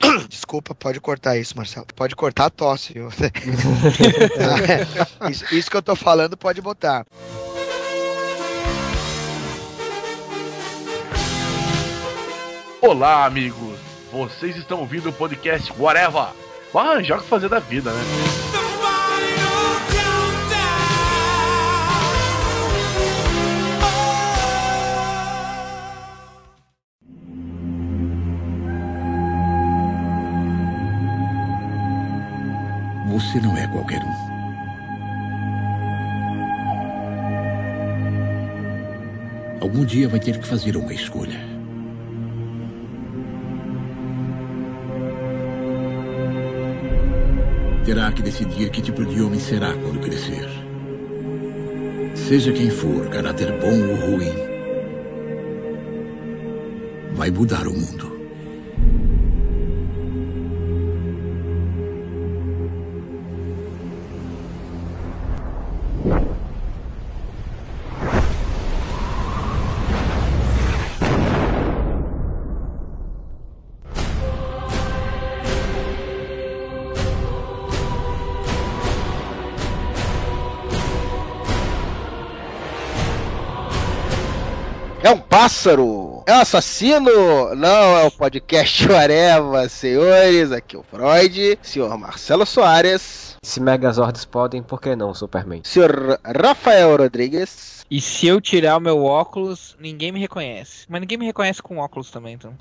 Desculpa, pode cortar isso, Marcelo. Pode cortar a tosse, viu? isso, isso que eu tô falando, pode botar. Olá, amigos! Vocês estão ouvindo o podcast Whatever. Vai arranjar o que fazer da vida, né? Você não é qualquer um. Algum dia vai ter que fazer uma escolha. Terá que decidir que tipo de homem será quando crescer. Seja quem for, caráter bom ou ruim, vai mudar o mundo. Pássaro? É um assassino? Não, é o podcast Areva, senhores. Aqui é o Freud, senhor Marcelo Soares, Se Megazords podem, por que não, Superman? senhor Rafael Rodrigues. E se eu tirar o meu óculos, ninguém me reconhece. Mas ninguém me reconhece com óculos também, então.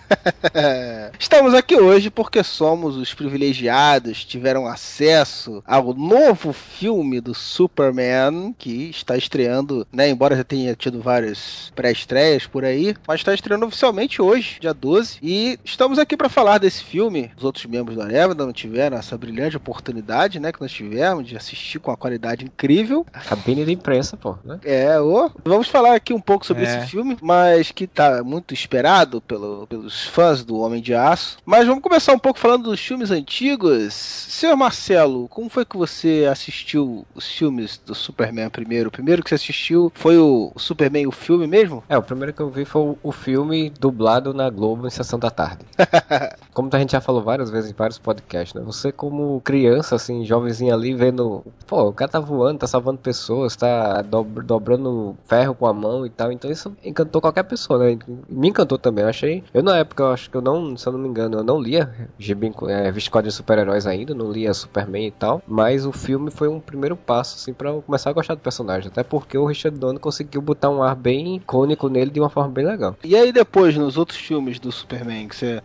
Estamos aqui hoje porque somos os privilegiados, tiveram acesso ao novo filme do Superman, que está estreando, né? Embora já tenha tido várias pré-estreias por aí, mas está estreando oficialmente hoje, dia 12. E estamos aqui para falar desse filme. Os outros membros do Areva não tiveram essa brilhante oportunidade, né? Que nós tivemos de assistir com uma qualidade incrível. Cabine de imprensa, pô, né? É, ô, vamos falar aqui um pouco sobre É. esse filme, mas que tá muito esperado pelo- pelos fãs do Homem de Aço. Mas vamos começar um pouco falando dos filmes antigos. Senhor Marcelo, como foi que você assistiu os filmes do Superman primeiro? O primeiro que você assistiu foi o Superman, o filme mesmo? É, o primeiro que eu vi foi o, filme dublado na Globo em Sessão da Tarde. como a gente já falou várias vezes em vários podcasts, né? Você como criança, assim, ali, vendo... Pô, o cara tá voando, tá salvando pessoas, tá dob- dobrando ferro com a mão e tal. Então isso encantou qualquer pessoa, né? Me encantou também, eu achei... Eu na época, eu acho que eu não, se eu não me engano, eu não lia gibi, é, de super-heróis ainda, não lia Superman e tal. Mas o filme foi um primeiro passo, assim, pra eu começar a gostar do personagem. Até porque o Richard Donner conseguiu botar um ar bem icônico nele de uma forma bem legal. E aí depois, nos outros filmes do Superman, que você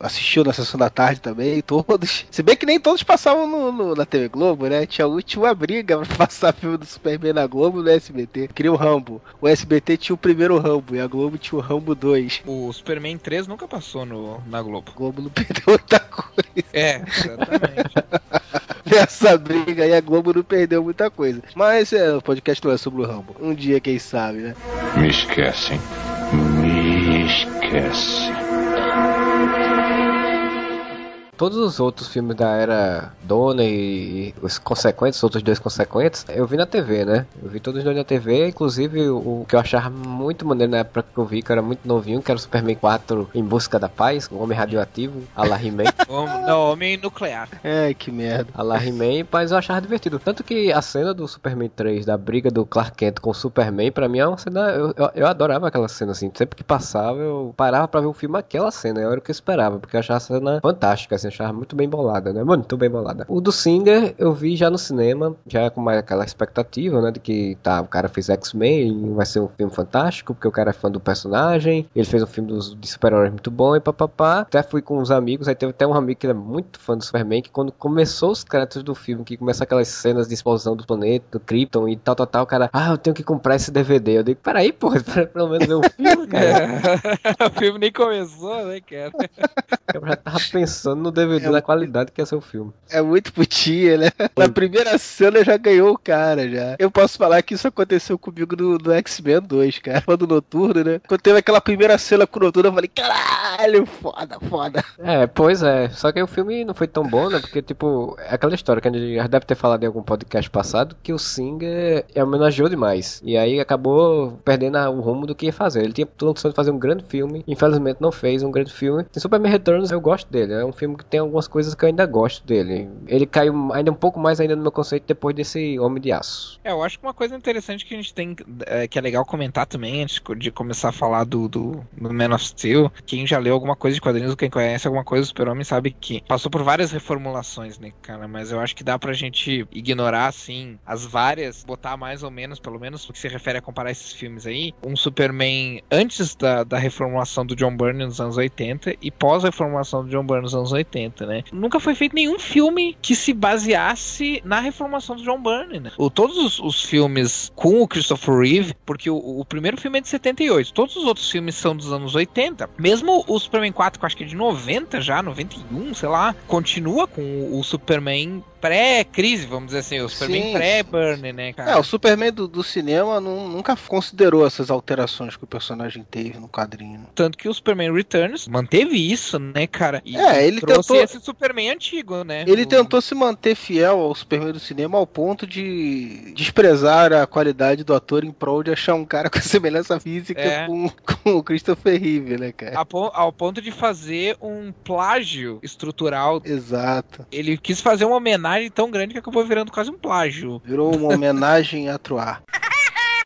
assistiu na sessão da tarde também, todos. Se bem que nem todos passavam no, no- na TV Globo, né? Tinha a última briga pra passar filme do Superman na Globo no SBT. Queria o Rambo. O SBT tinha o primeiro Rambo e a Globo tinha o Rambo 2. O Superman 3 nunca passou no, na Globo. A Globo não perdeu muita coisa. É, exatamente. Nessa briga aí, a Globo não perdeu muita coisa. Mas é, o podcast não é sobre o Rambo. Um dia, quem sabe, né? Me esquecem. Me esquecem. Todos os outros filmes da era Donner e os consequentes, os outros dois consequentes, eu vi na TV, né? Eu vi todos os dois na TV, inclusive o, que eu achava muito maneiro na época que eu vi, que eu era muito novinho, que era o Superman 4 Em Busca da Paz, o Homem Radioativo, a la He-Man. Não, homem nuclear. É, que merda. a la He-Man, mas eu achava divertido. Tanto que a cena do Superman 3, da briga do Clark Kent com o Superman, pra mim é uma cena. Eu, eu, eu adorava aquela cena, assim. Sempre que passava, eu parava pra ver o filme aquela cena. Era o que eu esperava, porque eu achava a cena fantástica, assim. Eu achava muito bem bolada, né? Muito bem bolada. O do Singer eu vi já no cinema, já com mais aquela expectativa, né? De que tá, o cara fez X-Men, vai ser um filme fantástico, porque o cara é fã do personagem. Ele fez um filme dos, de super-heróis muito bom e papapá. Até fui com uns amigos, aí teve até um amigo que era muito fã do Superman, que quando começou os créditos do filme, que começa aquelas cenas de explosão do planeta, do Krypton e tal, tal, tal, o cara, ah, eu tenho que comprar esse DVD. Eu digo, peraí, porra, espera pelo menos ver o filme, cara. o filme nem começou, né, cara? Eu já tava pensando no DVD É da qualidade que ser o filme. É muito putinha, né? Na primeira cena já ganhou o cara, já. Eu posso falar que isso aconteceu comigo no, no X-Men 2, cara. Quando Noturno, né? Quando teve aquela primeira cena com o Noturno, eu falei, caralho, foda, foda. É, pois é. Só que o filme não foi tão bom, né? Porque, tipo, é aquela história que a gente já deve ter falado em algum podcast passado, que o Singer é homenageou demais. E aí acabou perdendo a- o rumo do que ia fazer. Ele tinha intenção de fazer um grande filme, infelizmente não fez um grande filme. Tem Superman Returns, eu gosto dele. É um filme que tem algumas coisas que eu ainda gosto dele. Ele caiu ainda um pouco mais ainda no meu conceito depois desse Homem de Aço. É, eu acho que uma coisa interessante que a gente tem, é, que é legal comentar também, antes de começar a falar do, do, do Man of Steel, quem já leu alguma coisa de quadrinhos, quem conhece alguma coisa do Super-Homem, sabe que passou por várias reformulações, né, cara? Mas eu acho que dá pra gente ignorar, assim, as várias, botar mais ou menos, pelo menos no que se refere a comparar esses filmes aí, um Superman antes da, da reformulação do John Byrne nos anos 80 e pós-reformulação do John Byrne nos anos 80, né? Nunca foi feito nenhum filme que se baseasse na reformulação do John Byrne, né? O, todos os, os filmes com o Christopher Reeve, porque o, o primeiro filme é de 78, todos os outros filmes são dos anos 80. Mesmo o Superman 4, que eu acho que é de 90 já, 91, sei lá, continua com o, o Superman pré-crise, vamos dizer assim, o Superman pré-Burn, né, cara? É, o Superman do, do cinema nu- nunca considerou essas alterações que o personagem teve no quadrinho. Tanto que o Superman Returns manteve isso, né, cara? E É, ele tentou- esse Superman antigo, né? Ele O- tentou se manter fiel ao Superman do cinema ao ponto de desprezar a qualidade do ator em prol de achar um cara com semelhança física É. com, com o Christopher Reeve, né, cara? a pon- ao ponto de fazer um plágio estrutural. Exato. Ele quis fazer uma homenagem tão grande que acabou virando quase um plágio. Virou uma homenagem a Troar.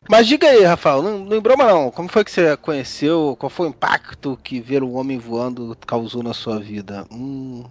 Mas diga aí, Rafael, não, não broma não. Como foi que você conheceu? Qual foi o impacto que ver o homem voando causou na sua vida? Hum,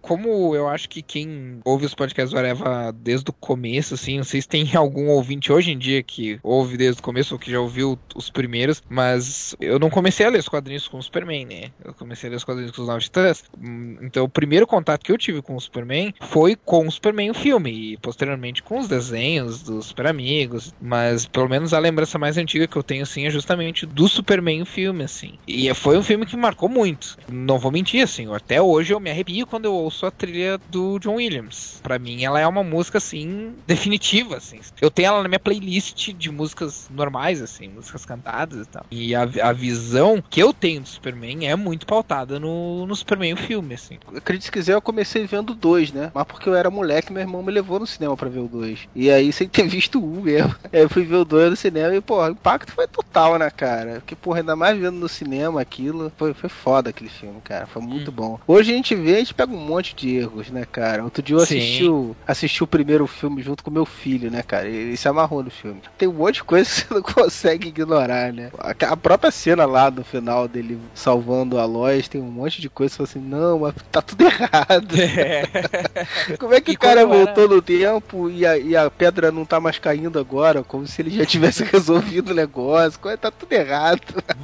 Como eu acho que quem ouve os podcasts do Areva desde o começo, assim, não sei se tem algum ouvinte hoje em dia que ouve desde o começo ou que já ouviu os primeiros, mas eu não comecei a ler os quadrinhos com o Superman, né? Eu comecei a ler os quadrinhos com os Novos Titãs. Hum, Então o primeiro contato que eu tive com o Superman foi com o Superman o filme e posteriormente com os desenhos dos Super Amigos, mas pelo menos a lembrança mais antiga que eu tenho, assim, é justamente do Superman filme, assim. E foi um filme que marcou muito. Não vou mentir, assim, até hoje eu me arrepio quando eu ouço a trilha do John Williams. Pra mim, ela é uma música, assim, definitiva, assim. Eu tenho ela na minha playlist de músicas normais, assim, músicas cantadas e tal. E a, a visão que eu tenho do Superman é muito pautada no, no Superman o filme, assim. acredite se quiser, eu comecei vendo dois, né? Mas porque eu era moleque, meu irmão me levou no cinema pra ver o dois. E aí, sem ter visto um mesmo. Aí eu fui o dois no cinema e, pô, o impacto foi total, né, cara? Porque, porra, ainda mais vendo no cinema aquilo, foi, foi foda aquele filme, cara. Foi muito bom. Hoje a gente vê, a gente pega um monte de erros, né, cara? Outro dia eu assisti o, assisti o primeiro filme junto com meu filho, né, cara? Ele se amarrou no filme. Tem um monte de coisa que você não consegue ignorar, né? A, a própria cena lá do final dele salvando a Lois, tem um monte de coisa que você fala assim, não, mas tá tudo errado. Como é que E o cara quando era- voltou no tempo e a, e a pedra não tá mais caindo agora? Como se ele já tivesse resolvido o negócio. Coisa- Tá tudo errado.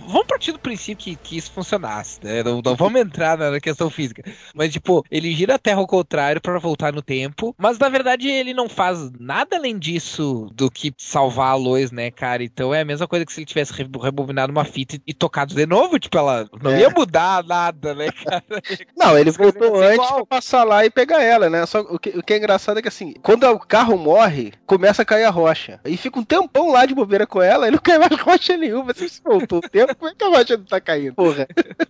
Vamos partir do princípio que, que isso funcionasse, né? Não, não vamos entrar na questão física. Mas, tipo, ele gira a Terra ao contrário pra voltar no tempo. Mas, na verdade, ele não faz nada além disso do que salvar a Lois, né, cara? Então é a mesma coisa que se ele tivesse re- rebobinado uma fita e, e tocado de novo. Tipo, ela não É. ia mudar nada, né, cara? Não, ele voltou antes igual. pra passar lá e pegar ela, né? Só o que, o que é engraçado é que assim, quando o carro morre, começa a cair a rocha. E fica um tempão lá de bobeira com ela e não cai mais rocha nenhuma. Você se voltou o tempo, como é que a rocha não tá caindo? Porra.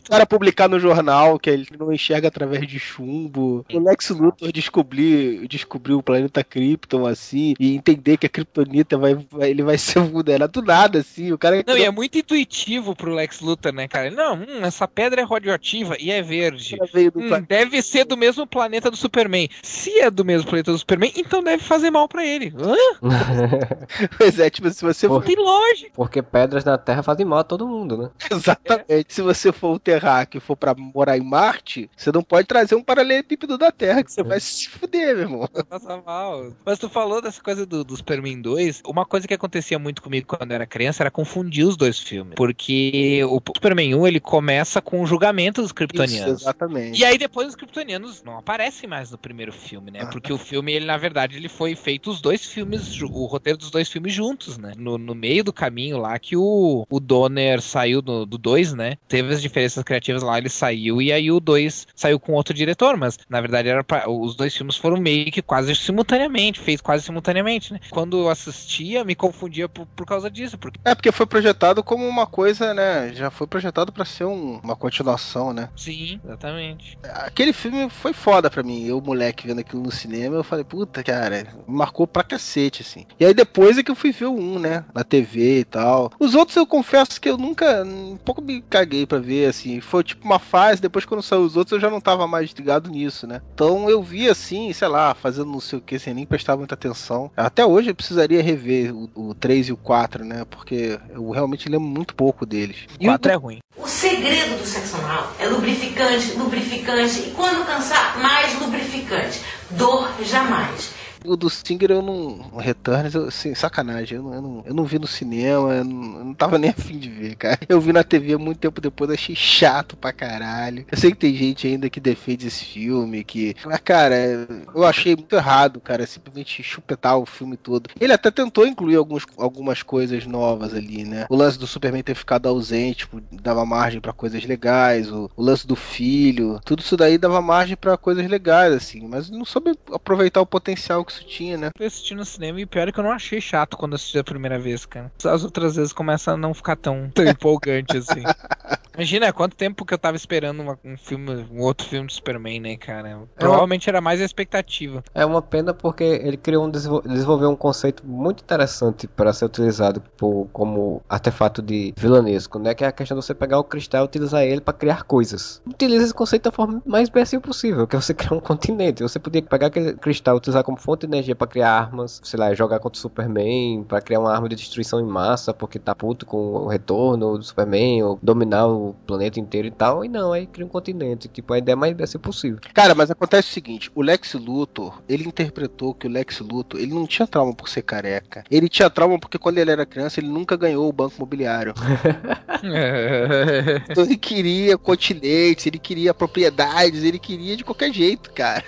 O cara publicar no jornal que ele não enxerga através de chumbo. O Lex Luthor descobrir, descobrir o planeta Krypton, assim, e entender que a Kryptonita vai, vai- ele vai ser vulnerado do nada, assim. O cara Não, e é muito intuitivo pro Lex Luthor, né, cara? Não, hum, essa pedra é radioativa e é verde. Hum, deve ser do mesmo planeta do Superman. Se é do mesmo planeta do Superman, então deve fazer mal pra ele. Hã? Pois é, tipo, se você Pô. for Tem lógica. Porque pedras na Terra fazem mal a todo mundo, né? Exatamente. Se você for o terráqueo e for pra morar em Marte, você não pode trazer um paralelepípedo da Terra, que você vai se fuder, meu irmão. Passa mal. Mas tu falou dessa coisa do, do Superman 2. Uma coisa que acontecia muito comigo quando eu era criança era confundir os dois filmes. Porque o Superman 1 ele começa com o julgamento dos Isso, kryptonianos. exatamente. E aí depois os kryptonianos não aparecem mais no primeiro filme, né? Porque o filme, ele na verdade, ele foi feito os dois filmes, o roteiro dos dois filmes juntos, né? No, no meio do caminho lá que o, o Donner saiu do 2, né? Teve as diferenças criativas lá, ele saiu e aí o 2 depois saiu com outro diretor, mas na verdade era pra, os dois filmes foram meio que quase simultaneamente, fez quase simultaneamente, né? Quando eu assistia, me confundia por, por causa disso, porque É porque foi projetado como uma coisa, né? Já foi projetado pra ser um- uma continuação, né? sim, exatamente. Aquele filme foi foda pra mim. Eu, moleque, vendo aquilo no cinema, eu falei, puta, cara, marcou pra cacete, assim. E aí depois é que eu fui o 1, né? Na TV e tal. Os outros eu confesso que eu nunca, um pouco me caguei pra ver, assim. Foi tipo uma fase, depois quando saiu os outros eu já não tava mais ligado nisso, né? Então eu vi assim, sei lá, fazendo não sei o que, sem nem prestar muita atenção. Até hoje eu precisaria rever o, o 3 e o 4, né? Porque eu realmente lembro muito pouco deles. E o- Quatro é ruim. O segredo do sexo anal é lubrificante, lubrificante e quando cansar, mais lubrificante. Dor jamais. O do Singer eu não. O Returns, eu, assim, sacanagem. Eu não, eu, não, eu não vi no cinema, eu não, eu não tava nem afim de ver, cara. Eu vi na TV muito tempo depois, achei chato pra caralho. Eu sei que tem gente ainda que defende esse filme, que. Mas, cara, eu achei muito errado, cara, simplesmente chupetar o filme todo. Ele até tentou incluir alguns, algumas coisas novas ali, né? O lance do Superman ter ficado ausente, tipo, dava margem pra coisas legais. O, o lance do filho, tudo isso daí dava margem pra coisas legais, assim. Mas não soube aproveitar o potencial que isso tinha, né? fui assistir no cinema e pior é que eu não achei chato quando assisti a primeira vez, cara. As outras vezes começa a não ficar tão, tão empolgante assim. Imagina quanto tempo que eu tava esperando uma- um filme, um outro filme do Superman, né, cara? Provavelmente era mais a expectativa. É uma pena porque ele criou um desenvol- desenvolveu um conceito muito interessante para ser utilizado por- como artefato de vilanesco, né? Que é a questão de você pegar o cristal e utilizar ele para criar coisas. Utiliza esse conceito da forma mais imbecil possível, que é você criar um continente. Você podia pegar aquele cristal e utilizar como fonte energia para criar armas, sei lá, jogar contra o Superman, para criar uma arma de destruição em massa, porque tá puto com o retorno do Superman, ou dominar o planeta inteiro e tal. E não, aí cria um continente. Tipo, a ideia mais imbecil possível. Cara, mas acontece o seguinte, o Lex Luthor, ele interpretou que o Lex Luthor, ele não tinha trauma por ser careca. Ele tinha trauma porque quando ele era criança, ele nunca ganhou o banco imobiliário. Então ele queria continentes, ele queria propriedades, ele queria de qualquer jeito, cara.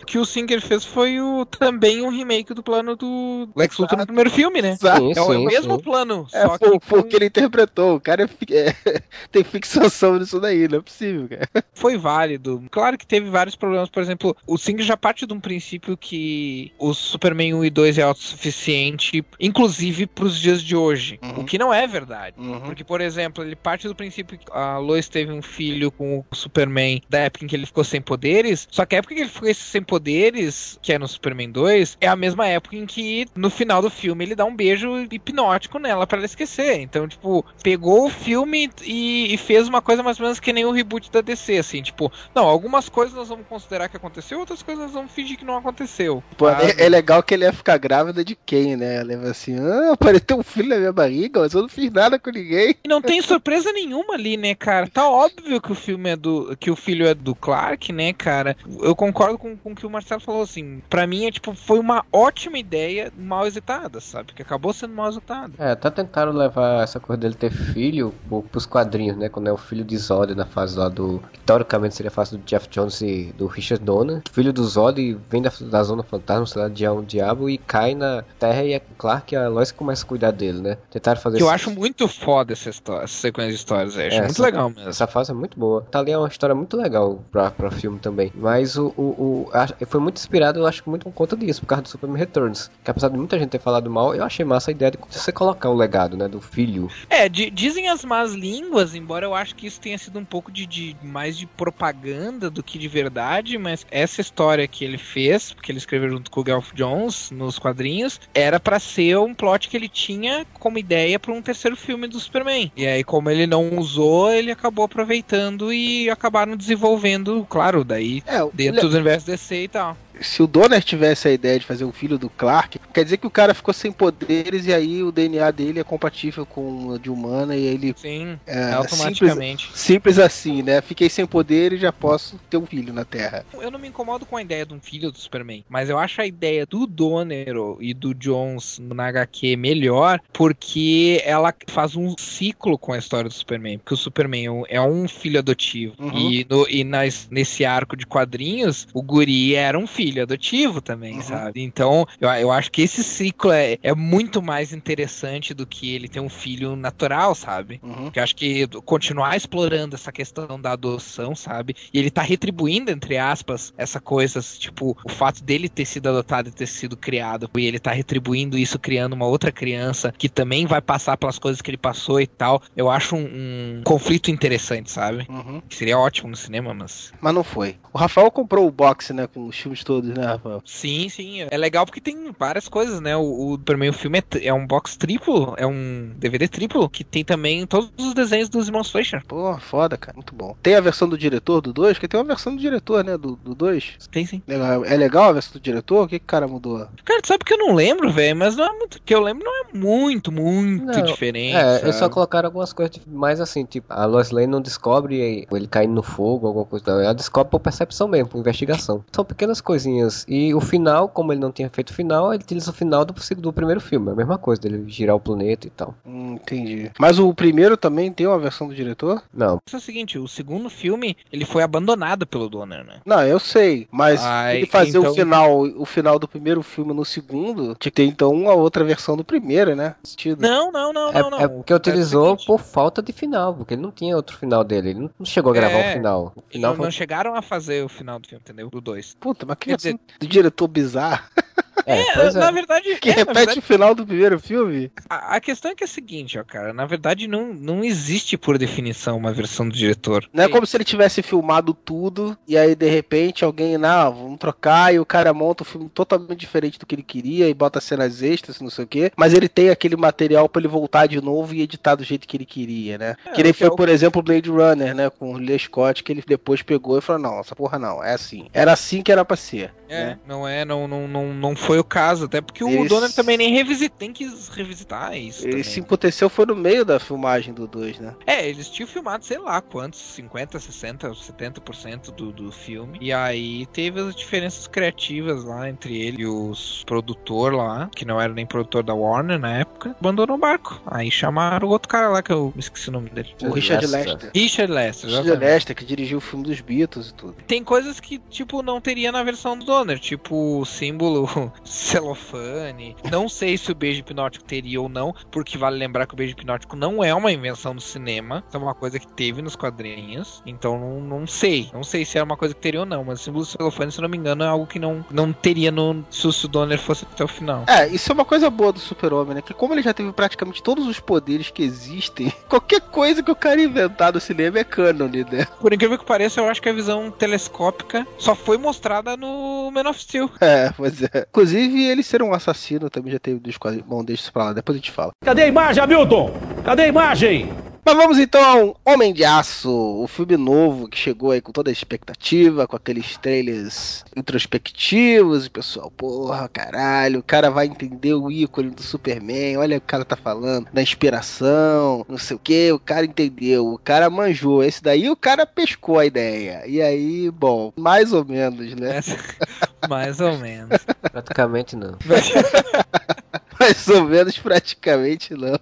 o que o Singer fez foi o, também um remake do plano do Lex Luthor no primeiro filme, né? Exato. Sim, É o sim, mesmo sim. plano, É, só foi, que foi o que ele interpretou. O cara é fi- é, tem fixação nisso daí, não é possível, cara. foi válido. Claro que teve vários problemas, por exemplo, o Singer já parte de um princípio que o Superman 1 e 2 é autossuficiente, inclusive pros dias de hoje, Uhum. o que não é verdade. Uhum. Porque, por exemplo, ele parte do princípio que a Lois teve um filho com o Superman da época em que ele ficou sem poderes, só que a época que ele ficou sem poderes, que é no Superman 2, é a mesma época em que no final do filme ele dá um beijo hipnótico nela pra ela esquecer. Então, tipo, pegou o filme e, e fez uma coisa mais ou menos que nem o reboot da DC, assim, tipo, não, algumas coisas nós vamos considerar que aconteceu, outras coisas nós vamos fingir que não aconteceu. Pô, é, é legal que ele ia ficar grávida de quem, né? Ela ia assim, ah, apareceu um filho na minha barriga, mas eu não fiz nada com ninguém. E não tem surpresa nenhuma ali, né, cara? Tá óbvio que o filme é do. que o filho é do Clark, né, cara? Eu concordo com, com o que o Marcelo falou, assim. Pra mim tipo, foi uma ótima ideia mal executada, sabe? Que acabou sendo mal executada. É, até tentaram levar essa coisa dele ter filho pro- pros quadrinhos, né? Quando é o filho de Zod na fase lá do. Que teoricamente seria a fase do Jeff Jones e do Richard Donner. Filho do Zod vem da, da Zona Fantasma, sei lá, de um diabo, e cai na Terra e é Clark e a Lois que começa a cuidar dele, né? Tentaram fazer Que eu acho muito foda essa, história, essa sequência de histórias, eu acho É, muito essa- legal mesmo. Essa fase é muito boa. Tá ali é uma história muito legal pra, pra filme também. Mas o, o, o- acho- foi muito inspirado, eu acho que muito por conta disso, por causa do Superman Returns. Que apesar de muita gente ter falado mal, eu achei massa a ideia de você colocar o legado, né? Do filho. É, di- dizem as más línguas, embora eu acho que isso tenha sido um pouco de, de- mais de propaganda do que de verdade, mas essa história que ele fez, que ele escreveu junto com o Geoff Jones nos quadrinhos, era pra ser um plot que ele tinha como ideia pra um terceiro filme do Superman. E aí, como ele não usou, ele acabou aproveitando e acabaram desenvolvendo, claro, daí É, o- dentro do universo DC e tal. Se o Donner tivesse a ideia de fazer um filho do Clark, quer dizer que o cara ficou sem poderes e aí o DNA dele é compatível com o de humana e ele Sim, é automaticamente. Simples, simples assim, né? Fiquei sem poder e já posso ter um filho na Terra. Eu não me incomodo com a ideia de um filho do Superman, mas eu acho a ideia do Donner e do Jones na HQ melhor porque ela faz um ciclo com a história do Superman. Porque o Superman é um- é um filho adotivo. Uhum. E, no- e nas- nesse arco de quadrinhos, o Guri era um filho. Filho adotivo também, sabe? Então, eu, eu acho que esse ciclo é, é muito mais interessante do que ele ter um filho natural, sabe? Uhum. Porque eu acho que continuar explorando essa questão da adoção, sabe? E ele tá retribuindo, entre aspas, essa coisa, tipo, o fato dele ter sido adotado e ter sido criado, e ele tá retribuindo isso criando uma outra criança que também vai passar pelas coisas que ele passou e tal. Eu acho um, um conflito interessante, sabe? Uhum. Seria ótimo no cinema, mas. Mas não foi. O Rafael comprou o box, né, com os filmes todos, né, Rafael? Sim, sim. É legal porque tem várias coisas, né? O, o primeiro filme é, é um box triplo, é um DVD triplo, que tem também todos os desenhos dos irmãos Fleischer. Pô, foda, cara, muito bom. Tem a versão do diretor do 2, que tem uma versão do diretor, né, do 2. Tem sim. Legal. É legal a versão do diretor? O que que o cara mudou? Cara, tu sabe que eu não lembro, velho, mas não é muito. que eu lembro não é muito, muito Não, diferente. É, eles só sabe? colocaram algumas coisas tipo, mais assim, tipo, a Lois Lane não descobre ele caindo no fogo, alguma coisa, não. Ela descobre por percepção mesmo, por investigação. São pequenas coisinhas. E o final, como ele não tinha feito o final, ele utiliza o final do, do primeiro filme. É a mesma coisa, dele girar o planeta e tal. Hum, entendi. Mas o primeiro também tem uma versão do diretor? Não, é o seguinte, o segundo filme, ele foi abandonado pelo Donner, né? Não, eu sei, mas Ai, ele fazer então- o final, o final do primeiro filme no segundo, tinha que ter então uma outra versão do primeiro, né? Sentido. Não, não, não, é, não, não. é porque É o utilizou seguinte, por falta de final, porque ele não tinha outro final dele. Ele não chegou a gravar É, o final. O final não, foi... não chegaram a fazer o final do filme, entendeu? Do 2. Puta, mas que Versão do diretor bizarro É, pois é. na verdade, que é, repete verdade, o final do primeiro filme? a, a questão é que é a seguinte, ó, cara. Na verdade, não, não existe por definição uma versão do diretor. Não é como se ele tivesse filmado tudo e aí de repente alguém, não, vamos trocar e o cara monta um filme totalmente diferente do que ele queria e bota cenas extras, não sei o quê. Mas ele tem aquele material pra ele voltar de novo e editar do jeito que ele queria, né? É, que nem é foi, o- por exemplo, o Blade Runner, né? Com o Lee Scott, que ele depois pegou e falou: não, essa porra não, é assim. Era assim que era pra ser. É, né? não é, não, não, não, não foi o caso, até porque o Esse- Donner também nem revisita, tem que revisitar isso. também. Esse aconteceu foi no meio da filmagem do 2, né? É, eles tinham filmado, sei lá quantos, 50, 60, 70% do, do filme. E aí teve as diferenças criativas lá entre ele e os produtor lá, que não era nem produtor da Warner na época, abandonou o barco. Aí chamaram o outro cara lá, que eu me esqueci o nome dele. O Richard Lester. Lester. Richard Lester, Richard exatamente. Lester, que dirigiu o filme dos Beatles e tudo. Tem coisas que, tipo, não teria na versão do Donner, tipo o símbolo celofane. Não sei se o beijo hipnótico teria ou não, porque vale lembrar que o beijo hipnótico não é uma invenção do cinema, é uma coisa que teve nos quadrinhos. Então não, não sei. Não sei se era uma coisa que teria ou não, mas o símbolo celofane, se não me engano, é algo que não, não teria no se o Donner fosse até o final. É, isso é uma coisa boa do Super-Homem, né? Que como ele já teve praticamente todos os poderes que existem, qualquer coisa que o cara inventar no cinema é cânone, né? Por incrível que pareça, eu acho que a visão telescópica só foi mostrada no Man of Steel. É, pois é. Inclusive, ele ser um assassino também já teve dos quadrinhos. Bom, deixa isso pra lá, depois a gente fala. Cadê a imagem, Hamilton? Cadê a imagem? Mas vamos então Homem de Aço, o filme novo que chegou aí com toda a expectativa, com aqueles trailers introspectivos, e o pessoal, porra, caralho, o cara vai entender o ícone do Superman, olha o que o cara tá falando, da inspiração, não sei o que, o cara entendeu, o cara manjou, esse daí o cara pescou a ideia, e aí, bom, mais ou menos, né? Mais ou menos. praticamente não. Mais ou menos praticamente não.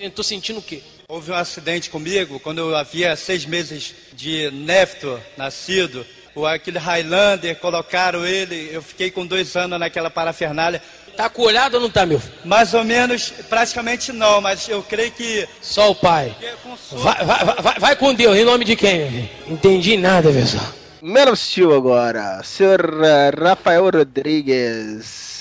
Eu tô sentindo o quê? Houve um acidente comigo quando eu havia seis meses de néfito nascido. O aquele Highlander, colocaram ele, eu fiquei com dois anos naquela parafernália. Tá com olhado ou não tá, meu? filho? Mais ou menos, praticamente não, mas eu creio que. Só o pai. Vai, vai, vai, vai- com Deus, em nome de quem? Entendi nada, pessoal. Man of Steel agora, Sr. eh, Rafael Rodrigues.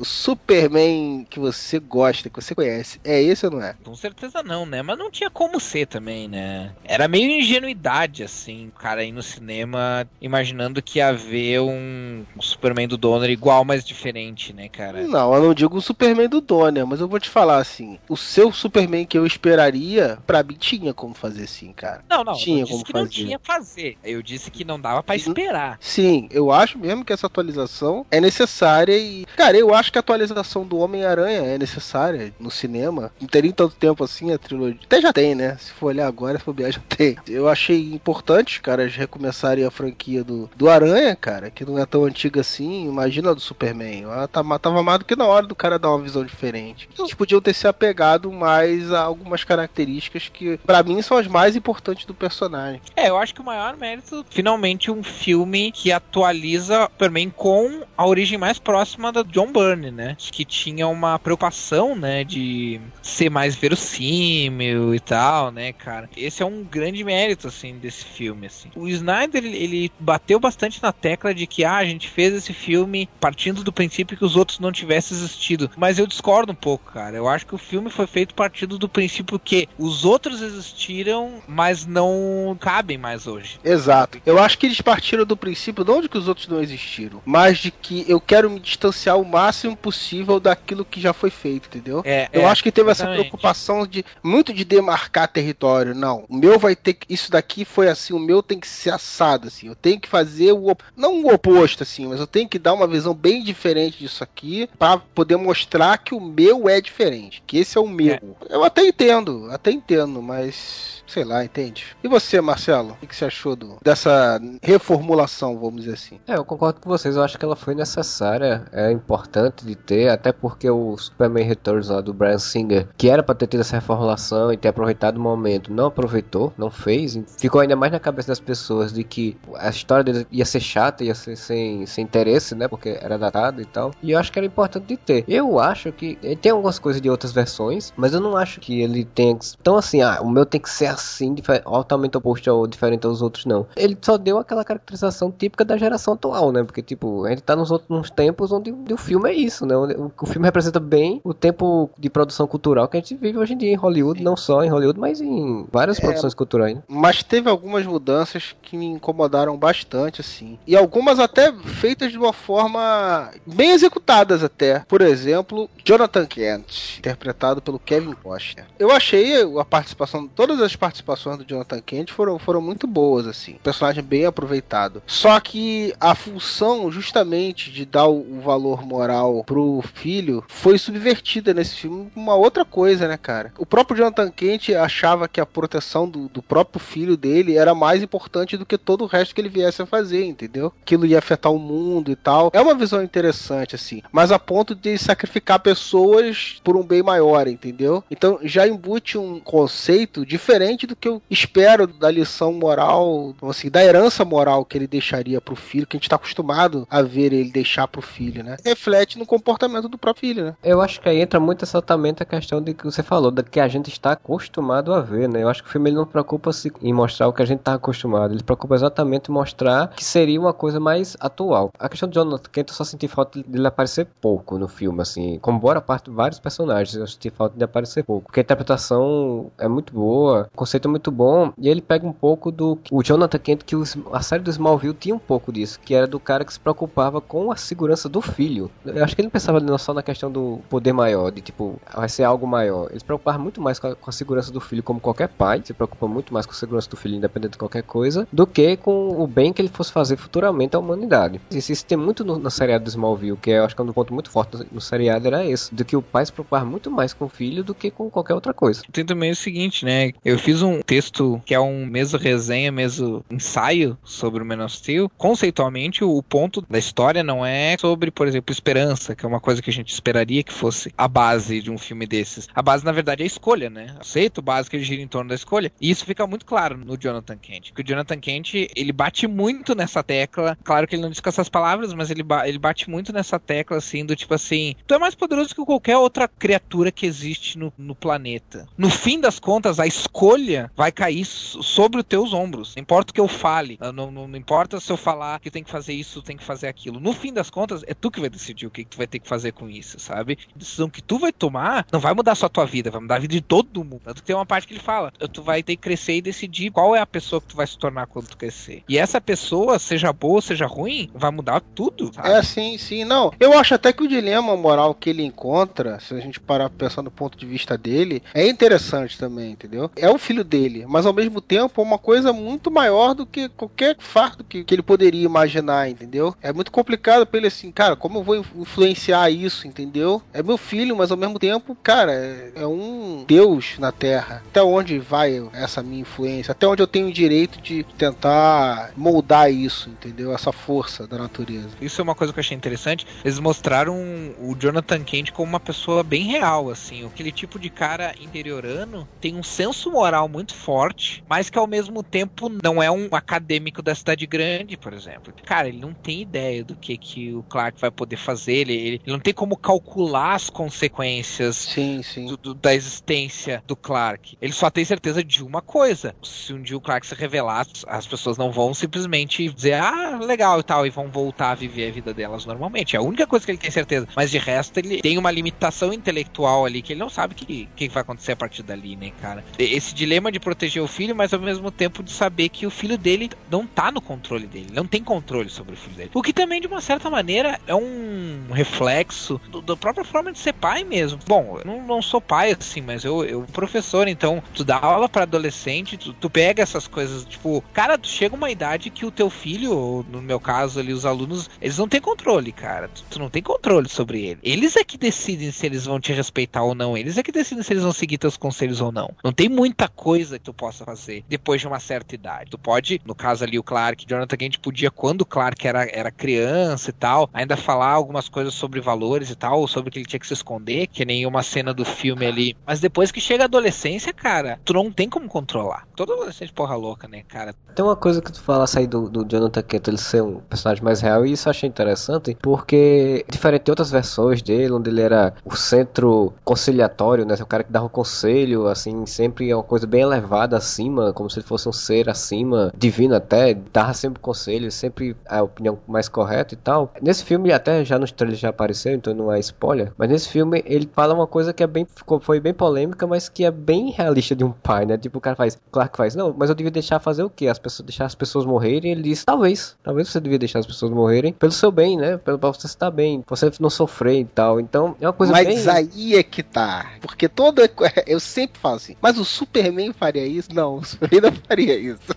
O Superman que você gosta, que você conhece, é esse ou não é? Com certeza não, né? Mas não tinha como ser também, né? Era meio ingenuidade, assim, o cara ir no cinema imaginando que ia ver um, um Superman do Donner igual, mas diferente, né, cara? Não, eu não digo o Superman do Donner, mas eu vou te falar assim: o seu Superman que eu esperaria, pra mim tinha como fazer assim, cara. Não, não, tinha eu disse como que não fazer. tinha fazer. Eu disse que não dava pra esperar. Sim, eu acho mesmo que essa atualização é necessária e, cara, eu acho acho que a atualização do Homem-Aranha é necessária no cinema. Não teria tanto tempo assim a trilogia. Até já tem, né? Se for olhar agora, se for já tem. Eu achei importante os caras recomeçarem a franquia do, do Aranha, cara, que não é tão antiga assim. Imagina a do Superman. Ela tava, tava mais do que na hora do cara dar uma visão diferente. Eles podiam ter se apegado mais a algumas características que, para mim, são as mais importantes do personagem. É, eu acho que o maior mérito, finalmente, um filme que atualiza Superman com a origem mais próxima da John Byrne, né? Que tinha uma preocupação, né, de ser mais verossímil e tal, né, cara? Esse é um grande mérito, assim, desse filme, assim. O Snyder, ele bateu bastante na tecla de que, ah, a gente fez esse filme partindo do princípio que os outros não tivessem existido. Mas eu discordo um pouco, cara. Eu acho que o filme foi feito partindo do princípio que os outros existiram, mas não cabem mais hoje. Exato. Eu acho que eles partiram do princípio não de que os outros não existiram, mas de que eu quero me distanciar o máximo possível daquilo que já foi feito, entendeu? É, eu é, acho que teve exatamente. essa preocupação de muito de demarcar território. Não, o meu vai ter que isso daqui foi assim, o meu tem que ser assado assim. Eu tenho que fazer o não o oposto assim, mas eu tenho que dar uma visão bem diferente disso aqui para poder mostrar que o meu é diferente, que esse é o meu. Eu até entendo, até entendo, mas sei lá, entende? E você, Marcelo? O que você achou do, dessa reformulação, vamos dizer assim? É, eu concordo com vocês. Eu acho que ela foi necessária, é importante de ter, até porque o Superman Returns lá do Brian Singer, que era pra ter tido essa reformulação e ter aproveitado o momento, não aproveitou, não fez. Ficou ainda mais na cabeça das pessoas de que a história dele ia ser chata, ia ser sem, sem interesse, né? Porque era datado e tal. E eu acho que era importante de ter. Eu acho que ele tem algumas coisas de outras versões, mas eu não acho que ele tenha. Então, assim, ah, o meu tem que ser assim, dife- altamente oposto ou diferente aos outros, não. Ele só deu aquela caracterização típica da geração atual, né? Porque, tipo, a gente tá nos outros tempos onde o filme é isso, né? Onde O, o filme representa bem o tempo de produção cultural que a gente vive hoje em dia em Hollywood, não só em Hollywood, mas em várias É, produções culturais. Né? Mas teve algumas mudanças que me incomodaram bastante, assim. E algumas até feitas de uma forma bem executadas até. Por exemplo, Jonathan Kent, interpretado pelo Kevin Costner. Eu achei a participação, todas as participações do Jonathan Kent foram, foram muito boas, assim. Personagem bem aproveitado. Só que a função, justamente, de dar o, o valor moral pro filho, foi subvertida nesse filme uma outra coisa, né, cara? O próprio Jonathan Kent achava que a proteção do, do próprio filho dele era mais importante do que todo o resto que ele viesse a fazer, entendeu? Aquilo ia afetar o mundo e tal. É uma visão interessante, assim. Mas a ponto de sacrificar pessoas por um bem maior, entendeu? Então já embute um conceito diferente do que eu espero da lição moral, assim, da herança moral que ele deixaria pro filho, que a gente tá acostumado a ver ele deixar pro filho, né? Reflete no comportamento do próprio filho, né? Eu acho que aí entra muito exatamente a questão de que você falou, da que a gente está acostumado a ver, né? Eu acho que o filme ele não preocupa-se em mostrar o que a gente está acostumado, ele se preocupa exatamente em mostrar que seria uma coisa mais atual. A questão do Jonathan Kent, eu só senti falta dele aparecer pouco no filme, assim, como boa parte de vários personagens, eu senti falta de aparecer pouco, porque a interpretação é muito boa, conceito é muito bom, e ele pega um pouco do o Jonathan Kent, que os- a série do Smallville tinha um pouco disso, que era do cara que se preocupava com a segurança do filho. Eu acho que ele não pensava só na questão do poder maior, de tipo, vai ser algo maior. Ele se preocupava muito mais com a, com a segurança do filho, como qualquer pai, se preocupa muito mais com a segurança do filho, independente de qualquer coisa, do que com o bem que ele fosse fazer futuramente à humanidade. Isso, isso tem muito no, no seriado do Smallville, que eu acho que é um ponto muito forte no, no seriado, era esse, do que o pai se preocupar muito mais com o filho do que com qualquer outra coisa. Tem também o seguinte, né? Eu fiz um texto que é um mesmo resenha, mesmo ensaio sobre o Man of Steel. Conceitualmente, o ponto da história não é sobre, por exemplo, esperança, que é uma coisa que a gente esperaria que fosse a base de um filme desses. A base, na verdade, é a escolha, né? O básico ele gira em torno da escolha. E isso fica muito claro no Jonathan Kent. Que o Jonathan Kent, ele bate muito nessa tecla. Claro que ele não diz com essas palavras, mas ele, ba ele bate muito nessa tecla, assim, do tipo assim: tu é mais poderoso que qualquer outra criatura que existe no, no planeta. No fim das contas, a escolha vai cair so- sobre os teus ombros. Não importa o que eu fale, ah, não, não, não importa se eu falar que tem que fazer isso, tem que fazer aquilo. No fim das contas, é tu que vai decidir o que, tu vai ter que fazer com isso, sabe? A decisão que tu vai tomar não vai mudar só a tua vida, vai mudar a vida de todo mundo. Tanto que tem uma parte que ele fala: tu vai ter que crescer e decidir qual é a pessoa que tu vai se tornar quando tu crescer. E essa pessoa, seja boa, seja ruim, vai mudar tudo. sabe? É, sim, sim. Não, eu acho até que o dilema moral que ele encontra, se a gente parar pensar do ponto de vista dele, é interessante também, entendeu? É o filho dele, mas ao mesmo tempo é uma coisa muito maior do que qualquer fardo que, que ele poderia imaginar, entendeu? É muito complicado pra ele assim, cara, como eu vou influenciar isso, entendeu? É meu filho, mas ao mesmo tempo, cara, é, é um Deus na Terra. Até onde vai essa minha influência? Até onde eu tenho o direito de tentar moldar isso, entendeu? Essa força da natureza. Isso é uma coisa que eu achei interessante. Eles mostraram o Jonathan Kent como uma pessoa bem real, assim. Aquele tipo de cara interiorano tem um senso moral muito forte, mas que ao mesmo tempo não é um acadêmico da cidade grande, por exemplo. Cara, ele não tem ideia do que, que o Clark vai poder fazer, ele, ele, ele não tem como calcular as consequências sim, sim. Do, do, da existência do Clark. Ele só tem certeza de uma coisa: se um dia o Clark se revelar, as pessoas não vão simplesmente dizer, ah, legal e tal, e vão voltar a viver a vida delas normalmente. É a única coisa que ele tem certeza. Mas de resto, ele tem uma limitação intelectual ali que ele não sabe o que, que vai acontecer a partir dali, né, cara? Esse dilema de proteger o filho, mas ao mesmo tempo de saber que o filho dele não tá no controle dele, não tem controle sobre o filho dele. O que também, de uma certa maneira, é um reflexo da própria forma de ser pai mesmo. Bom, eu não, não sou pai assim, mas eu, eu professor, então tu dá aula para adolescente, tu, tu, pega essas coisas, tipo, cara, tu chega uma idade que o teu filho, no meu caso ali, os alunos, eles não têm controle, cara. Tu, tu não tem controle sobre ele. Eles é que decidem se eles vão te respeitar ou não. Eles é que decidem se eles vão seguir teus conselhos ou não. Não tem muita coisa que tu possa fazer depois de uma certa idade. Tu pode, no caso ali, o Clark, Jonathan Kent podia, quando o Clark era, era criança e tal, ainda falar algumas coisas sobre valores e tal, sobre que ele tinha que se esconder, que nem uma cena do filme ali. Mas depois que chega a adolescência, cara, tu não tem como controlar. Todo adolescente porra louca, né, cara? Tem uma coisa que tu fala aí do, do Jonathan Kent, ele ser um personagem mais real, e isso eu achei interessante, porque, diferente de outras versões dele, onde ele era o centro conciliatório, né, o cara que dava o conselho, assim, sempre é uma coisa bem elevada acima, como se ele fosse um ser acima, divino até, dava sempre conselho, sempre a opinião mais correta e tal. Nesse filme, até já nos trailers já apareceu, então não é spoiler, mas nesse filme ele fala uma coisa que é bem, ficou, foi bem polêmica, mas que é bem realista de um pai, né? Tipo, o cara faz, claro que faz, não, mas eu devia deixar fazer o quê? As pessoas, deixar as pessoas morrerem? Ele diz, talvez, talvez você devia deixar as pessoas morrerem pelo seu bem, né? Pelo, pra você estar bem, você não sofrer e tal. Então, é uma coisa mas bem... Mas aí é que tá, porque todo, eu sempre falo assim, mas o Superman faria isso? Não, o Superman não faria isso.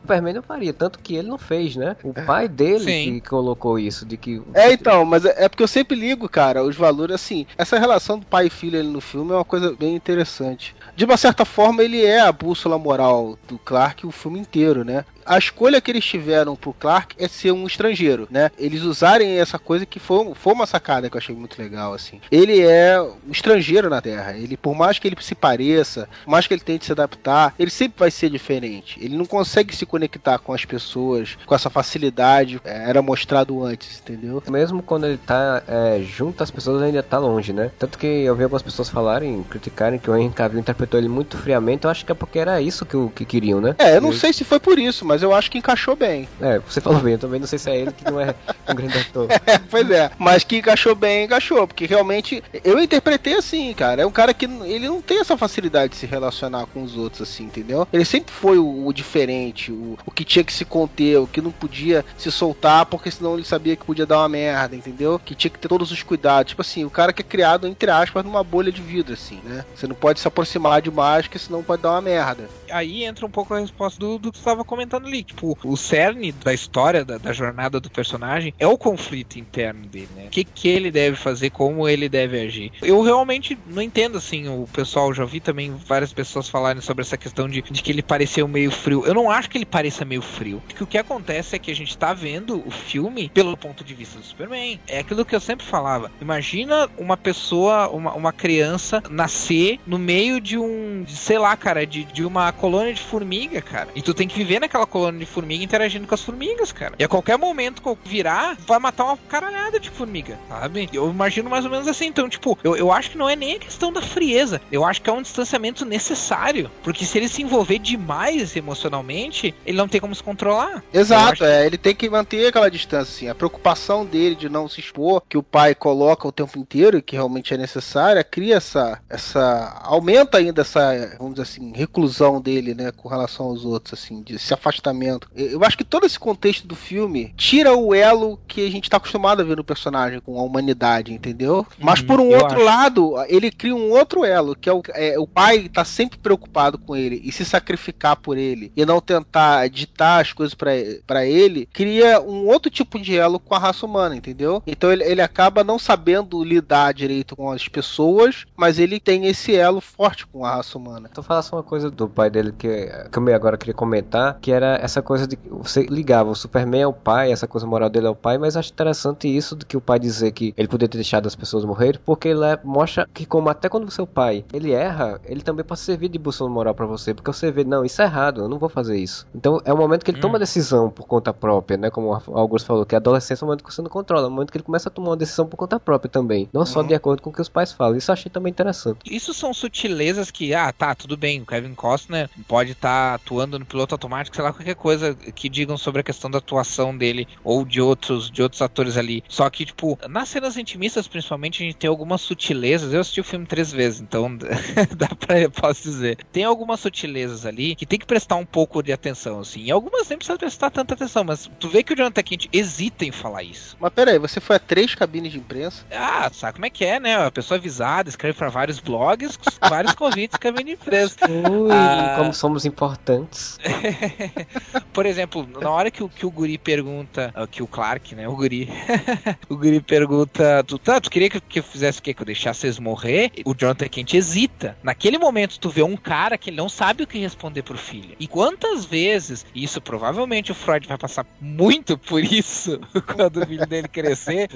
Superman não faria, tanto que ele não fez, né? O pai dele Sim. que colocou isso, de que... É, então, mas é, é porque eu sempre ligo, cara, os valores, assim, essa relação do pai e filho ali no filme é uma coisa bem interessante. De uma certa forma, ele é a bússola moral do Clark o filme inteiro, né? A escolha que eles tiveram pro Clark é ser um estrangeiro, né? Eles usarem essa coisa que foi, foi uma sacada que eu achei muito legal, assim. Ele é um estrangeiro na Terra. Ele, por mais que ele se pareça, por mais que ele tente se adaptar, ele sempre vai ser diferente. Ele não consegue se conectar com as pessoas com essa facilidade. É, era mostrado antes, entendeu? Mesmo quando ele tá é, junto às pessoas, ainda tá longe, né? Tanto que eu vi algumas pessoas falarem, criticarem que o Henry Cavill interpretou ele muito friamente. Eu acho que é porque era isso que, que queriam, né? É, eu não sei se foi por isso, mas mas eu acho que encaixou bem. É, você falou bem, eu também não sei se é ele que não é um grande ator. é, pois é, mas que encaixou bem, encaixou, porque realmente eu interpretei assim, cara. É um cara que ele não tem essa facilidade de se relacionar com os outros, assim, entendeu? Ele sempre foi o, o diferente, o, o que tinha que se conter, o que não podia se soltar, porque senão ele sabia que podia dar uma merda, entendeu? Que tinha que ter todos os cuidados. Tipo assim, o cara que é criado, entre aspas, numa bolha de vidro, assim, né? Você não pode se aproximar demais, porque senão pode dar uma merda. Aí entra um pouco a resposta do, do que você estava comentando Tipo, o cerne da história, da, da, jornada do personagem, é o conflito interno dele, né? O que, que ele deve fazer, como ele deve agir. Eu realmente não entendo, assim, o pessoal, já vi também várias pessoas falarem sobre essa questão de, de que ele pareceu meio frio. Eu não acho que ele pareça meio frio. Porque o que acontece é que a gente tá vendo o filme pelo ponto de vista do Superman. É aquilo que eu sempre falava. Imagina uma pessoa, uma, uma criança, nascer no meio de um, sei lá, cara, de, de uma colônia de formiga, cara. E tu tem que viver naquela colônia colônia de formiga interagindo com as formigas, cara. E a qualquer momento que eu virar, vai matar uma caralhada de formiga, sabe? Eu imagino mais ou menos assim. Então, tipo, eu, eu acho que não é nem a questão da frieza. Eu acho que é um distanciamento necessário. Porque se ele se envolver demais emocionalmente, ele não tem como se controlar. Exato, é. Ele tem que manter aquela distância, assim. A preocupação dele de não se expor, que o pai coloca o tempo inteiro, que realmente é necessária, cria essa. essa aumenta ainda essa, vamos dizer assim, reclusão dele, né, com relação aos outros, assim, de se afastar afastamento. Eu eu acho que todo esse contexto do filme tira o elo que a gente tá acostumado a ver no personagem com a humanidade, entendeu? Mas por um eu outro acho. lado, ele cria um outro elo, que é o, é, o pai tá sempre preocupado com ele e se sacrificar por ele e não tentar ditar as coisas pra pra ele, cria um outro tipo de elo com a raça humana, entendeu? Então ele, ele acaba não sabendo lidar direito com as pessoas, mas ele tem esse elo forte com a raça humana. Tu falasse uma coisa do pai dele que, que eu agora queria comentar, que era essa coisa de que você ligava o Superman é o pai, essa coisa moral dele é o pai, mas acho interessante isso de que o pai dizer que ele poderia ter deixado as pessoas morrerem, porque ele é- mostra que como até quando o seu pai ele erra, ele também pode servir de bússola moral pra você, porque você vê, não, isso é errado, eu não vou fazer isso. Então é o momento que ele toma decisão por conta própria, né? Como o Augusto falou, que a adolescência é o momento que você não controla, é o momento que ele começa a tomar uma decisão por conta própria também, não só de acordo com o que os pais falam. Isso eu achei também interessante. Isso são sutilezas que, ah, tá, tudo bem, o Kevin Costner pode estar atuando no piloto automático, sei lá, qualquer coisa que digam sobre a questão da atuação dele ou de outros, de outros atores ali. Só que, tipo, nas cenas intimistas, principalmente, a gente tem algumas sutilezas. Eu assisti o filme três vezes, então dá pra, eu posso dizer. Tem algumas sutilezas ali que tem que prestar um pouco de atenção, assim. E algumas nem precisa prestar tanta atenção, mas tu vê que o Jonathan Kent hesita em falar isso. Mas peraí, você foi a três cabines de imprensa? Ah, sabe como é que é, né? A pessoa avisada, escreve pra vários blogs, vários convites que a minha empresa. Ui, Ah. como somos importantes. Por exemplo, na hora que o, que o guri pergunta, ah, que o Clark, né, o guri, o guri pergunta, tu, tá, tu queria que, que eu fizesse o quê? Que eu deixasse vocês morrer? O Jonathan Kent hesita. Naquele momento, tu vê um cara que ele não sabe o que responder pro filho. E quantas vezes, e isso provavelmente o Freud vai passar muito por isso quando o filho dele crescer,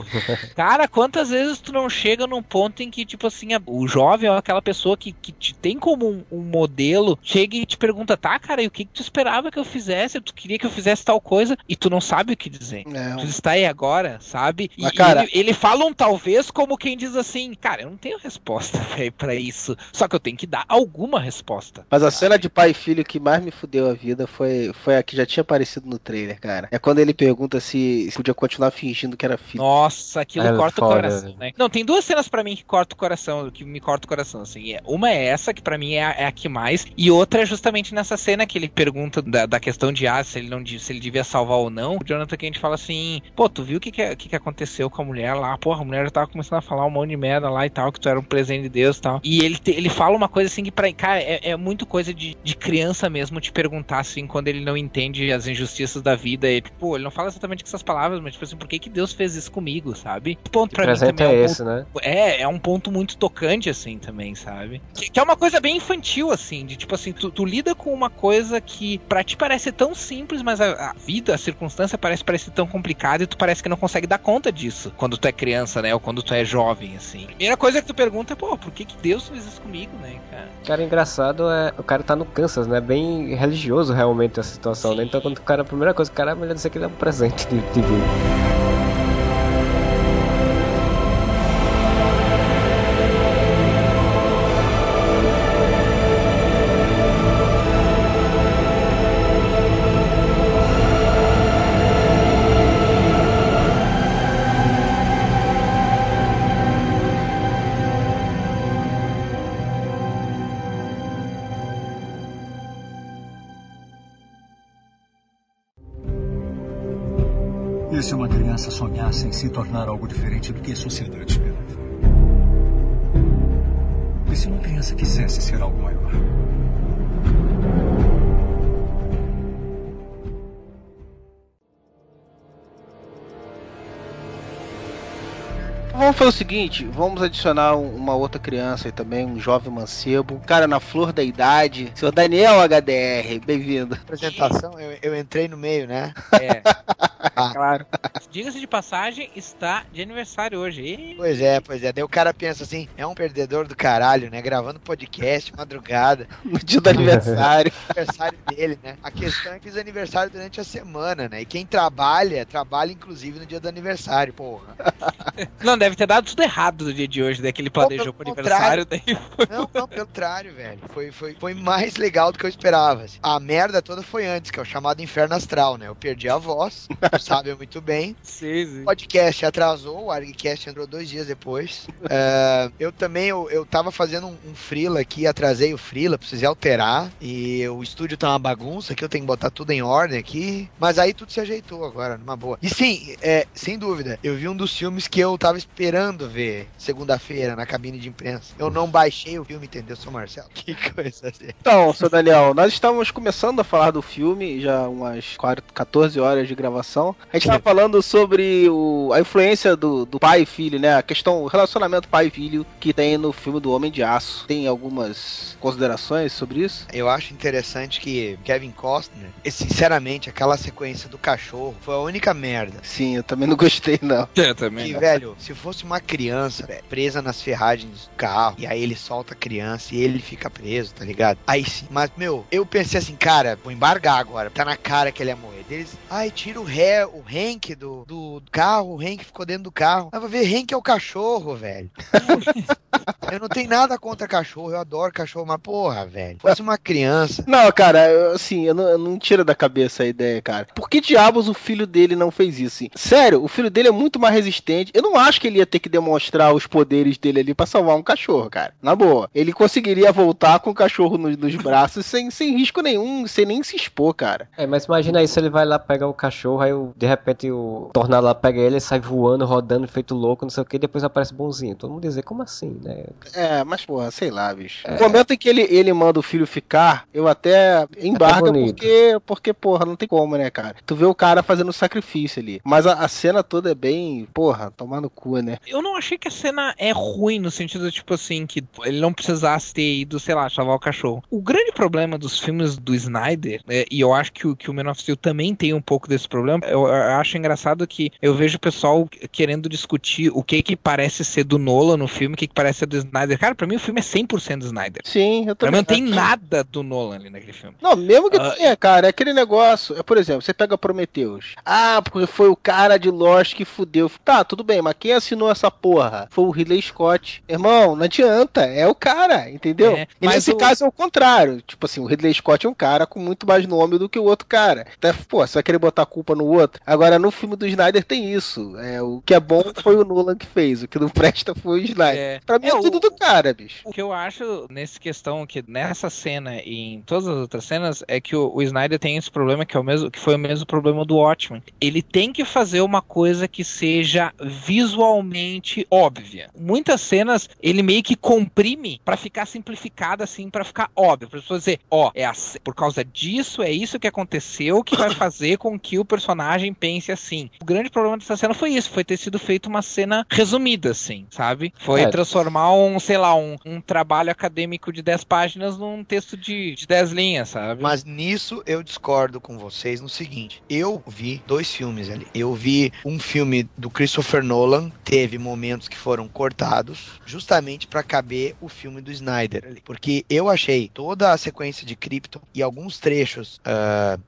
Cara, quantas vezes tu não chega num ponto em que, tipo assim, a- o jovem ou aquela pessoa que, que te tem como um, um modelo, chega e te pergunta, tá, cara, e o que, que tu esperava que eu fizesse? Tu queria que eu fizesse tal coisa e tu não sabe o que dizer. É, Tu está aí agora, sabe? E, Mas, cara- ele, ele fala um talvez como quem diz assim, cara, eu não tenho resposta velho, pra isso. Só que eu tenho que dar alguma resposta. Mas a cena de pai e filho que mais me fudeu a vida foi, foi a que já tinha aparecido no trailer, cara. É quando ele pergunta se, se podia continuar fingindo que era filho. Nossa, aquilo É corta o coração, velho. né? Não, tem duas cenas pra mim que corta o coração, que me corta o coração, assim. É- Uma é essa, que pra mim é a, é a que mais, e outra é justamente nessa cena que ele pergunta da, da questão de ah, se ele não se ele devia salvar ou não. O Jonathan Kent fala assim: pô, tu viu o que que, é- que que aconteceu com a mulher lá? Porra, a mulher já tava começando a falar um monte de merda lá e tal, que tu era um presente de Deus e tal. E ele, te- ele fala uma coisa assim que pra. Cara, é, é muito coisa de, de criança mesmo te perguntar assim, quando ele não entende as injustiças da vida. E, tipo, ele não fala exatamente com essas palavras, mas tipo assim, por que, que Deus fez isso comigo, sabe? Ponto O pra mim também é um esse, né? é, é um ponto muito tocante, assim, também, sabe? Que, que é uma coisa bem infantil, assim, de tipo assim, tu, tu lida com uma coisa que pra ti parece tão simples, mas a, a vida, a circunstância parece parecer tão complicada e tu parece que não consegue dar conta disso quando tu é criança, né? Ou quando tu é jovem, assim. Primeira coisa que tu pergunta é, pô, por que, que Deus fez isso comigo, né, cara? Cara, engraçado é. O cara tá no Kansas, né? Bem religioso realmente essa situação, né? Então quando o cara. A primeira coisa o cara é melhor dizer que ele é um presente de, criança sonhasse se tornar algo diferente do que a sociedade espera? E se uma criança quisesse ser algo maior? Vamos fazer o seguinte, vamos adicionar um- uma outra criança aí também, um jovem mancebo, cara na flor da idade, seu Daniel HDR, bem-vindo. Apresentação, eu, eu entrei no meio, né? É, claro. Diga-se de passagem, está de aniversário hoje. E... Pois é, pois é. Daí o cara pensa assim, é um perdedor do caralho, né? Gravando podcast, madrugada. No dia do aniversário. aniversário dele, né? A questão é que fiz aniversário durante a semana, né? E quem trabalha, trabalha inclusive no dia do aniversário, porra. Não, deve ter dado tudo errado no dia de hoje, que ele planejou pro aniversário, daí Não, não, pelo contrário, velho. Foi, foi, foi mais legal do que eu esperava. assim. A merda toda foi antes, que é o chamado inferno astral, né? Eu perdi a voz, sabe muito bem. Sim, sim. O podcast atrasou, o ArgCast entrou dois dias depois. É, eu também, eu, eu tava fazendo um, um freela aqui, atrasei o freela, precisei alterar. E o estúdio tá uma bagunça aqui, eu tenho que botar tudo em ordem aqui. Mas aí tudo se ajeitou agora, numa boa. E sim, é, sem dúvida, eu vi um dos filmes que eu tava esperando ver segunda-feira na cabine de imprensa. Eu não baixei o filme, entendeu, seu Marcelo? Que coisa assim. Então, seu Daniel, nós estávamos começando a falar do filme, já umas 14 horas de gravação. A gente estava falando sobre o, a influência do, do pai e filho, né? A questão, o relacionamento pai e filho que tem no filme do Homem de Aço. Tem algumas considerações sobre isso? Eu acho interessante que Kevin Costner, e, sinceramente, aquela sequência do cachorro foi a única merda. Sim, eu também não gostei, não. Eu também. Que, não. velho, se fosse uma criança velho, presa nas ferragens do carro, e aí ele solta a criança e ele fica preso, tá ligado? Aí sim. Mas, meu, eu pensei assim, cara, vou embargar agora. Tá na cara que ele ia morrer. Eles, ai, tira o ré, o Hank do, do carro, o Hank ficou dentro do carro. Aí eu vou ver, Hank é o cachorro, velho. eu não tenho nada contra cachorro, eu adoro cachorro, mas porra, velho. Fosse uma criança. Não, cara, eu, assim, eu não, eu não tiro da cabeça a ideia, cara. Por que diabos o filho dele não fez isso? Assim? Sério, o filho dele é muito mais resistente. Eu não acho que ele ia ter que demonstrar os poderes dele ali pra salvar um cachorro, cara. Na boa. Ele conseguiria voltar com o cachorro nos, nos braços sem, sem risco nenhum, sem nem se expor, cara. É, mas imagina aí se ele vai lá pegar o cachorro, aí o- de repente o tornado lá pega ele, sai voando, rodando, feito louco, não sei o que, depois aparece bonzinho. Todo mundo dizer, como assim, né? É, mas porra, sei lá, bicho. No momento em que ele, ele manda o filho ficar, eu até embarga bonito. porque, porque, porra, não tem como, né, cara? Tu vê o cara fazendo sacrifício ali. Mas a, a cena toda é bem, porra, tomar no cu, né? Eu não achei que a cena é ruim no sentido, tipo assim, que ele não precisasse ter ido, sei lá, salvar o cachorro. O grande problema dos filmes do Snyder, é, e eu acho que o, que o Man of Steel também tem um pouco desse problema, eu, eu acho engraçado que eu vejo o pessoal querendo discutir o que que parece ser do Nolan no filme, o que que parece ser do Snyder. Cara, pra mim o filme é 100% do Snyder. Sim, eu Pra mim também. não tem nada do Nolan ali naquele filme. Não, mesmo que Ah, tenha, cara, é aquele negócio. É, por exemplo, você pega Prometheus. Ah, porque foi o cara de Lost que fudeu. Tá, tudo bem, mas quem assinou essa porra? Foi o Ridley Scott. Irmão, não adianta, é o cara, entendeu? É, e mas nesse o- caso é o contrário. Tipo assim, o Ridley Scott é um cara com muito mais nome do que o outro cara. Até, pô, você vai querer botar a culpa no outro. Agora, no filme do Snyder tem isso. É, o que é bom foi o Nolan que fez, o que não presta foi o Snyder. É. Pra mim é, É, o- tudo do cara, bicho. O que eu acho nessa questão que nessa cena e em todas as outras cenas é que o, o Snyder tem esse problema que é o mesmo que foi o mesmo problema do Watchmen. Ele tem que fazer uma coisa que seja visualmente óbvia. Muitas cenas ele meio que comprime pra ficar simplificada assim, pra ficar óbvio, para pessoas dizer, ó, é assim, por causa disso é isso que aconteceu que vai fazer com que o personagem pense assim. O grande problema dessa cena foi isso, foi ter sido feito uma cena resumida assim, sabe? Foi É. transformar um, sei lá, um, um trabalho acadêmico de 10 páginas num texto de, de 10 linhas, sabe? Mas nisso eu discordo com vocês no seguinte: eu vi dois filmes ali. Eu vi um filme do Christopher Nolan, teve momentos que foram cortados, justamente pra caber o filme do Snyder ali. Porque eu achei toda a sequência de Krypton e alguns trechos ah,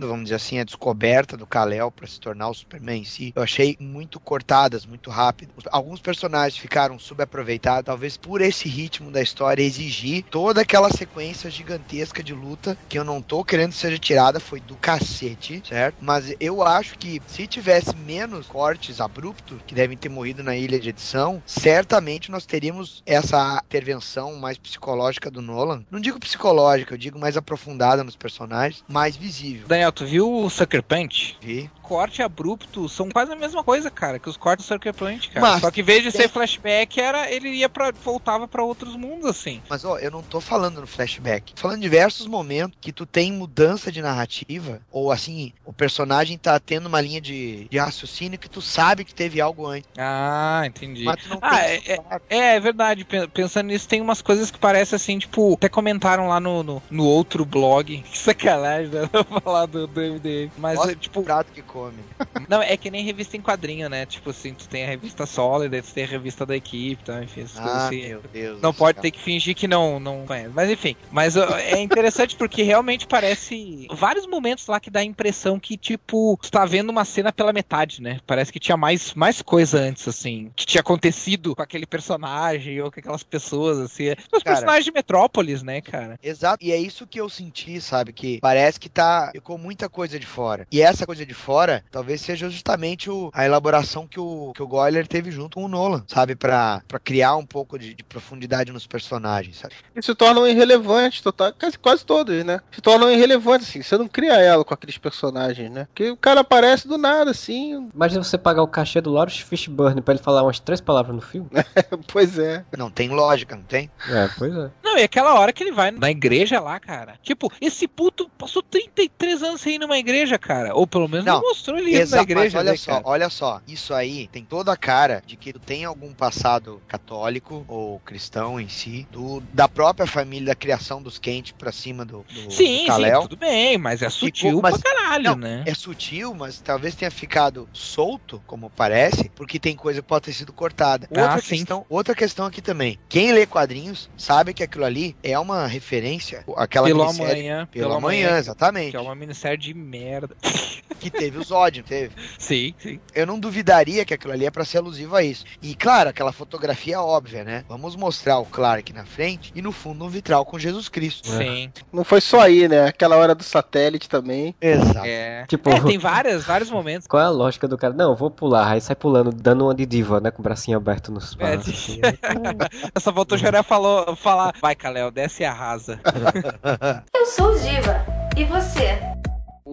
vamos dizer assim, a descoberta do Kal-El pra se tornar o Superman em si, eu achei muito cortadas, muito rápido. Alguns personagens ficaram subaproveitados, talvez por esse ritmo da história exigir toda aquela sequência gigantesca de luta que eu não tô querendo que seja tirada, foi do cacete, certo? Mas eu acho que se tivesse menos cortes abruptos, que devem ter morrido na ilha de edição, certamente nós teríamos essa intervenção mais psicológica do Nolan. Não digo psicológica, eu digo mais aprofundada nos personagens, mais visível. Tu viu o Sucker Punch? Vi. Corte abrupto são quase a mesma coisa, cara, que os cortes do Sucker Punch, cara. Mas- Só que em vez de ser flashback, era ele ia para voltava pra outros mundos assim. Mas ó, eu não tô falando no flashback. Tô falando em diversos momentos que tu tem mudança de narrativa, ou assim, o personagem tá tendo uma linha de, de raciocínio que tu sabe que teve algo antes. Ah, entendi. Mas tu não Ah, tem é, é, é verdade. Pen- Pensando nisso, tem umas coisas que parecem assim, tipo, até comentaram lá no, no, no outro blog. Que sacanagem, né? Falar do, do MDM. Mas, é, tipo, prato que come. não, é que nem revista em quadrinho, né? Tipo assim, tu tem a revista sólida, tu tem a revista da equipe, então, enfim, essas coisas Ah, assim. meu Deus. Não pode céu. ter que fingir que não, não conhece. Mas enfim. Mas é interessante porque realmente parece. Vários momentos lá que dá a impressão que, tipo, tu tá vendo uma cena pela metade, né? Parece que tinha mais, mais coisa antes, assim. Que tinha acontecido com aquele personagem ou com aquelas pessoas, assim. Os Cara. personagens de Metrópolis, né, cara? Exato, e é isso que eu senti, sabe? Que parece que tá. Ficou muita coisa de fora. E essa coisa de fora talvez seja justamente o, a elaboração que o, que o Goyer teve junto com o Nolan, sabe? Pra, pra criar um pouco de, de profundidade nos personagens, sabe? E se tornam irrelevantes, total, quase, quase todos, né? Se tornam irrelevantes, assim. Você não cria ela com aqueles personagens, né? Porque o cara aparece do nada, assim. Imagina você pagar o cachê do Lawrence Fishburne pra ele falar umas três palavras no filme. pois é. Não tem lógica, não tem? É, pois é. Não, e aquela hora que ele vai na igreja lá, cara. Tipo, esse puto passou 33 anos sem ir numa igreja, cara. Ou pelo menos não, não mostrou ele indo na igreja. olha né, só, cara? olha só. Isso aí tem toda a cara de que tu tem algum passado católico ou cristão em si, do, da própria família, da criação dos Kent pra cima do, do, Sim, do sim, tudo bem, mas é sutil Ficou- mas- pra caralho, Não, né? É sutil, mas talvez tenha ficado solto, como parece, porque tem coisa que pode ter sido cortada. Ah, Outra, sim. questão, outra questão aqui também. Quem lê quadrinhos sabe que aquilo ali é uma referência. Aquela Pelo minissérie- amanhã. Pelo amanhã, exatamente. Que é uma minissérie de merda. Que teve o Zod, não teve? Sim, sim. Eu não duvidaria que aquilo ali é pra ser alusivo a isso. E claro, aquela fotografia é óbvia, né? Vamos mostrar o Clark na frente e no fundo um vitral com Jesus Cristo. Sim. Não foi só aí, né? Aquela hora do satélite também. Exato. É. Tipo- É, tem vários, vários momentos. Qual é a lógica do cara? Não, eu vou pular, aí sai pulando, dando uma de diva, né? Com o bracinho aberto nos É, braços. assim, né? Essa voltou Joré falou falar, vai, Kalel, desce e arrasa. Eu sou diva. E você?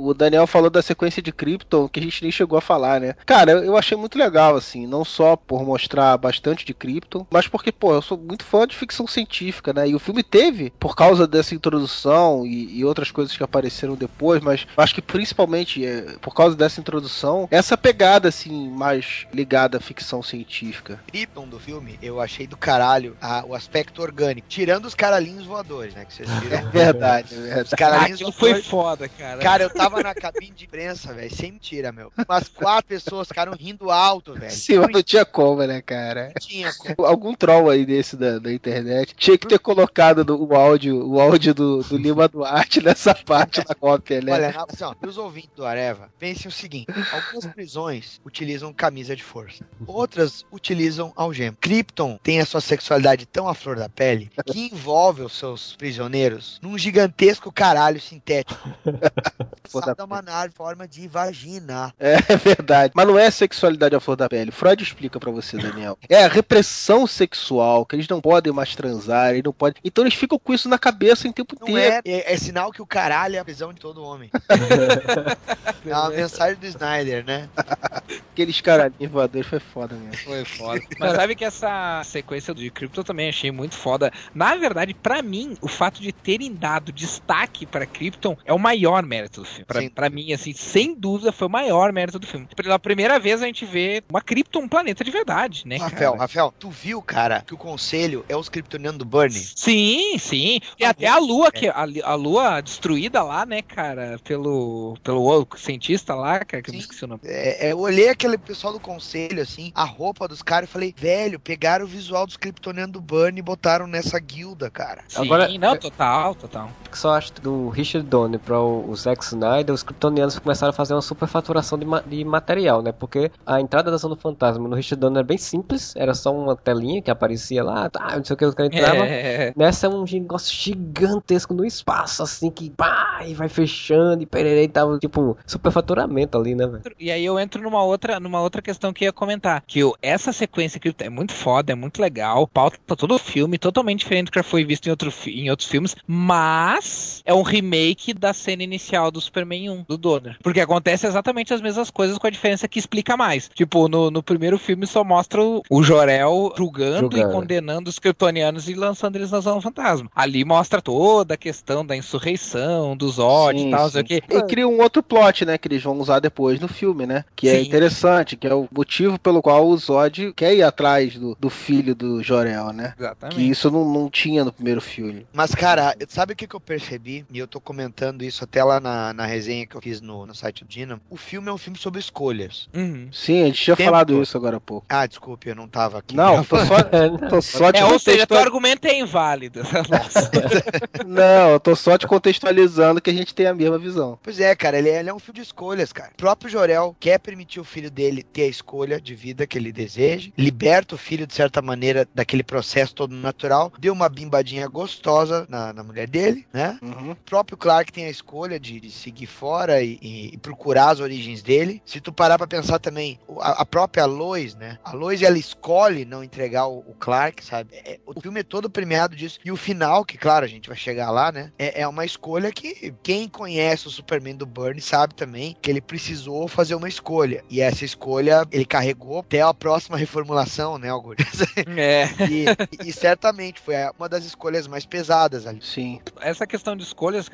O Daniel falou da sequência de Krypton, que a gente nem chegou a falar, né? Cara, eu achei muito legal, assim, não só por mostrar bastante de Krypton, mas porque, pô, eu sou muito fã de ficção científica, né? E o filme teve, por causa dessa introdução e, e outras coisas que apareceram depois, mas acho que principalmente é, por causa dessa introdução, essa pegada, assim, mais ligada à ficção científica. Krypton do filme, eu achei do caralho a- o aspecto orgânico. Tirando os caralhinhos voadores, né? Que vocês viram. É verdade, é verdade. Os caralhinhos foi voadores. foda, cara. Cara, eu tava na cabine de imprensa, velho, sem mentira, meu. Umas quatro pessoas ficaram rindo alto, velho. Sim, mas não tinha como, né, cara? Não tinha como. Algum troll aí desse da, da internet tinha que ter colocado no- o áudio, o áudio do, do Lima Duarte nessa parte da cópia, né? Olha, assim, ó, os ouvintes do Areva, pensem o seguinte: algumas prisões utilizam camisa de força, outras utilizam algema. Krypton tem a sua sexualidade tão à flor da pele que envolve os seus prisioneiros num gigantesco caralho sintético. Sabe da uma nave em forma de vagina. É verdade. Mas não é sexualidade à flor da pele. Freud explica pra você, Daniel. É a repressão sexual, que eles não podem mais transar, eles não podem. Então eles ficam com isso na cabeça em tempo Não inteiro. é, é, é sinal que o caralho é a prisão de todo homem. é uma mensagem do Snyder, né? Aqueles caralhinhos voadores foi foda mesmo. Foi foda. Mas sabe que essa sequência de Krypton eu também achei muito foda. Na verdade, pra mim, o fato de terem dado destaque pra Krypton é o maior mérito do filme. Pra, pra mim, assim, sem dúvida, foi o maior mérito do filme. Pela primeira vez a gente vê uma Krypton, um planeta de verdade, né, Rafael, cara? Rafael, tu viu, cara, que o conselho é os kryptonianos do Burnie? Sim, sim. E até a lua, que a, a lua destruída lá, né, cara, pelo, pelo cientista lá, cara, que eu me esqueci o nome. É, é, eu olhei aquele pessoal do conselho, assim, a roupa dos caras e falei, velho, pegaram o visual dos kryptonianos do Burnie e botaram nessa guilda, cara. Sim, Agora- não, total, total. que só acho do Richard Donner para o, o Zack Snyder, os kryptonianos começaram a fazer uma superfaturação de, ma- de material, né? Porque a entrada da Zona do Fantasma no Richard Donner era bem simples, era só uma telinha que aparecia lá, tá, não sei o que, o cara entrava. É. Nessa é um negócio gigantesco no espaço, assim, que pá, e vai fechando, e pererei, tava tipo superfaturamento ali, né, velho? E aí eu entro numa outra, numa outra questão que eu ia comentar. Que o- essa sequência aqui é muito foda, é muito legal. Pauta todo o filme, totalmente diferente do que já foi visto em, outro, em outros filmes. Mas é um remake da cena inicial do Superman 1, do Donner. Porque acontece exatamente as mesmas coisas com a diferença que explica mais. Tipo, no, no primeiro filme só mostra o, o Jor-El julgando, Julgando. e condenando os kryptonianos e lançando eles na Zona Fantasma. Ali mostra toda a questão da insurreição, do Zod Sim, e tal, sim. sei o quê. E cria um outro plot, né? Que eles vão usar depois no filme, né? Que é Sim. interessante, que é o motivo pelo qual o Zod quer ir atrás do, do filho do Jorel, né? Exatamente. Que isso não, não tinha no primeiro filme. Mas, cara, sabe o que, que eu percebi? E eu tô comentando isso até lá na, na resenha que eu fiz no, no site do Dynamo. O filme é um filme sobre escolhas. Uhum. Sim, a gente tinha Tempo falado isso agora há pouco. Ah, desculpe, eu não tava aqui. Não, tô só, tô só te É, ou seja, teu argumento é inválido. Nossa. Não, eu tô só te contextualizando que a gente tem a mesma visão. Pois é, cara, ele é, ele é um filme de escolhas, cara. O próprio Jorel quer permitir o filho dele ter a escolha de vida que ele deseja, liberta o filho, de certa maneira, daquele processo todo natural, deu uma bimbadinha gostosa na, na mulher dele, né? Uhum. O próprio Clark tem a escolha de, de seguir fora e, e- e procurar as origens dele. Se tu parar pra pensar também, a, a própria Lois, né? A Lois, ela escolhe não entregar o, o Clark, sabe? É- o filme é todo premiado disso. E o final, que claro, a gente vai chegar lá, né? É, é uma escolha que quem conhece o Superman do Burnie sabe também que ele precisou fazer uma escolha. E essa escolha ele carregou até a próxima reformulação, né, Augusto? É. E, e certamente foi uma das escolhas mais pesadas ali. Sim. Essa questão de escolhas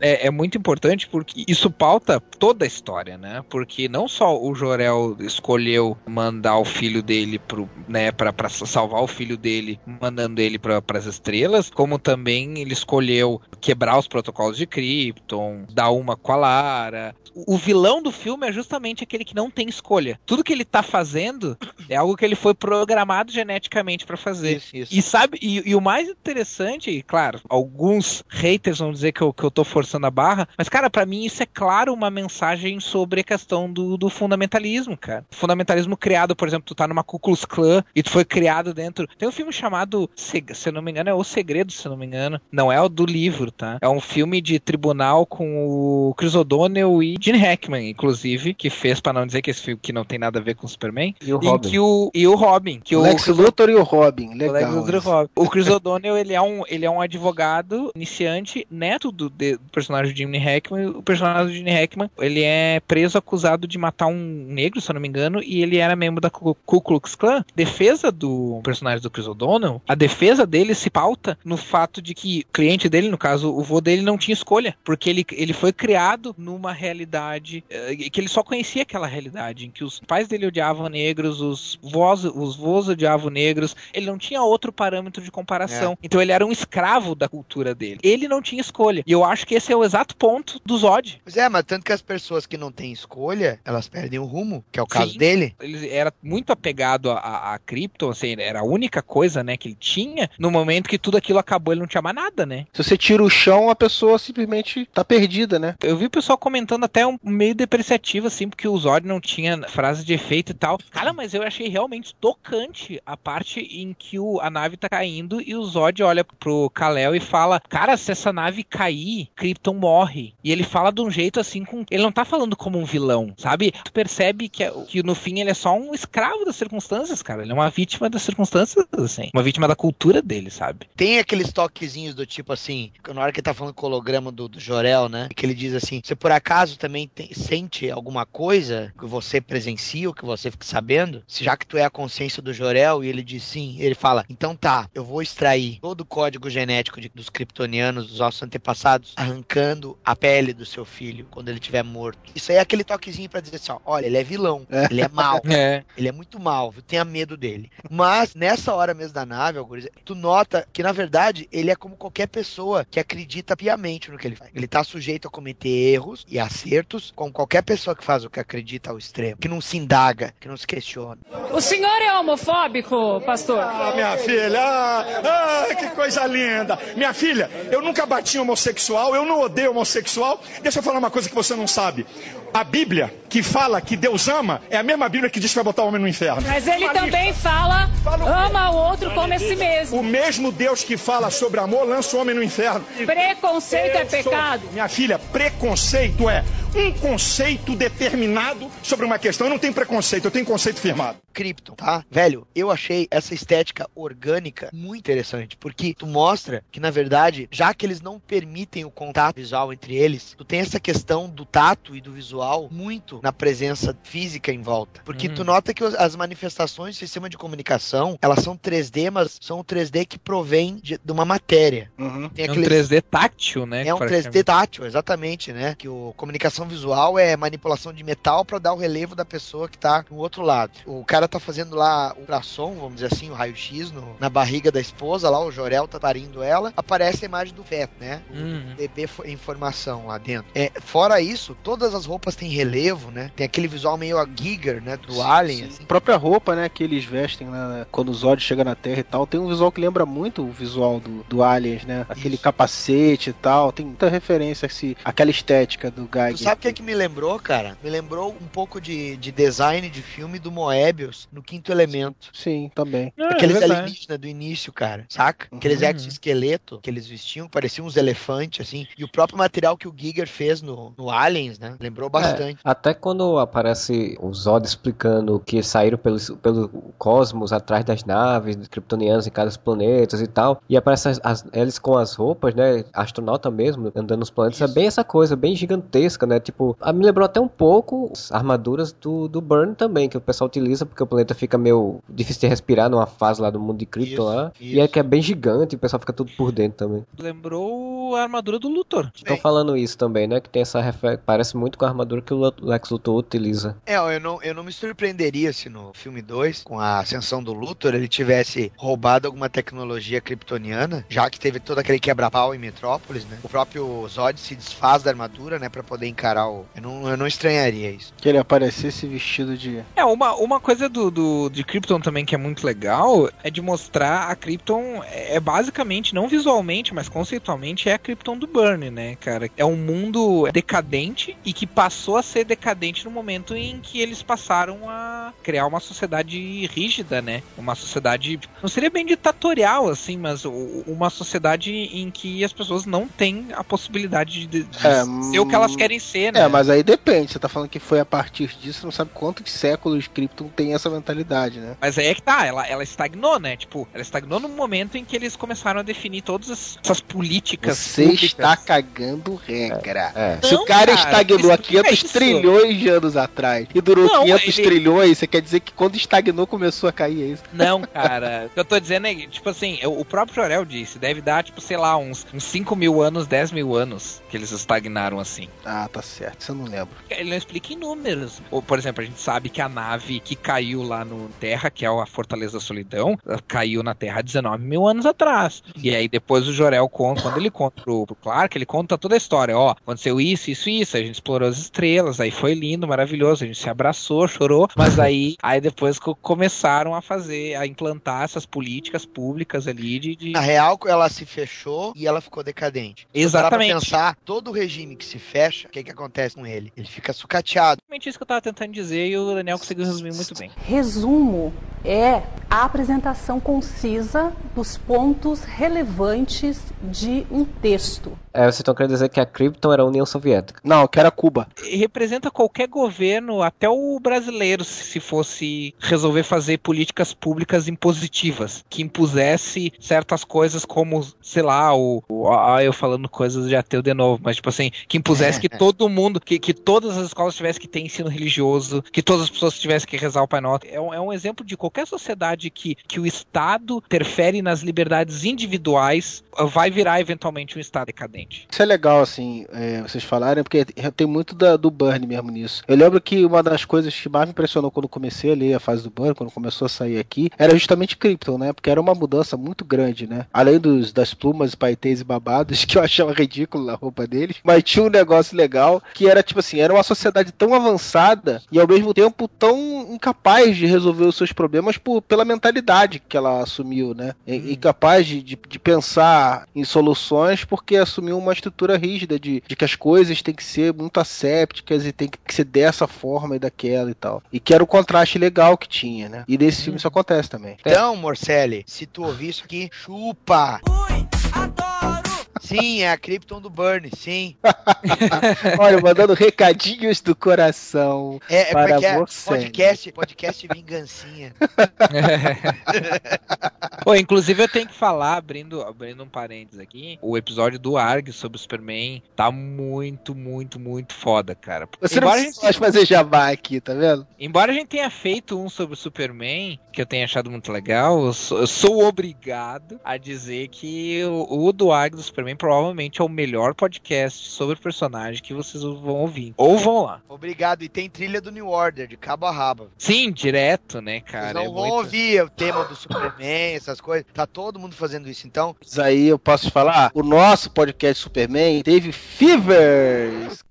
é, é muito importante porque isso pauta toda a história, né? Porque não só o Jorel escolheu mandar o filho dele pro, né, pra, pra salvar o filho dele, mandando ele para as estrelas, como também ele escolheu quebrar os protocolos de Krypton, dar uma com a Lara. O, o vilão do filme é justamente aquele que não tem escolha. Tudo que ele tá fazendo é algo que ele foi programado geneticamente para fazer. Isso, isso. E sabe, e, e o mais interessante, e claro, alguns haters vão dizer que eu, que eu tô forçando a barra, mas cara, pra mim isso é claro uma mensagem sobre a questão do, do fundamentalismo, cara. Fundamentalismo criado, por exemplo, tu tá numa Ku Klux Klan e tu foi criado dentro. Tem um filme chamado, Se- se eu não me engano, é O Segredo, se eu não me engano. Não é o do livro, tá? É um filme de tribunal com o Chris O'Donnell e Gene Hackman, inclusive, que fez, pra não dizer que esse filme que não tem nada a ver com o Superman. E o em Robin. que o, e o Robin. Que o Lex Luthor e o Robin. o Lex Legal. Luthor e o. Robin. O Chris O'Donnell, ele é um, ele é um advogado iniciante, neto do, de- do personagem de Jimmy Hackman. O personagem de Jimmy Hackman, ele é preso acusado de matar um negro, se eu não me engano, e ele era membro da Ku Ku Klux Klan. Defesa do personagem do Chris O'Donnell, a defesa dele se pauta no fato de que o cliente dele, no caso, o vô dele, não tinha escolha, porque ele, ele foi criado numa realidade eh, que ele só conhecia aquela realidade, em que os pais dele odiavam negros, os vós, os vós odiavam negros, ele não tinha outro parâmetro de comparação. Então ele era um escravo da cultura dele. Ele não tinha escolha. E eu acho que esse é o exato ponto do Zod. Pois é, mas tanto que as pessoas que não têm escolha, elas perdem o rumo, que é o caso Sim. dele. Ele era muito apegado a, a, a Krypton, assim, era a única coisa, né, que ele tinha. No momento que tudo aquilo acabou, ele não tinha mais nada, né? Se você tira o chão, a pessoa simplesmente tá perdida, né? Eu vi o pessoal comentando até um meio depreciativo, assim, porque o Zod não tinha frase de efeito e tal. Cara, mas eu achei realmente tocante a parte em que o, a nave tá caindo e o Zod olha pro Kal-El e fala: Cara, se essa nave cair, Krypton morre. E ele fala de um jeito assim com. Ele não tá falando como um vilão, sabe? Tu percebe que, que no fim ele é só um escravo das circunstâncias, cara. Ele é uma vítima das circunstâncias, assim. Uma vítima da cultura dele, sabe? Tem aqueles toquezinhos do tipo assim, na hora que ele tá falando com o holograma do, do Jorel, né? Que ele diz assim: você por acaso também tem- sente alguma coisa que você presencia, ou que você fica sabendo? Se já que tu é a consciência do Jorel, e ele diz sim, ele fala: então tá, eu vou extrair todo o código genético de- dos kryptonianos, dos nossos antepassados, arrancando a pele do seu filho quando ele estiver morto. Isso aí é aquele toquezinho pra dizer assim: ó, olha, ele é vilão, É. ele é mau. É. Ele é muito mal, tenha medo dele. Mas nessa hora mesmo da nave, tu nota que na verdade ele é como qualquer pessoa que acredita piamente no que ele faz. Ele tá sujeito a cometer erros e acertos, como qualquer pessoa que faz o que acredita ao extremo, que não se indaga, que não se questiona. O senhor é homofóbico, pastor? Ah, minha filha, ah, ah, que coisa linda. Minha filha, eu nunca bati em homossexual, eu não odeio homossexual. Deixa eu falar uma coisa que você não sabe. A Bíblia, que fala que Deus ama, é a mesma Bíblia que diz que vai botar o homem no inferno. Mas ele também fala, ama o outro como a si mesmo. O mesmo Deus que fala sobre amor lança o homem no inferno. Preconceito é Eu sou- pecado. Minha filha, preconceito é um conceito determinado sobre uma questão. Eu não tenho preconceito, eu tenho conceito firmado. Krypton, tá? Velho, eu achei essa estética orgânica muito interessante, porque tu mostra que, na verdade, já que eles não permitem o contato visual entre eles, tu tem essa questão do tato e do visual muito na presença física em volta. Porque Uhum. tu nota que as manifestações do sistema de comunicação, elas são 3D, mas são um 3D que provém de, de uma matéria. Tem É um aqueles- 3D tátil, né? é um praticamente. 3D tátil, exatamente, né? Que o comunicação visual é manipulação de metal para dar o relevo da pessoa que tá no outro lado. O cara tá fazendo lá o ultrassom, vamos dizer assim, o raio-x na barriga da esposa, lá o Jorel tá parindo ela, aparece a imagem do feto, né? O Uhum. bebê em formação lá dentro. É, fora isso, todas as roupas elas têm relevo, né? Tem aquele visual meio a Giger, né? Do Alien. Assim. A própria roupa, né, que eles vestem né, quando o Zod chega na Terra e tal, tem um visual que lembra muito o visual do, do Aliens, né? Aquele Isso. capacete e tal, tem muita referência a esse, aquela estética do Tu Geiger. sabe o que, que me lembrou, cara? Me lembrou um pouco de, de design de filme do Moebius no Quinto Elemento. Sim, também. Ah, Aqueles é alienígenas do início, cara, saca? Aqueles Uhum. exoesqueleto que eles vestiam, pareciam uns elefantes, assim. E o próprio material que o Giger fez no, no Aliens, né? Lembrou bastante. É, até quando aparece o Zod explicando que saíram pelo, pelo cosmos atrás das naves kryptonianas em cada planetas e tal, e aparece as, as- eles com as roupas, né, astronauta mesmo, andando nos planetas, é bem essa coisa, bem gigantesca, né, tipo, ah, me lembrou até um pouco as armaduras do, do Burn também, que o pessoal utiliza porque o planeta fica meio difícil de respirar numa fase lá do mundo de Krypton Isso, lá, e isso. é que é bem gigante, e o pessoal fica tudo por dentro também. Lembrou a armadura do Luthor. Estão falando isso também, né, que tem essa refer... parece muito com a armadura que o Lex Luthor utiliza. É, eu não, eu não me surpreenderia se no filme 2, com a ascensão do Luthor, ele tivesse roubado alguma tecnologia kryptoniana, já que teve todo aquele quebra-pau em Metrópolis, né? O próprio Zod se desfaz da armadura, né, Pra poder encarar o... Eu não, eu não estranharia isso. Que ele aparecesse vestido de. É, uma, uma coisa do, do, de Krypton também que é muito legal é de mostrar a Krypton é basicamente, não visualmente, mas conceitualmente, é a Krypton do Burn, né, cara? É um mundo decadente e que passou a ser decadente no momento em que eles passaram a criar uma sociedade rígida, né? Uma sociedade, não seria bem ditatorial, assim, mas uma sociedade em que as pessoas não têm a possibilidade de, de É, ser o que elas querem ser, né? É, mas aí depende. Você tá falando que foi a partir disso, não sabe quantos séculos Krypton tem essa mentalidade, né? Mas aí é que tá, ela, ela estagnou, né? Tipo, ela estagnou no momento em que eles começaram a definir todas as- essas políticas Você públicas. está cagando regra. É. Se o Não, cara, cara, estagnou há isso- que é 500 isso? trilhões de anos atrás e durou Não, 500 ele- trilhões, você quer dizer que quando estagnou começou a cair, é isso? Não, cara. o que eu tô dizendo é que, tipo assim, o o próprio Jorel disse, deve dar, tipo, sei lá, uns, uns 5 mil anos, 10 mil anos que eles estagnaram assim. Ah, tá certo, isso eu não lembro. Ele não explica em números. Ou, por exemplo, a gente sabe que a nave que caiu lá no Terra, que é a Fortaleza da Solidão, caiu na Terra há 19 mil anos atrás. E aí depois o Jorel conta, quando ele conta pro, pro Clark, ele conta toda a história. Ó, aconteceu isso, isso, isso. A gente explorou as estrelas, aí foi lindo, maravilhoso. A gente se abraçou, chorou. Mas aí, aí depois co- começaram a fazer, a implantar essas políticas públicas ali de. de- Na real, ela se fechou e ela ficou decadente. Exatamente. pensar, todo regime que se fecha, o que que acontece com ele? Ele fica sucateado. Exatamente isso que eu tava tentando dizer e o Daniel conseguiu resumir muito bem. Resumo é a apresentação concisa dos pontos relevantes de um texto. É, vocês estão querendo dizer que a Krypton era a União Soviética. Não, que era Cuba. E representa qualquer governo, até o brasileiro, se fosse resolver fazer políticas públicas impositivas, que impusesse certas coisas como, sei lá, o, o ah, eu falando coisas de ateu de novo, mas tipo assim, que impusesse que todo mundo, que, que todas as escolas tivessem que ter ensino religioso, que todas as pessoas tivessem que rezar o Pai Nosso. É um, é um exemplo de qualquer sociedade que, que o Estado interfere nas liberdades individuais, vai virar eventualmente um Estado decadente. Isso é legal, assim, é, vocês falarem, porque tem muito da- do Burn mesmo nisso. Eu lembro que uma das coisas que mais me impressionou quando comecei a ler a fase do Burn, quando começou a sair aqui, era justamente Krypton, né? Porque era uma mudança muito grande, né? Além dos, das plumas, paetês e babados, que eu achava ridículo na roupa deles, mas tinha um negócio legal, que era tipo assim, era uma sociedade tão avançada e ao mesmo tempo tão incapaz de resolver os seus problemas por, pela mentalidade que ela assumiu, né? E- Incapaz de, de, de pensar em soluções porque assumiu uma estrutura rígida de, de que as coisas têm que ser muito assépticas e tem que ser dessa forma e daquela e tal. E que era o contraste legal que tinha, né? E nesse filme isso acontece também. Então, Morcelli, se tu ouvir isso aqui, chupa! Sim, é a Krypton do Burn, sim. Olha, mandando recadinhos do coração É, é como para é é? você. Podcast, podcast vingancinha. Pô, inclusive eu tenho que falar, abrindo, abrindo um parênteses aqui, o episódio do Arg sobre o Superman tá muito, muito, muito foda, cara. Você não embora, a gente, pode fazer jabá aqui, tá vendo? embora a gente tenha feito um sobre o Superman, que eu tenha achado muito legal, eu sou, eu sou obrigado a dizer que o, o do Arg do Superman provavelmente é o melhor podcast sobre personagem que vocês vão ouvir. Ou vão lá. Obrigado. E tem trilha do New Order, de cabo a rabo. Sim, direto, né, Vocês cara? não é vão muito- ouvir o tema do Superman, essas coisas. Tá todo mundo fazendo isso. Então, Isso aí eu posso falar. O nosso podcast Superman teve Fevers.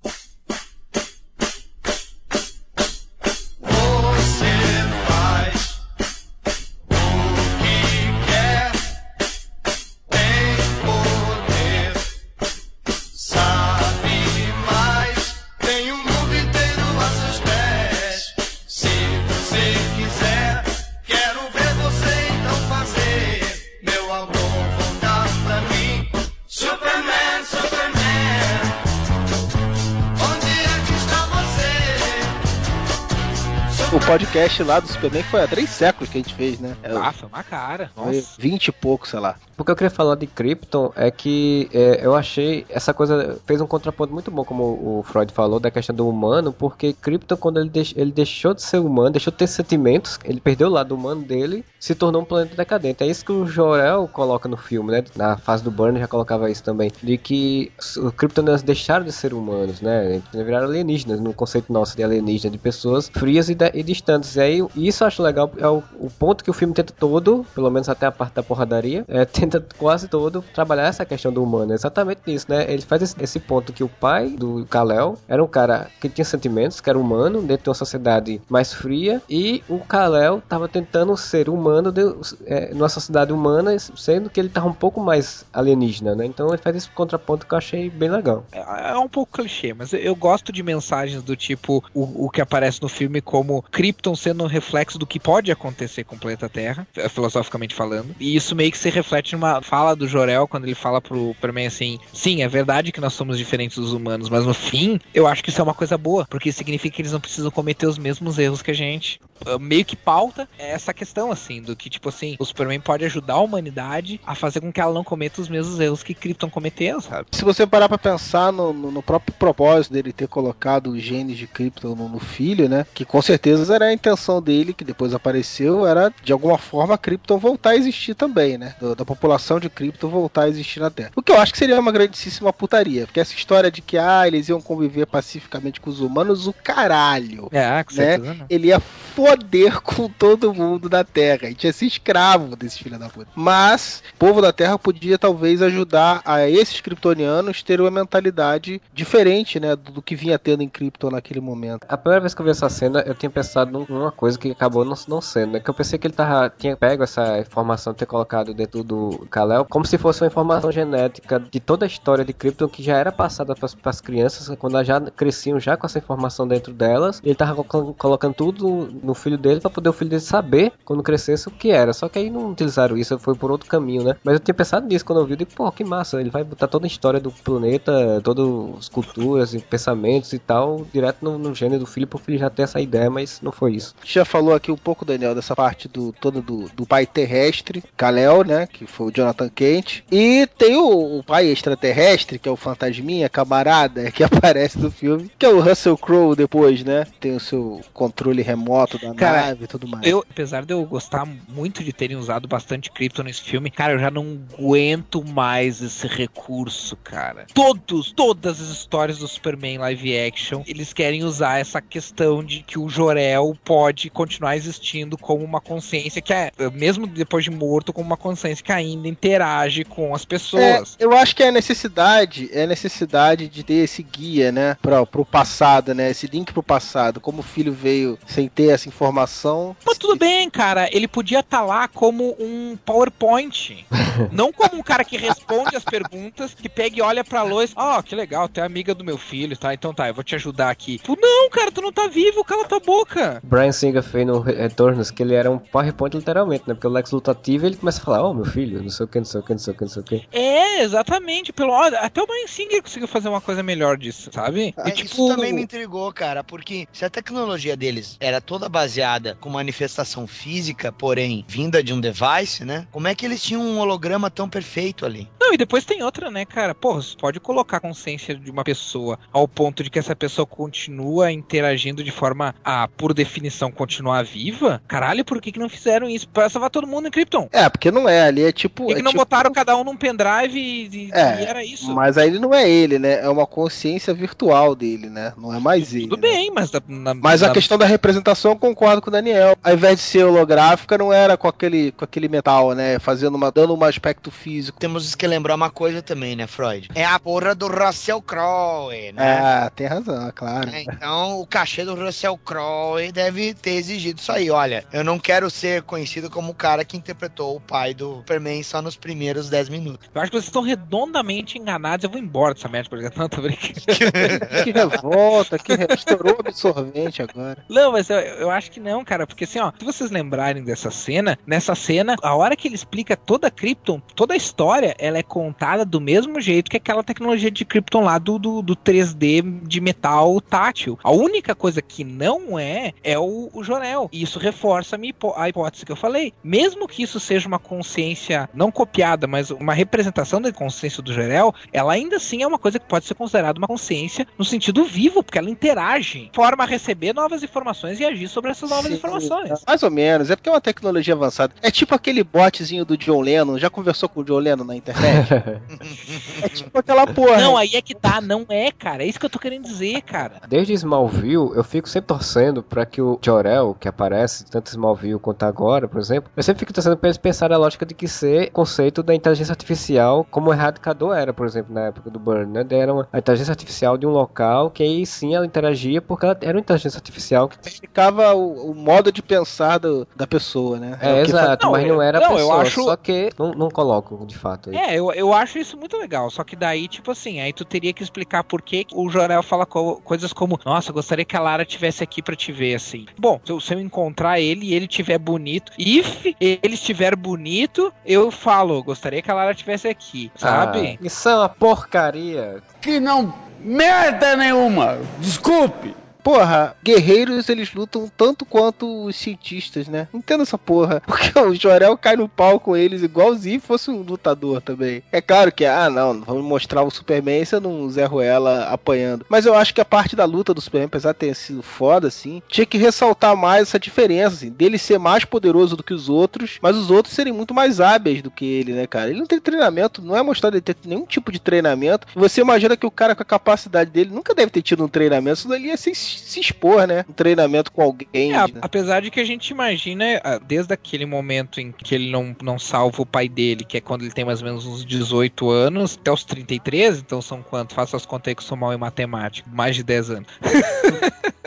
Podcast lá do Superman foi há três séculos que a gente fez, né? É, Ah, foi uma cara. foi Nossa. 20 e pouco, sei lá. O que eu queria falar de Krypton é que é, eu achei essa coisa fez um contraponto muito bom, como o Freud falou, da questão do humano, porque Krypton, quando ele, deix- ele deixou de ser humano, deixou de ter sentimentos, ele perdeu o lado humano dele, se tornou um planeta decadente. É isso que o Jorel coloca no filme, né? Na fase do Burn já colocava isso também, de que os Kryptonianos deixaram de ser humanos, né? Eles viraram alienígenas, no conceito nosso de alienígena, de pessoas frias e, de- e distantes. E aí, isso eu acho legal, é o, o ponto que o filme tenta todo, pelo menos até a parte da porradaria, é, tenta quase todo trabalhar essa questão do humano. É exatamente isso, né? Ele faz esse, esse ponto que o pai do Kal-El era um cara que tinha sentimentos, que era humano, dentro de uma sociedade mais fria, e o Kal-El tava tentando ser humano de, é, numa sociedade humana, sendo que ele tava um pouco mais alienígena, né? Então ele faz esse contraponto que eu achei bem legal. É é um pouco clichê, mas eu- gosto de mensagens do tipo o, o que aparece no filme como Krypton sendo um reflexo do que pode acontecer com o planeta Terra, filosoficamente falando. E isso meio que se reflete numa fala do Jorel quando ele fala pro Superman assim: sim, é verdade que nós somos diferentes dos humanos, mas no fim eu acho que isso é uma coisa boa, porque significa que eles não precisam cometer os mesmos erros que a gente. Meio que pauta essa questão assim, do que tipo assim, o Superman pode ajudar a humanidade a fazer com que ela não cometa os mesmos erros que Krypton cometeu, sabe? Se você parar pra pensar no, no- próprio propósito dele ter colocado os genes de Krypton no, no filho, né? Que com certeza era a intenção dele, que depois apareceu, era de alguma forma a Krypton voltar a existir também, né? Do- da população de Krypton voltar a existir na Terra. O que eu acho que seria uma grandíssima putaria, porque essa história de que ah, eles iam conviver pacificamente com os humanos, o caralho. É, com né? certeza não. Ele ia foder com todo mundo da Terra. A gente ia ser escravo desse filho da puta. Mas o povo da Terra podia talvez ajudar a esses kryptonianos terem uma mentalidade diferente, né, do, do que vinha tendo em Krypton naquele momento. A primeira vez que eu vi essa cena, eu tinha pensado numa coisa que acabou não, não sendo, né? Que eu pensei que ele tava, tinha pego essa informação, ter colocado dentro do Kal-El, como se fosse uma informação genética de toda a história de Krypton que já era passada para as crianças, quando elas já cresciam já com essa informação dentro delas. Ele tava colo- colocando tudo no filho dele para poder o filho dele saber, quando crescesse, o que era. Só que aí não utilizaram isso, foi por outro caminho, né? Mas eu tinha pensado nisso quando eu vi, eu digo, pô, que massa, ele vai botar toda a história do planeta, todas as culturas e pensamentos e tal, direto no, no gênero do filho, pro filho já ter essa ideia, mas não foi isso. A gente já falou aqui um pouco, Daniel, dessa parte do todo do, do pai terrestre, Kal-El, né, que foi o Jonathan Kent, e tem o, o pai extraterrestre, que é o fantasminha, camarada, que aparece no filme, que é o Russell Crowe depois, né, tem o seu controle remoto da Cara, nave e tudo mais. Eu, apesar de eu gostar muito de terem usado bastante Krypton nesse filme, cara, eu já não aguento mais esse recurso, cara. Todos, todas as histórias do Superman live action, eles querem usar essa questão de que o Jor-El pode continuar existindo como uma consciência que é, mesmo depois de morto, como uma consciência que ainda interage com as É, pessoas. eu acho que é a necessidade, é a necessidade de ter esse guia, né, pra, pro passado, né, esse link pro passado, como o filho veio sem ter essa informação. Mas tudo bem, cara, ele podia estar lá como um PowerPoint. não como um cara que responde as perguntas, que pega e olha pra Lois, ó, que legal, tu é amiga do meu filho, tá? Então tá, eu vou te ajudar aqui. Tu, não, cara, tu não tá vivo, cala tua boca. Brian Singer fez no Retornos que ele era um PowerPoint literalmente, né? Porque o Lex Luthor ativa ele começa a falar, ó, meu filho, não sei o que, não sei o que, não sei o que, não sei o que. É, exatamente. Pelo até o Brian Singer conseguiu fazer uma coisa melhor disso, sabe? Ah, E, tipo, Isso também me intrigou, cara, porque se a tecnologia deles era toda baseada com manifestação física, porém vinda de um device, né? Como é que eles tinham um holograma tão perfeito ali? Não, e depois tem outra, né, cara? Porra, você pode colocar a consciência de uma pessoa ao ponto de que essa pessoa continua interagindo de forma a, por definição, continuar viva? Caralho, por que, que não fizeram isso? Pra salvar todo mundo em Krypton. É, porque não é, ali é tipo... Por que, que é não tipo- botaram cada um num pendrive e, e- É, e era isso? Mas aí ele não é ele, né? É uma consciência virtual dele, né? Não é mais ele. Tudo bem, mas... da- na- Mas a na- questão da representação eu concordo com o Daniel. Ao invés de ser holográfica, não era com aquele, com aquele metal, né? Fazendo uma, dando um aspecto físico. Temos que lembrar uma coisa também, né, Freud? É a porra do Russell Crowe, né? Ah, tem razão, claro. É, então, o cachê do Russell Crowe deve ter exigido isso aí. Olha, eu não quero ser conhecido como o cara que interpretou o pai do Superman só nos primeiros 10 minutos. Eu acho que vocês estão redondamente enganados. Eu vou embora dessa merda, porque não, tô brincando. que revolta, que re... estourou o absorvente agora. Não, mas eu, eu acho acho que não, cara, porque assim, ó, se vocês lembrarem dessa cena, nessa cena, a hora que ele explica toda a Krypton, toda a história, ela é contada do mesmo jeito que aquela tecnologia de Krypton lá do, do, do 3D de metal tátil. A única coisa que não é, é o, o Jorel. E isso reforça a, minha hipó a hipótese que eu falei. Mesmo que isso seja uma consciência não copiada, mas uma representação da consciência do Jorel, ela ainda assim é uma coisa que pode ser considerada uma consciência no sentido vivo, porque ela interage, forma a receber novas informações e agir sobre essas novas Sim, informações. Mais ou menos, é porque é uma tecnologia avançada. É tipo aquele botzinho do John Lennon, já conversou com o John Lennon na internet? é tipo aquela porra. Não, aí é que tá, não é, cara. É isso que eu tô querendo dizer, cara. Desde Smallville, eu fico sempre torcendo para que o Jor-El, que aparece tanto em Smallville quanto agora, por exemplo, eu sempre fico para eles pensarem a lógica de que ser conceito da inteligência artificial, como o Erradicador era, por exemplo, na época do Burn, né? Era uma a inteligência artificial de um local que aí sim ela interagia porque ela era uma inteligência artificial que explicava o, o modo de pensar do, da pessoa, né? É, exato, mas não era a não, pessoa, eu acho- só que não, não coloco de fato. aí. É, eu, eu acho isso muito legal. Só que daí, tipo assim, aí tu teria que explicar por que o Jorel fala co- coisas como: Nossa, eu gostaria que a Lara tivesse aqui pra te ver, assim. Bom, se eu, se eu encontrar ele e ele estiver bonito, if ele estiver bonito, eu falo: Gostaria que a Lara tivesse aqui, sabe? Ah, isso é uma porcaria. Que não merda nenhuma. Desculpe. Porra, guerreiros eles lutam tanto quanto os cientistas, né? Entendo essa porra. Porque o Jorel cai no pau com eles igualzinho fosse um lutador também. É claro que, ah, não, vamos mostrar o Superman se eu não Zé Ruela apanhando. Mas eu acho que a parte da luta do Superman, apesar de ter sido foda, assim, tinha que ressaltar mais essa diferença, assim, dele ser mais poderoso do que os outros, mas os outros serem muito mais hábeis do que ele, né, cara? Ele não tem treinamento, não é mostrado ele ter nenhum tipo de treinamento. Você imagina que o cara com a capacidade dele nunca deve ter tido um treinamento, isso dali ia se, se expor, né? Um treinamento com alguém. É, a- né? apesar de que a gente imagina, ah, desde aquele momento em que ele não, não salva o pai dele, que é quando ele tem mais ou menos uns 18 anos, até os 33, então são quanto? Faça as contas aí que sou mal em matemática. Mais de 10 anos.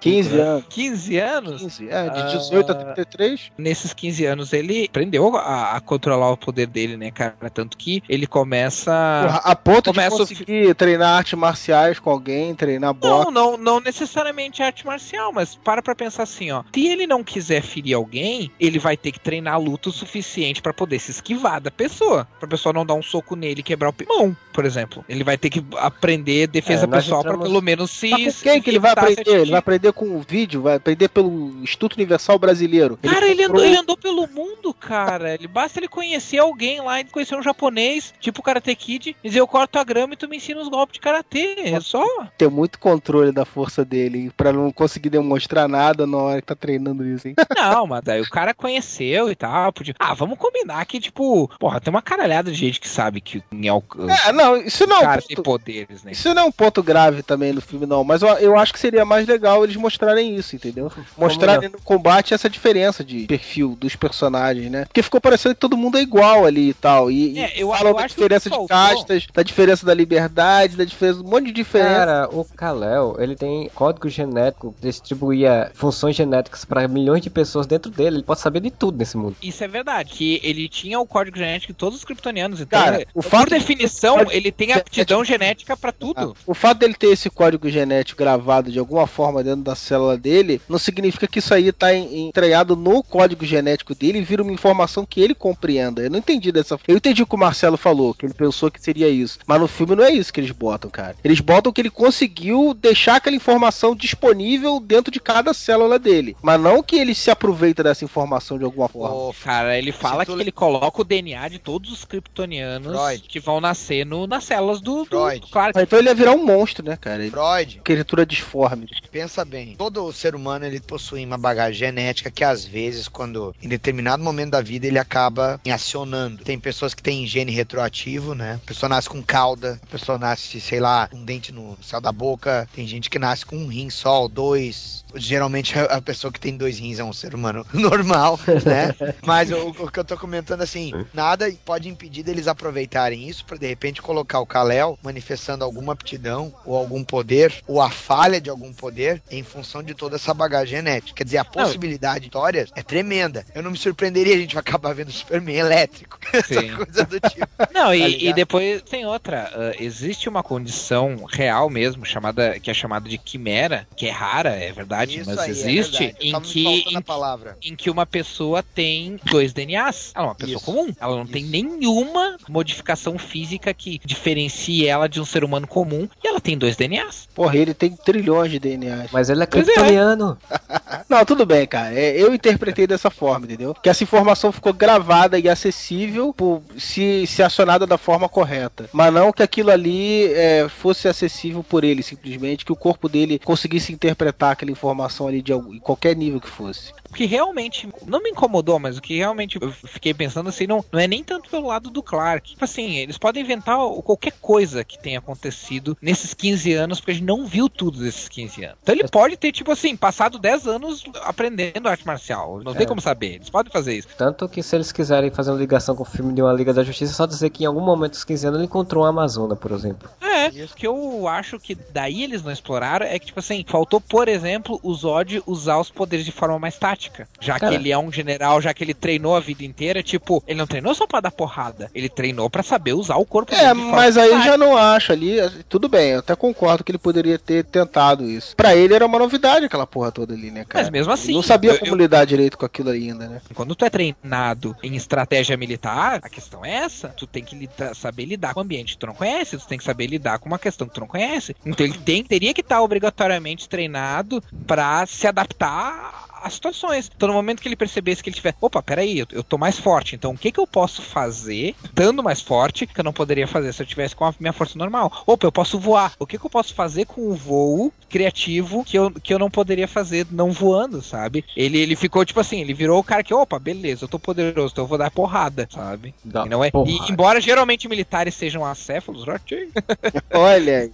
15 anos. 15 anos? 15, é, de 18 a 33. Nesses 15 anos ele aprendeu a, a controlar o poder dele, né, cara? Tanto que ele começa. Porra, a ponto começa de a conseguir treinar artes marciais com alguém, treinar boxe. Não, não, não necessariamente arte marcial, mas para pra pensar assim, ó. Se ele não quiser ferir alguém, ele vai ter que treinar luta o suficiente pra poder se esquivar da pessoa. Pra pessoa não dar um soco nele e quebrar o pulmão, por exemplo. Ele vai ter que aprender defesa É, pessoal pra entramos- pelo menos se. Mas com quem que ele vai aprender? Ele vai aprender com o vídeo, vai aprender pelo Instituto Universal Brasileiro. Cara, ele andou, ele andou pelo mundo, cara. Ele basta ele conhecer alguém lá, ele conhecer um japonês, tipo o Karate Kid, dizer eu corto a grama e tu me ensina os golpes de karatê. É só. ter muito controle da força dele pra não conseguir demonstrar nada na hora que tá treinando isso, hein? Não, mas daí o cara conheceu e tal. Podia... Ah, vamos combinar que, tipo, porra, tem uma caralhada de gente que sabe que em alcance. É, não, isso não é um cara ponto- tem poderes, né? Isso não é um ponto grave também no filme, não. Mas eu, eu acho que seria mais legal eles mostrarem isso, entendeu? Mostrarem no combate essa diferença de perfil dos personagens, né? Porque ficou parecendo que todo mundo é igual ali e tal. E, É, e eu- falam eu da diferença de castas, da diferença da liberdade, da diferença, um monte de diferença. Cara, o Kal-El, ele tem código genético, distribuía funções genéticas pra milhões de pessoas dentro dele. Ele pode saber de tudo nesse mundo. Isso é verdade, que ele tinha o código genético de todos os kryptonianos. Então, Cara, ele- o por fato de- definição, ele tem aptidão genética pra tudo. O fato dele ter esse código genético gravado de alguma forma dentro da célula dele, não significa que isso aí tá em- entranhado no código genético dele e vira uma informação que ele compreenda. Eu não entendi dessa Eu entendi o que o Marcelo falou, que ele pensou que seria isso. Mas no filme não é isso que eles botam, cara. Eles botam que ele conseguiu deixar aquela informação disponível dentro de cada célula dele. Mas não que ele se aproveita dessa informação de alguma forma. Cara, ele fala que ele coloca o DNA de todos os kryptonianos Freud. que vão nascer no, nas células do, do, Freud. do Clark. Então ele ia virar um monstro, né, cara? Ele... Freud. Criatura disforme. Pensa bem, todo ser humano ele possui uma bagagem genética que às vezes, quando em determinado momento da vida ele acaba acionando. Tem pessoas que têm gene retroativo, né? A pessoa nasce com cauda, a pessoa nasce, sei lá, um dente no céu da boca. Tem gente que nasce com um rim só, ou dois. Geralmente a pessoa que tem dois rins é um ser humano normal, né? Mas o, o que eu tô comentando assim, nada pode impedir deles aproveitarem isso pra de repente colocar colocar o Kal-El manifestando alguma aptidão ou algum poder ou a falha de algum poder em função de toda essa bagagem genética. Quer dizer, a possibilidade de histórias é tremenda. Eu não me surpreenderia a gente acabar vendo Superman elétrico. Essa Sim. coisa do tipo. Não, Tá e, e depois tem outra. ah, existe uma condição real mesmo, chamada que é chamada de quimera, que é rara, é verdade, Isso mas aí, é existe, verdade. em que em, palavra. em que uma pessoa tem dois DNAs. Ela é uma pessoa comum. Ela não tem nenhuma modificação física que diferencie ela de um ser humano comum. E ela tem dois DNAs. Porra, ele tem trilhões de DNAs. Mas ele é Pois é. kryptoniano. Não, tudo bem, cara. É, eu interpretei dessa forma, entendeu? Que essa informação ficou gravada e acessível por, se, se acionada da forma correta. Mas não que aquilo ali é, fosse acessível por ele, simplesmente, que o corpo dele conseguisse interpretar aquela informação ali de algum, em qualquer nível que fosse. O que realmente não me incomodou, mas o que realmente eu fiquei pensando assim, não, não é nem tanto pelo lado do Clark. Tipo assim, eles podem inventar o- qualquer coisa que tenha acontecido nesses 15 anos, porque a gente não viu tudo desses 15 anos. Então ele pode ter, tipo assim, passado 10 anos aprendendo arte marcial. Não tem É. como saber. Eles podem fazer isso. Tanto que se eles quiserem fazer uma ligação com o filme de uma Liga da Justiça, é só dizer que em algum momento dos 15 anos ele encontrou uma Amazona, por exemplo. É, o que eu acho que daí eles não exploraram é que, tipo assim, faltou, por exemplo, o Zod usar os poderes de forma mais tática. Já Cara. que ele é um general, já que ele treinou a vida inteira, tipo, ele não treinou só pra dar porrada, ele treinou pra saber usar o corpo É, dele mas aí tática. já não acho ali. Tudo bem, eu até concordo que ele poderia ter tentado isso. Pra ele era uma novidade aquela porra toda ali, né, cara? Mas mesmo assim, Ele não sabia eu- como eu- lidar direito com aquilo ainda, né? Quando tu é treinado em estratégia militar, a questão é essa. Tu tem que lidar- saber lidar com o ambiente que tu não conhece, tu tem que saber lidar com uma questão que tu não conhece. Então ele tem, teria que estar obrigatoriamente treinado pra se adaptar às situações. Então no momento que ele percebesse que ele tiver, opa, peraí, eu, eu tô mais forte, então o que que eu posso fazer, estando mais forte, que eu não poderia fazer se eu tivesse com a minha força normal? Opa, eu posso voar. O que que eu posso fazer com o voo criativo que eu, que eu não poderia fazer não voando, sabe? Ele, ele ficou tipo assim, ele virou o cara que, opa, beleza, eu tô poderoso, então eu vou dar porrada, sabe? Dá E não é. porrada. E embora geralmente militares sejam acéfalos, ok? Olha aí.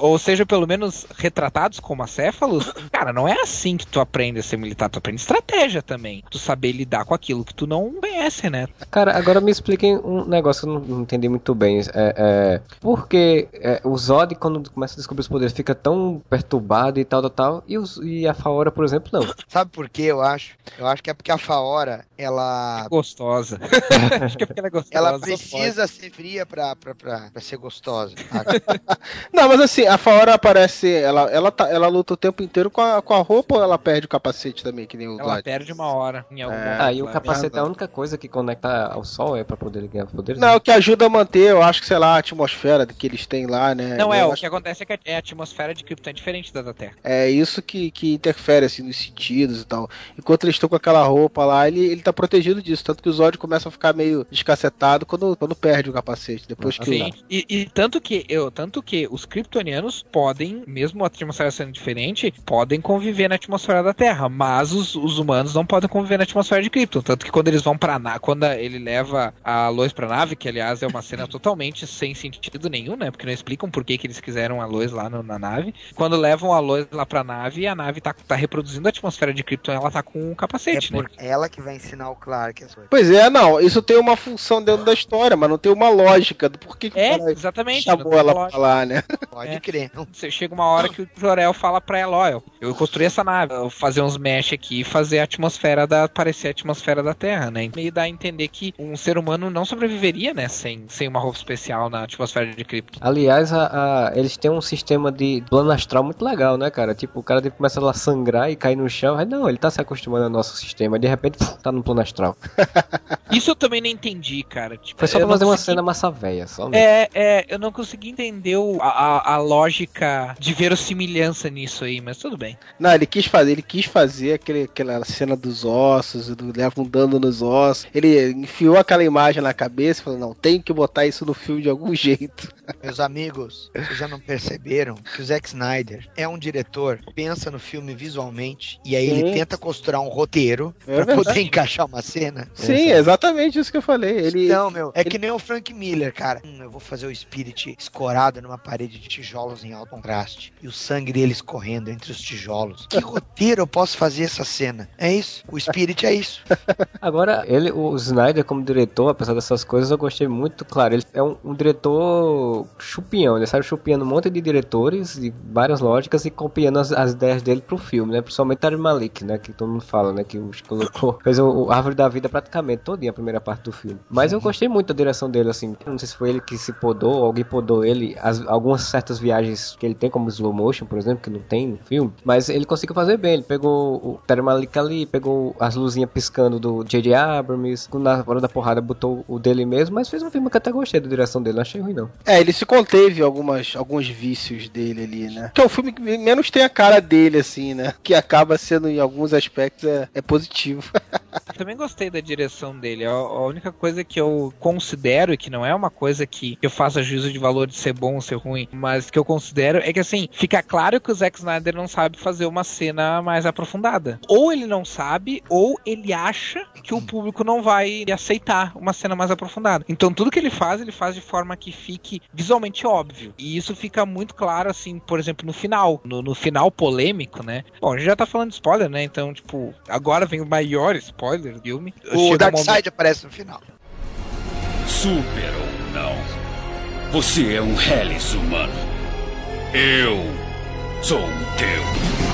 ou seja, pelo menos retratados como acéfalos, cara, não é assim que tu aprende a ser militar, tu aprende estratégia também. Tu saber lidar com aquilo que tu não conhece, né? Cara, agora me expliquem um negócio que eu não, não entendi muito bem. É, é, por que é, o Zod, quando começa a descobrir os poderes, fica tão perturbado e tal, tal, tal, e, os- e a Faora, por exemplo, não? Sabe por que eu acho? Eu acho que é porque a Faora, ela. Gostosa. Acho que é porque ela é gostosa. Ela precisa ser fria pra, pra, pra, pra ser gostosa. Não, mas assim, a Faora aparece. Ela, ela, tá, ela luta o tempo inteiro com a, com a roupa ou ela perde o capacete também, que nem o Ela Zod? perde uma hora em algum momento. Ah, e o lá. capacete é a única coisa que conecta ao sol, é pra poder ganhar poderes? Não, o que ajuda a manter, eu acho que, sei lá, a atmosfera que eles têm lá, né? Não, é, Eu o acho que acontece é que a- é a atmosfera de Krypton é diferente da da Terra. É isso que, que interfere, assim, nos sentidos e tal. Enquanto eles estão com aquela roupa lá, ele, ele tá protegido disso. Tanto que o Zod começa a ficar meio descacetado quando, quando perde o capacete. Depois que Sim, e, e tanto que eu, tanto que os kryptonianos podem, mesmo a atmosfera sendo diferente, podem conviver na atmosfera da Terra, mas os, os humanos não podem conviver na atmosfera de Krypton, tanto que quando eles vão para nave, quando ele leva a Lois pra nave, que aliás é uma cena totalmente sem sentido nenhum, né? Porque não explicam por que, que eles quiseram a Lois lá no- na nave. Quando levam a Lois lá pra nave, a nave tá, tá reproduzindo a atmosfera de Krypton, ela tá com um É capacete, né? por ela que vai ensinar o Clark as coisas. Pois é, não, isso tem uma função dentro da história, mas não tem uma lógica do porquê que É, exatamente. chamou ela lógica. pra lá, né? Pode É. crer. Você chega uma hora que o Jorel fala pra ela, ó, eu, eu construí essa nave, eu vou fazer uns mesh aqui e fazer a atmosfera da. parecer a atmosfera da Terra, né? Meio dá a entender que um ser humano não sobreviveria, né? Sem, sem uma roupa especial na atmosfera de Krypton. Aliás, a- a- eles têm um sistema de plano astral muito legal, né, cara? Tipo, o cara tipo, começa a sangrar e cair no chão. Aí, não, ele tá se acostumando ao nosso sistema. De repente, puf, tá no plano astral. Isso eu também não entendi, cara. Tipo, Foi só eu pra fazer uma consegui- cena massa véia, só mesmo. É, é, eu não consegui entender o- a, a, a lógica de verossimilhança nisso aí, mas tudo bem. Não, ele quis fazer, ele quis fazer aquele, aquela cena dos ossos, do leva um dano nos ossos. Ele enfiou aquela imagem na cabeça e falou, não, tem que botar isso no filme de algum jeito. Meus amigos, vocês já não perceberam que o Zack Snyder é um diretor, pensa no filme visualmente e aí ele Sim. tenta costurar um roteiro É pra verdade. poder encaixar uma cena? Sim, exatamente. exatamente isso que eu falei. Ele, Não, meu, é que nem o Frank Miller, cara. Hum, eu vou fazer o Spirit escorado numa parede de tijolos em alto contraste. E o sangue dele escorrendo entre os tijolos. Que roteiro eu posso fazer essa cena? É isso. O Spirit é isso. Agora, ele, o Snyder, como diretor, apesar dessas coisas, eu gostei muito, claro. Ele é um, um diretor chupinhão, ele sabe chupinhando um monte de diretores de várias lógicas e copiando as, as ideias dele pro filme, né? Principalmente Terry Malik, né? Que todo mundo fala, né? Que colocou, fez o, o Árvore da Vida praticamente todinha a primeira parte do filme. Mas eu gostei muito da direção dele, assim. Não sei se foi ele que se podou, alguém podou ele. As, algumas certas viagens que ele tem, como slow motion, por exemplo, que não tem no filme. Mas ele conseguiu fazer bem. Ele pegou o Terry Malik ali, pegou as luzinhas piscando do J.J. Abrams, na hora da porrada botou o dele mesmo, mas fez um filme que eu até gostei da direção dele, não achei ruim não. É, ele se conteve algumas, alguns vícios dele ali, né? Que é o filme que menos tem a cara dele, assim, né? Que acaba sendo, em alguns aspectos, é, é positivo. Também gostei da direção dele. A, a única coisa que eu considero, e que não é uma coisa que eu faça juízo de valor de ser bom ou ser ruim, mas que eu considero é que assim, fica claro que o Zack Snyder não sabe fazer uma cena mais aprofundada. Ou ele não sabe, ou ele acha que o público não vai aceitar uma cena mais aprofundada. Então tudo que ele faz, ele faz de forma que fique visualmente óbvio. E isso fica muito claro, assim, por exemplo, no final. No, no final polêmico, né? Bom, a gente já tá falando de spoiler, né? Então, tipo, agora vem o maior spoiler do filme. O um Darkseid momento- aparece no final. Super ou não, você é um Hellis humano. Eu sou o teu.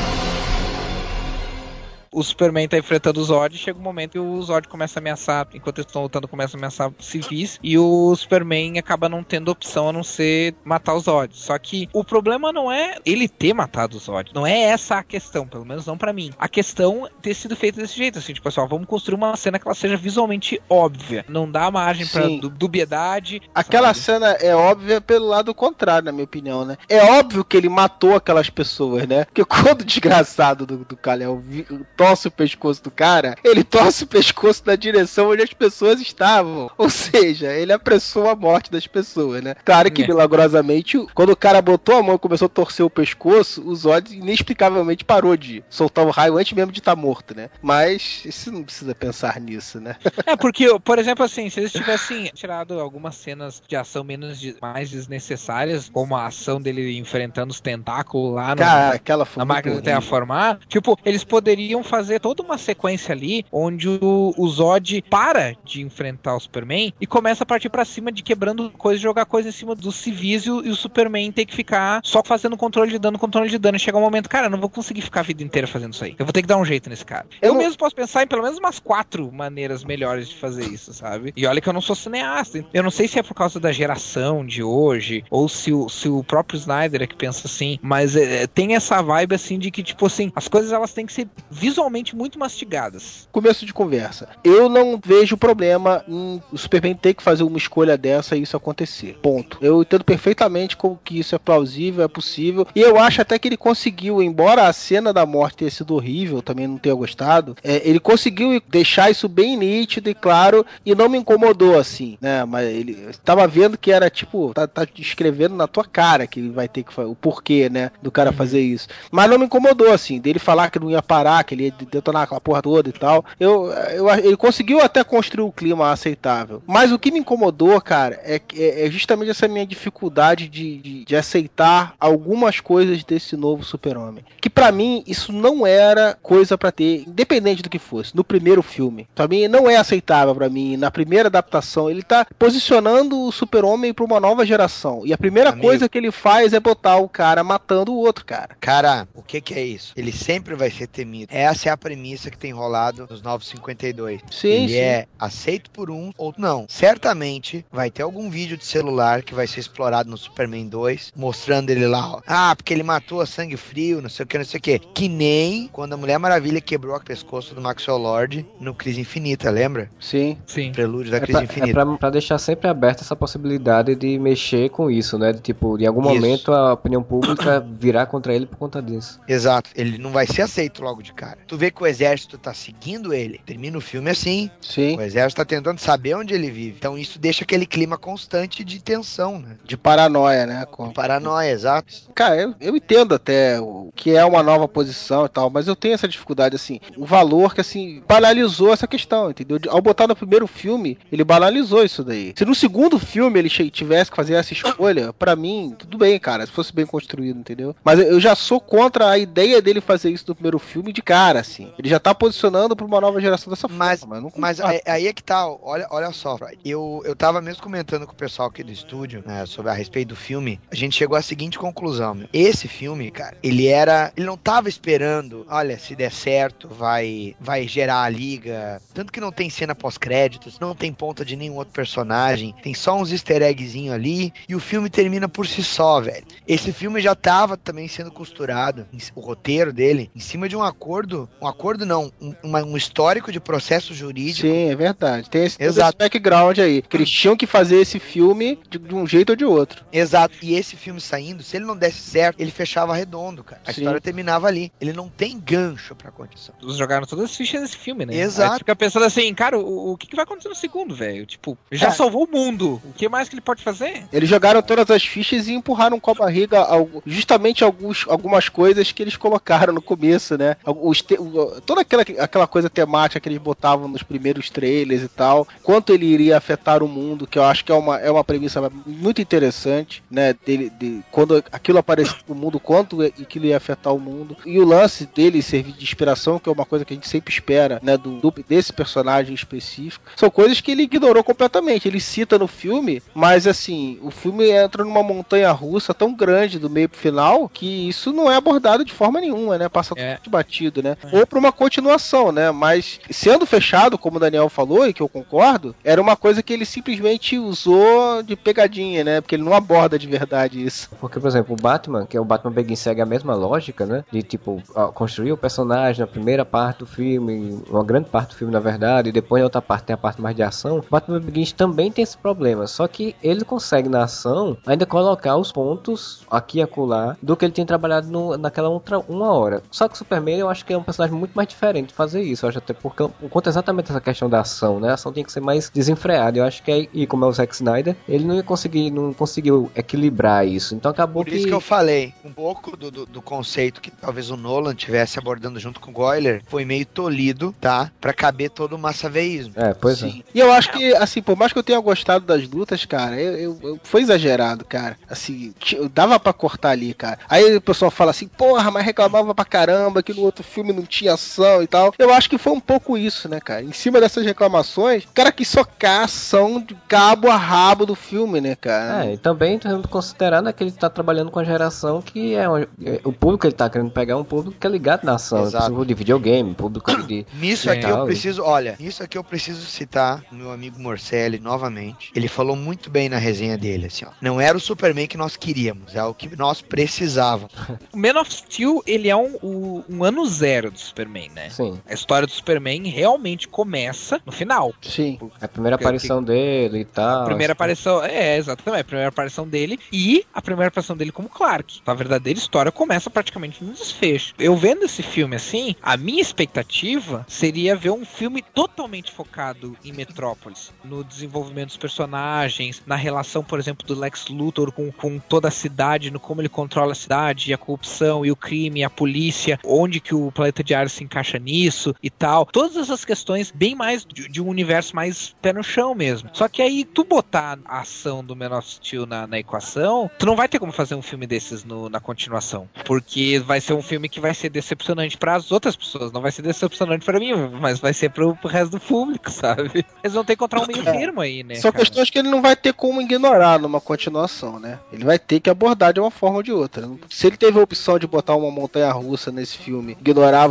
O Superman tá enfrentando o Zod, chega um momento que o Zod começa a ameaçar, enquanto eles estão lutando, começa a ameaçar civis, e o Superman acaba não tendo opção a não ser matar o Zod. Só que o problema não é ele ter matado o Zod, não é essa a questão, pelo menos não pra mim. A questão é ter sido feita desse jeito, assim, tipo, pessoal, vamos construir uma cena que ela seja visualmente óbvia, não dá margem du- dubiedade. Aquela cena é óbvia pelo lado contrário, na minha opinião, né? É óbvio que ele matou aquelas pessoas, né? Porque quando o desgraçado do, do Kal-El torce o pescoço do cara, ele torce o pescoço na direção onde as pessoas estavam. Ou seja, ele apressou a morte das pessoas, né? Claro que, É. milagrosamente, quando o cara botou a mão e começou a torcer o pescoço, o Zod inexplicavelmente parou de soltar o raio antes mesmo de estar morto, né? Mas você não precisa pensar nisso, né? É, porque, por exemplo, assim, se eles tivessem tirado algumas cenas de ação menos de- mais desnecessárias, como a ação dele enfrentando os tentáculos lá no, Cara, aquela na máquina de terraformar, tipo, eles poderiam fazer toda uma sequência ali onde o, o Zod para de enfrentar o Superman e começa a partir pra cima de quebrando coisa jogar coisa em cima dos civis e o, Superman tem que ficar só fazendo controle de dano, controle de dano. E chega um momento, cara, eu não vou conseguir ficar a vida inteira fazendo isso aí. Eu vou ter que dar um jeito nesse cara. Eu, Eu não- mesmo posso pensar em pelo menos umas quatro maneiras melhores de fazer isso, sabe? E olha que eu não sou cineasta. Eu não sei se é por causa da geração de hoje ou se o, se o próprio Snyder é que pensa assim, mas é, tem essa vibe assim de que, tipo assim, as coisas elas têm que ser visualmente muito mastigadas. começo de conversa. Eu não vejo problema em o Superman ter que fazer uma escolha dessa e isso acontecer. Ponto. Eu entendo perfeitamente como que isso é plausível, é possível. E eu acho até que ele conseguiu, embora a cena da morte tenha sido horrível, também não tenha gostado, é, ele conseguiu deixar isso bem nítido e claro e não me incomodou assim, né? Mas ele estava vendo que era tipo, tá, tá escrevendo na tua cara que ele vai ter que fazer o porquê, né? Do cara fazer isso. Mas não me incomodou assim, dele falar que não ia parar, que ele ia detonar aquela porra toda e tal. Eu, eu, ele conseguiu até construir um clima aceitável. Mas o que me incomodou, cara, é, que- é, é justamente essa minha dificuldade de, de, de aceitar algumas coisas desse novo super-homem. Que pra mim, isso não era coisa pra ter, independente do que fosse, no primeiro filme. Pra mim, não é aceitável pra mim. Na primeira adaptação, ele tá posicionando o super-homem pra uma nova geração. E a primeira Amigo. coisa que ele faz é botar o cara matando o outro cara. Cara, o que que é isso? Ele sempre vai ser temido. Essa é a premissa que tem rolado nos 952. Sim, Ele sim. é aceito por um ou não. Certamente vai ter algum vídeo de celular que vai ser explorado no Superman 2, mostrando ele lá, ó. Ah, porque ele matou a sangue frio, não sei o que, não sei o que. Que nem quando a Mulher Maravilha quebrou o pescoço do Maxwell Lord no Crise Infinita, lembra? Sim. Sim. Prelúdio da É Crise pra, é Infinita. pra- pra deixar sempre aberta essa possibilidade de mexer com isso, né? De, tipo, em algum Isso. momento a opinião pública virar contra ele por conta disso. Exato. Ele não vai ser aceito logo de cara. Tu vê que o exército tá seguindo ele. Termina o filme assim. Sim. O exército tá tentando saber onde ele vive. Então isso deixa aquele clima constante de tensão, né? De paranoia, né? Com... Paranoia, exato. Cara, eu, eu entendo até o que é uma nova posição e tal, mas eu tenho essa dificuldade, assim, o valor que, assim, banalizou essa questão, entendeu? De- Ao botar no primeiro filme, ele banalizou isso daí. Se no segundo filme ele tivesse que fazer essa escolha, pra mim, tudo bem, cara, se fosse bem construído, entendeu? Mas eu já sou contra a ideia dele fazer isso no primeiro filme de cara, assim. Ele já tá posicionando pra uma nova geração dessa Mas, forma. não mas concordo. aí, é que tá, olha, olha só, Freud. Eu, eu tava mesmo comentando com o pessoal aqui do estúdio, né, sobre a respeito do filme. A gente chegou à seguinte conclusão, meu. Esse filme, cara, ele era. Ele não tava esperando, olha, se der certo, vai, vai gerar a liga. Tanto que não tem cena pós-créditos, não tem ponta de nenhum outro personagem, tem só uns easter eggzinho ali, e o filme termina por si só, velho. Esse filme já tava também sendo costurado, o roteiro dele, em cima de um acordo. Um acordo não, um, uma- um histórico de processo jurídico. Sim, é verdade. Tem esse, todo esse Exato. background aí. Que eles tinham que fazer esse filme de, de um jeito ou de outro. Exato. E esse filme saindo, se ele não desse certo, ele fechava redondo, cara. A Sim. história terminava ali. Ele não tem gancho pra continuação. Eles jogaram todas as fichas nesse filme, né? Exato. Aí fica pensando assim, cara, o, o que, que vai acontecer no segundo, velho? Tipo, já É. salvou o mundo. O que mais que ele pode fazer? Eles jogaram todas as fichas e empurraram com a barriga justamente alguns, algumas coisas que eles colocaram no começo, né? Os toda aquela, aquela coisa temática que eles botavam nos primeiros trailers e tal. Quanto ele iria afetar o mundo, que eu acho que é uma, é uma premissa muito interessante, né? Dele, de, quando aquilo aparecer no mundo, quanto é- aquilo ia afetar o mundo. E o lance dele servir de inspiração, que é uma coisa que a gente sempre espera, né? Do, do- desse personagem específico. São coisas que ele ignorou completamente. Ele cita no filme, mas assim, o filme entra numa montanha russa tão grande do meio pro final que isso não é abordado de forma nenhuma, né? Passa É. tudo batido, né? Ou pra uma continuação, né? Mas sendo fechado, como o Daniel falou, e que eu concordo, era uma coisa que ele simplesmente usou de pegadinha, né? Porque ele não aborda de verdade isso. Porque, por exemplo, o Batman, que é o Batman Begins, segue a mesma lógica, né? De, tipo, construir o personagem na primeira parte do filme, uma grande parte do filme, na verdade, e depois na outra parte tem a parte mais de ação. Batman Begins também tem esse problema, só que ele consegue, na ação, ainda colocar os pontos aqui e acolá do que ele tem trabalhado no- naquela outra uma hora. Só que o Superman, eu acho que é um personagem muito mais diferente fazer isso. Eu acho até porque, por conta exatamente dessa questão da ação, né? A ação tem que ser mais desenfreada. Eu acho que, aí, e como é o Zack Snyder, ele não ia conseguir, não conseguiu equilibrar isso. Então acabou Por que... isso que eu falei, um pouco do, do, do conceito que talvez o Nolan tivesse abordando junto com o Goyler foi meio tolido, tá? Pra caber todo o massaveísmo. É, pois Sim. E eu acho que, assim, por mais que eu tenha gostado das lutas, cara, eu, eu- eu- foi exagerado, cara. Assim, dava pra cortar ali, cara. Aí o pessoal fala assim, porra, mas reclamava pra caramba que no outro filme não tinha ação e tal. Eu acho que foi um pouco isso, né, cara? Em cima dessas reclamações, o cara quis socar a ação de cabo a rabo do filme, né, cara? É, e também temos que considerar né, que ele tá trabalhando com a geração que é, um- é- o público que ele tá querendo pegar é um público que é ligado na ação, Exato. público de videogame, público de Nisso aqui eu preciso, olha, nisso aqui eu preciso citar o meu amigo Morcelli novamente. Ele falou muito bem na resenha dele, assim, ó. Não era o Superman que nós queríamos, é o que nós precisávamos. O Man of Steel, ele é um, um ano zero do Superman, né? Sim. A história do Superman realmente começa no final. Sim. A primeira Que- aparição dele e tal. A primeira aparição, é, exatamente, a primeira aparição dele e a primeira aparição dele como Clark. A verdadeira história começa praticamente no desfecho. Eu vendo esse filme assim, a minha expectativa seria ver um filme totalmente focado em Metrópolis, no desenvolvimento dos personagens, na relação, por exemplo, do Lex Luthor com, com toda a cidade, no como ele controla a cidade, a corrupção e o crime, a polícia, onde que o planeta de Ares se encaixa nisso e tal. Todas essas questões bem mais de, de um universo mais pé no chão mesmo. Só que aí tu botar a ação do Man of Steel na, na equação, tu não vai ter como fazer um filme desses no- na continuação. Porque vai ser um filme que vai ser decepcionante para as outras pessoas. Não vai ser decepcionante para mim, mas vai ser pro, pro resto do público, sabe? Eles vão ter que encontrar um meio termo aí, né? São cara? questões que ele não vai ter como ignorar numa continuação, né? Ele vai ter que abordar de uma forma ou de outra. Se ele teve a opção de botar uma montanha russa nesse filme,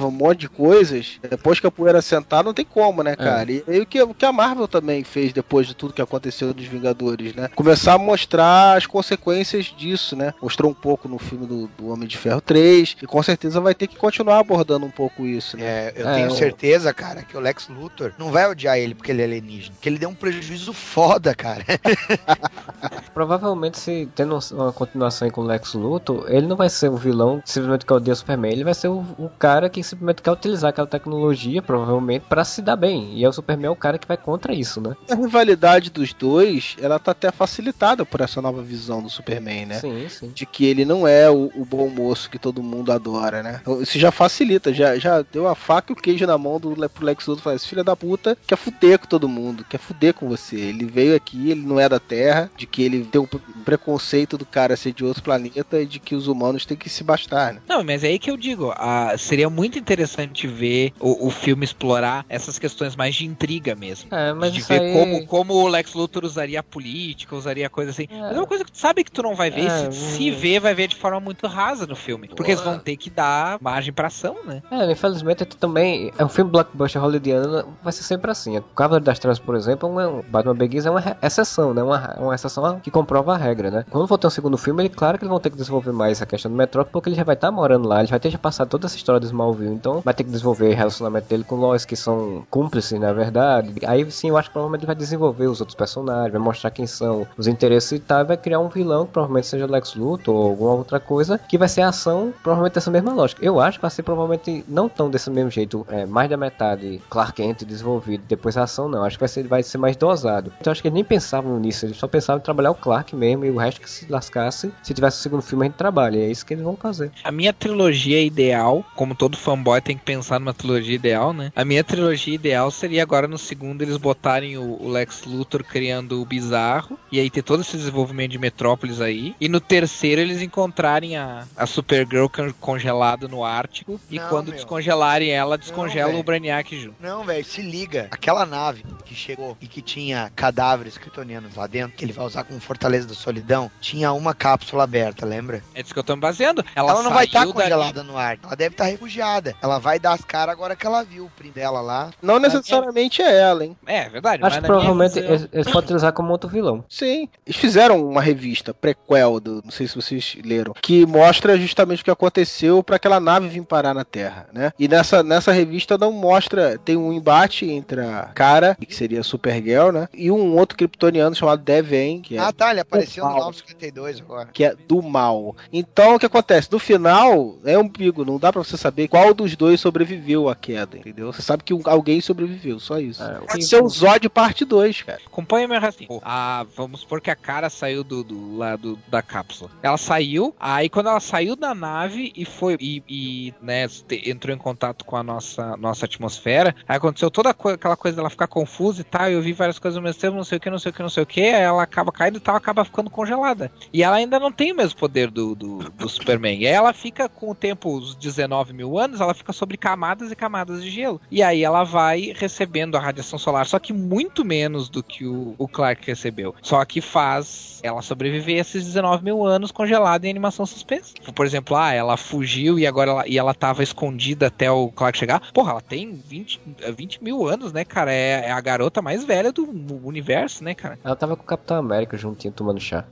ignorava um monte de coisas, depois que a poeira sentar, não tem como, né, cara? E, e o, que, o que a Marvel também fez depois de tudo que aconteceu dos Vingadores, né? Começar a mostrar as consequências disso, né? Mostrou um pouco no filme do, do Homem de Ferro 3, e com certeza vai ter que continuar abordando um pouco isso, né? É, eu É, tenho o- certeza, cara, que o Lex Luthor não vai odiar ele porque ele é alienígena. Que ele deu um prejuízo foda, cara. Provavelmente, se tendo uma continuação aí com o Lex Luthor, ele não vai ser o vilão simplesmente que odeia o Superman. Ele vai ser o, o cara que que simplesmente quer utilizar aquela tecnologia, provavelmente, pra se dar bem. E é o Superman é o cara que vai contra isso, né? A rivalidade dos dois, ela tá até facilitada por essa nova visão do Superman, né? Sim, sim. De que ele não é o, o bom moço que todo mundo adora, né? Então, isso já facilita, já, já deu a faca e o queijo na mão do pro Lex Luthor faz, filha da puta, quer fuder com todo mundo, quer fuder com você. Ele veio aqui, ele não é da Terra, de que ele tem um preconceito do cara ser de outro planeta e de que os humanos têm que se bastar, né? Não, mas é aí que eu digo, ah, seria muito interessante ver o, o filme explorar essas questões mais de intriga mesmo. É, mas de ver aí- como, como o Lex Luthor usaria a política, usaria coisa assim. Mas é uma coisa que tu sabe que tu não vai ver, É, se, se ver, vai ver de forma muito rasa no filme. Porque eles vão ter que dar margem pra ação, né? É, infelizmente também é um filme blockbuster hollywoodiano, vai ser sempre assim. O Cavaleiro das Trevas, por exemplo, é um, Batman Begins é uma exceção, né? Uma, uma exceção que comprova a regra, né? Quando for ter um segundo filme, ele claro que eles vão ter que desenvolver mais a questão do Metrópole, porque ele já vai estar morando lá, ele vai ter já passado toda essa história do Smallville, então vai ter que desenvolver o relacionamento dele com Lois, que são cúmplices, na verdade. Aí sim, eu acho que provavelmente vai desenvolver os outros personagens, vai mostrar quem são os interesses e tal, e vai criar um vilão, que provavelmente seja Lex Luthor ou alguma outra coisa, que vai ser a ação, provavelmente dessa mesma lógica. Eu acho que vai ser provavelmente não tão desse mesmo jeito, é, mais da metade Clark Kent desenvolvido, depois a ação não. Acho que vai ser, vai ser mais dosado. Então acho que eles nem pensavam nisso, eles só pensavam em trabalhar o Clark mesmo e o resto que se lascasse. Se tivesse o segundo filme, a gente trabalha. E é isso que eles vão fazer. A minha trilogia ideal, como todo fanboy tem que pensar numa trilogia ideal, né? A minha trilogia ideal seria agora no segundo eles botarem o, o Lex Luthor criando o Bizarro, e aí ter todo esse desenvolvimento de Metrópolis aí. E no terceiro eles encontrarem a, a Supergirl con- congelada no Ártico, e Não, quando meu. descongelarem ela, descongela velho. o Brainiac junto. Não, velho, se liga. Aquela nave que chegou e que tinha cadáveres kryptonianos lá dentro, que ele vai usar como Fortaleza da Solidão, tinha uma cápsula aberta, lembra? É disso que eu tô me baseando. Ela, Ela, não vai estar dali- congelada no ar. Ela deve estar refugiada. Ela vai dar as caras agora que ela viu o primo dela lá. Não necessariamente é ela, hein? É, verdade. Acho que provavelmente visão- eles, eles podem utilizar como outro vilão. Sim. Eles fizeram uma revista prequel, do, não sei se vocês leram, que mostra justamente o que aconteceu para aquela nave vir parar na Terra, né? E nessa, nessa revista não mostra, tem um embate entre a cara, que seria a Supergirl, né? E um outro kryptoniano chamado Deven, que é Ah, tá, ele apareceu no mal. 952 agora. que é do mal. Então o que acontece? No final é um pigo, não dá pra você saber qual dos dois sobreviveu à queda, entendeu? Você sabe que um- alguém sobreviveu, só isso. Pode ser o Zod parte 2, cara. Acompanha meu raciocínio. Ah, vamos supor que a cara saiu do, do lado da cápsula. Ela saiu, aí quando ela saiu da nave e foi e, e, né, entrou em contato com a nossa, nossa atmosfera, aí aconteceu toda co- aquela coisa dela ficar confusa e tal, e eu vi várias coisas ao mesmo tempo, não sei o que, não sei o que, não sei o que, aí ela acaba caindo e tal, acaba ficando congelada. E ela ainda não tem o mesmo poder do, do, do Superman. E aí ela fica com o tempo, os 19 mil anos, ela fica sobre camadas e camadas de gelo. E aí ela vai recebendo a radiação solar, só que muito menos do que o, o Clark recebeu. Só que faz ela sobreviver esses 19 mil anos congelada em animação suspensa. Por exemplo, ah, ela fugiu e agora ela, e ela tava escondida até o Clark chegar. Porra, ela tem 20, 20 mil anos, né, cara? É, é a garota mais velha do universo, né, cara? Ela tava com o Capitão América juntinho tomando chá.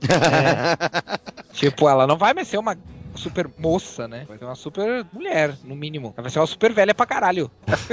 Tipo, ela não vai mais ser uma super moça, né? Vai ser uma super mulher, no mínimo. Vai ser uma super velha pra caralho.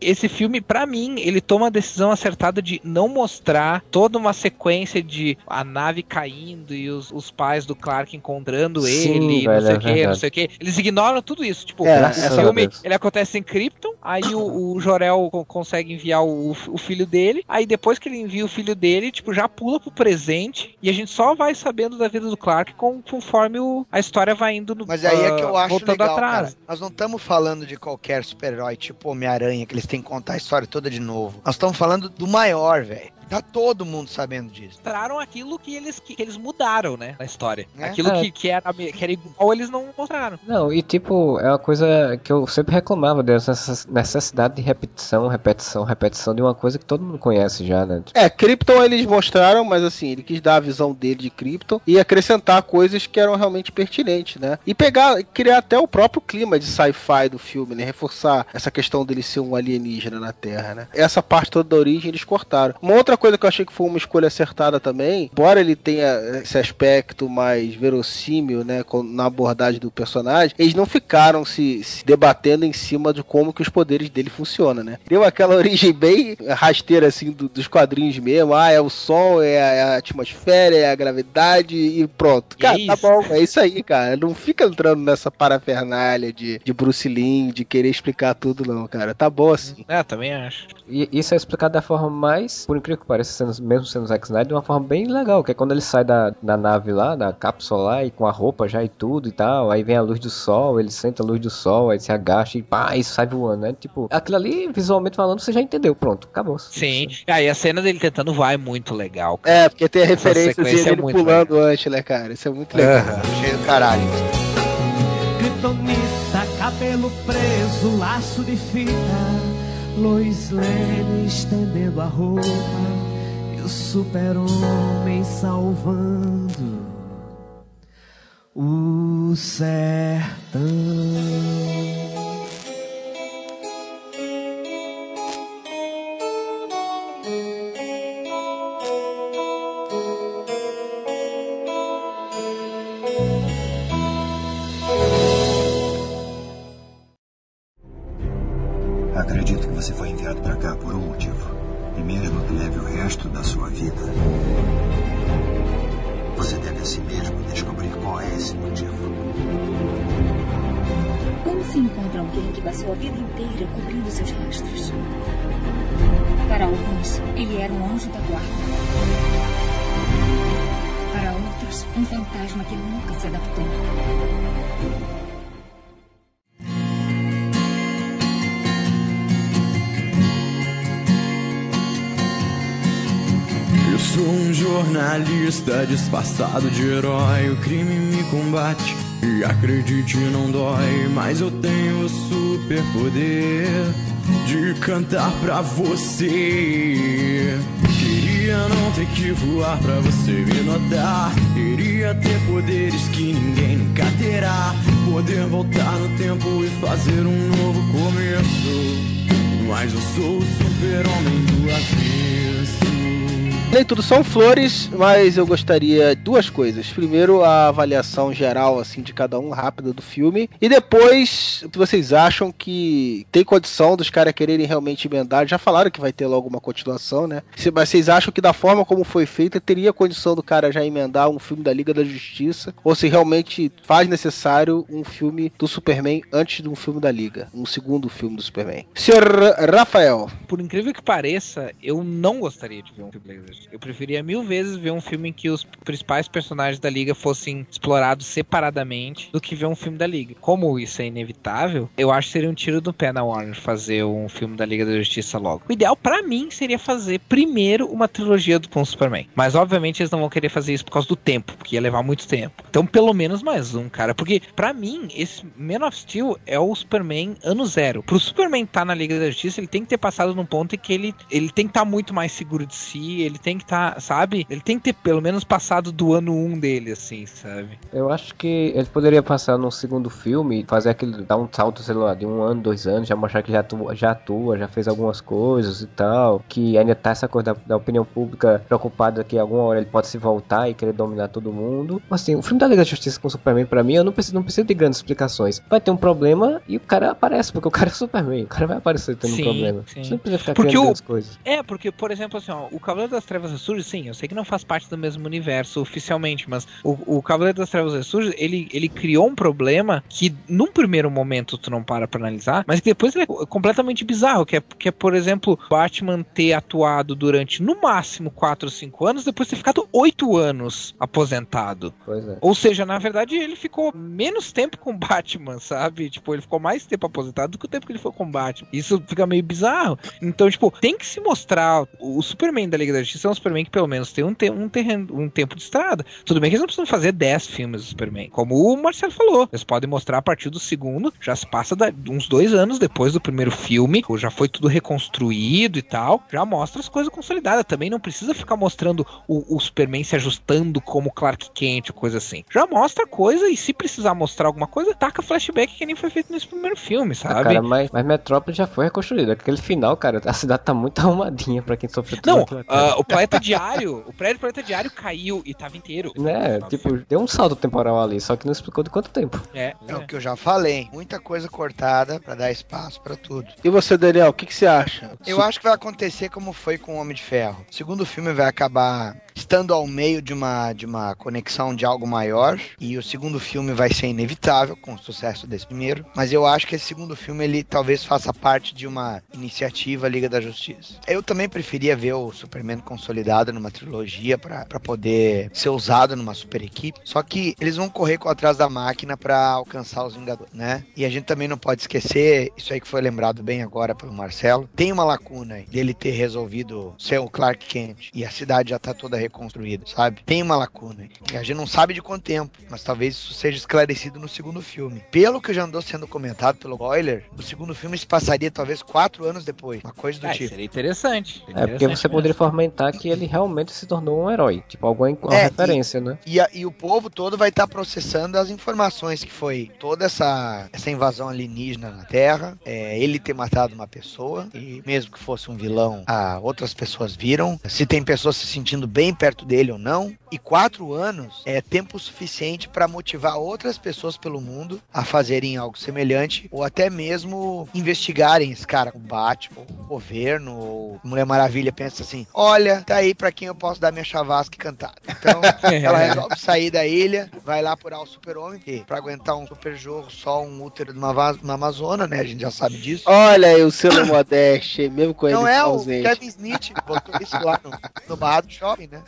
Esse filme, pra mim, ele toma a decisão acertada de não mostrar toda uma sequência de a nave caindo e os, os pais do Clark encontrando Sim, ele, não velho, sei é o que, não sei o que. Eles ignoram tudo isso. Tipo, É, o filme, ele acontece em Krypton, aí o, o Jorel co- consegue enviar o, o filho dele, aí depois que ele envia o filho dele, tipo, já pula pro presente e a gente só vai sabendo da vida do Clark com- conforme o- a história vai indo no, Mas aí é que eu ah, acho voltando legal, atrás. cara. Nós não estamos falando de qualquer super-herói, tipo Homem-Aranha, que eles têm que contar a história toda de novo. Nós estamos falando do maior, velho. Tá todo mundo sabendo disso. Mostraram aquilo que eles, que, que eles mudaram, né, na história. É. Aquilo É. que, que, era, que era igual, eles não mostraram. Não, e tipo, é uma coisa que eu sempre reclamava dessa necessidade de repetição, repetição, repetição de uma coisa que todo mundo conhece já, né? É, Krypton eles mostraram, mas assim, ele quis dar a visão dele de Krypton e acrescentar coisas que eram realmente pertinentes, né? E pegar, criar até o próprio clima de sci-fi do filme, né? Reforçar essa questão dele ser um alienígena na Terra, né? Essa parte toda da origem eles cortaram. Uma outra coisa que eu achei que foi uma escolha acertada também, embora ele tenha esse aspecto mais verossímil, né, na abordagem do personagem, eles não ficaram se, se debatendo em cima de como que os poderes dele funcionam, né? Deu aquela origem bem rasteira, assim, do- dos quadrinhos mesmo. Ah, é o sol, é a, é a atmosfera, é a gravidade e pronto. E Cara, é tá bom, é isso aí, cara. Não fica entrando nessa parafernália de, de Bruce Lee, de querer explicar tudo, não, cara. Tá bom assim. É, também acho. E isso é explicado da forma mais, por incrível pareça, sendo- mesmo sendo Zack Snyder, de uma forma bem legal, que é quando ele sai da, da nave lá, da cápsula lá, e com a roupa já e tudo e tal, aí vem a luz do sol, ele senta a luz do sol, aí se agacha e pá, isso sai voando, né? Tipo, aquilo ali, visualmente falando, você já entendeu, pronto, acabou. Sim. Ah, e a cena dele tentando voar é muito legal. cara. É, porque tem a referência é dele muito pulando antes, né, cara? Isso é muito legal. Cheio do caralho. Kryptonita, cabelo preso, laço de fita. Lois Lane estendendo a roupa. E o super-homem salvando o sertão. Adaptou. Eu sou um jornalista disfarçado de herói. O crime me combate e acredite, não dói. Mas eu tenho o superpoder de cantar pra você. Queria não ter que voar pra você me notar. Queria ter poderes que ninguém nunca terá. Poder voltar no tempo e fazer um novo começo. Mas eu sou o super-homem do avesso. Nem tudo são flores, mas eu gostaria duas coisas. Primeiro, a avaliação geral assim de cada um rápida do filme e depois, o que vocês acham que tem condição dos caras quererem realmente emendar? Já falaram que vai ter logo uma continuação, né? Mas vocês acham que da forma como foi feita teria condição do cara já emendar um filme da Liga da Justiça ou se realmente faz necessário um filme do Superman antes de um filme da Liga, um segundo filme do Superman? Senhor Rafael, Por incrível que pareça, eu não gostaria de ver um filme. Eu preferia mil vezes ver um filme em que os principais personagens da Liga fossem explorados separadamente do que ver um filme da Liga. Como isso é inevitável, eu acho que seria um tiro do pé na Warner fazer um filme da Liga da Justiça logo. O ideal pra mim seria fazer primeiro uma trilogia do com Superman. Mas obviamente eles não vão querer fazer isso por causa do tempo, porque ia levar muito tempo. Então pelo menos mais um, cara. Porque pra mim, esse Man of Steel é o Superman ano zero. Pro Superman estar na Liga da Justiça, ele tem que ter passado num ponto em que ele, ele tem que estar muito mais seguro de si, ele tem que estar, sabe? Ele tem que ter pelo menos passado do ano 1 um dele, assim, sabe? Eu acho que ele poderia passar num segundo filme, fazer aquele, dar um salto, sei lá, de um ano, dois anos, já mostrar que já atua, já atua, já fez algumas coisas e tal, que ainda tá essa coisa da, da opinião pública preocupada que alguma hora ele pode se voltar e querer dominar todo mundo. Assim, o filme da Liga da Justiça com o Superman, pra mim, eu não preciso, não preciso de grandes explicações. Vai ter um problema e o cara aparece, porque o cara é o Superman, o cara vai aparecer tendo Sim, um problema. sim. Você não precisa ficar Porque criando o- coisas. É, porque, por exemplo, assim, ó, o Cavaleiro das Trevas Ressurge, sim, eu sei que não faz parte do mesmo universo oficialmente, mas o, o Cavaleiro das Trevas Ressurge, ele, ele criou um problema que, num primeiro momento, tu não para pra analisar, mas que depois ele é completamente bizarro, que é, que é, por exemplo, Batman ter atuado durante, no máximo, 4 ou 5 anos, depois ter ficado 8 anos aposentado. É. Ou seja, na verdade, ele ficou menos tempo com Batman, sabe? Tipo, ele ficou mais tempo aposentado do que o tempo que ele foi com Batman. Isso fica meio bizarro. Então, tipo, tem que se mostrar. O Superman da Liga da Justiça ser um Superman que pelo menos tem um, te um, terreno, um tempo de estrada. Tudo bem que eles não precisam fazer 10 filmes do Superman. Como o Marcelo falou, eles podem mostrar a partir do segundo, já se passa da, uns dois anos depois do primeiro filme, já foi tudo reconstruído e tal, já mostra as coisas consolidadas. Também não precisa ficar mostrando o, o Superman se ajustando como Clark Kent ou coisa assim. Já mostra coisa e se precisar mostrar alguma coisa, taca flashback que nem foi feito nesse primeiro filme, sabe? Ah, cara, mas, mas Metrópolis já foi reconstruída. Aquele final, cara, a cidade tá muito arrumadinha pra quem sofreu tudo Não, uh, o planeta diário, o prédio do planeta diário caiu e tava inteiro. Né, tipo, deu um salto temporal ali, só que não explicou de quanto tempo. É, É o que eu já falei. Muita coisa cortada pra dar espaço pra tudo. E você, Daniel, o que, que você acha? Eu acho que vai acontecer como foi com o Homem de Ferro. O segundo filme vai acabar estando ao meio de uma, de uma conexão de algo maior. E o segundo filme vai ser inevitável com o sucesso desse primeiro. Mas eu acho que esse segundo filme ele talvez faça parte de uma iniciativa Liga da Justiça. Eu também preferia ver o Superman consolidado numa trilogia pra pra poder ser usado numa super equipe. Só que eles vão correr com atrás da máquina pra alcançar os Vingadores, né? E a gente também não pode esquecer, isso aí que foi lembrado bem agora pelo Marcelo, tem uma lacuna dele ter resolvido ser o Clark Kent e a cidade já tá toda reconstruída, sabe? Tem uma lacuna. E a gente não sabe de quanto tempo, mas talvez isso seja esclarecido no segundo filme. Pelo que já andou sendo comentado pelo Boiler, o segundo filme se passaria talvez quatro anos depois, uma coisa do É, tipo. seria interessante. É, porque você poderia fomentar que ele realmente se tornou um herói. Tipo, alguma uma É, referência, né? E, a- e o povo todo vai estar processando as informações que foi toda essa, essa invasão alienígena na Terra, é, ele ter matado uma pessoa, e mesmo que fosse um vilão, ah, outras pessoas viram, se tem pessoas se sentindo bem perto dele ou não. E quatro anos é tempo suficiente para motivar outras pessoas pelo mundo a fazerem algo semelhante, ou até mesmo investigarem esse cara, o Batman, o governo, ou Mulher Maravilha pensa assim: olha, tá aí pra quem eu posso dar minha chavasca e cantar. Então, ela resolve sair da ilha, vai lá apurar o super-homem, que pra aguentar um super jogo, só um útero de uma, Amazona, né? A gente já sabe disso. Olha aí o selo modeste, mesmo com ele Não é o. Kevin Smith, botou isso lá no, no bar do shopping, né?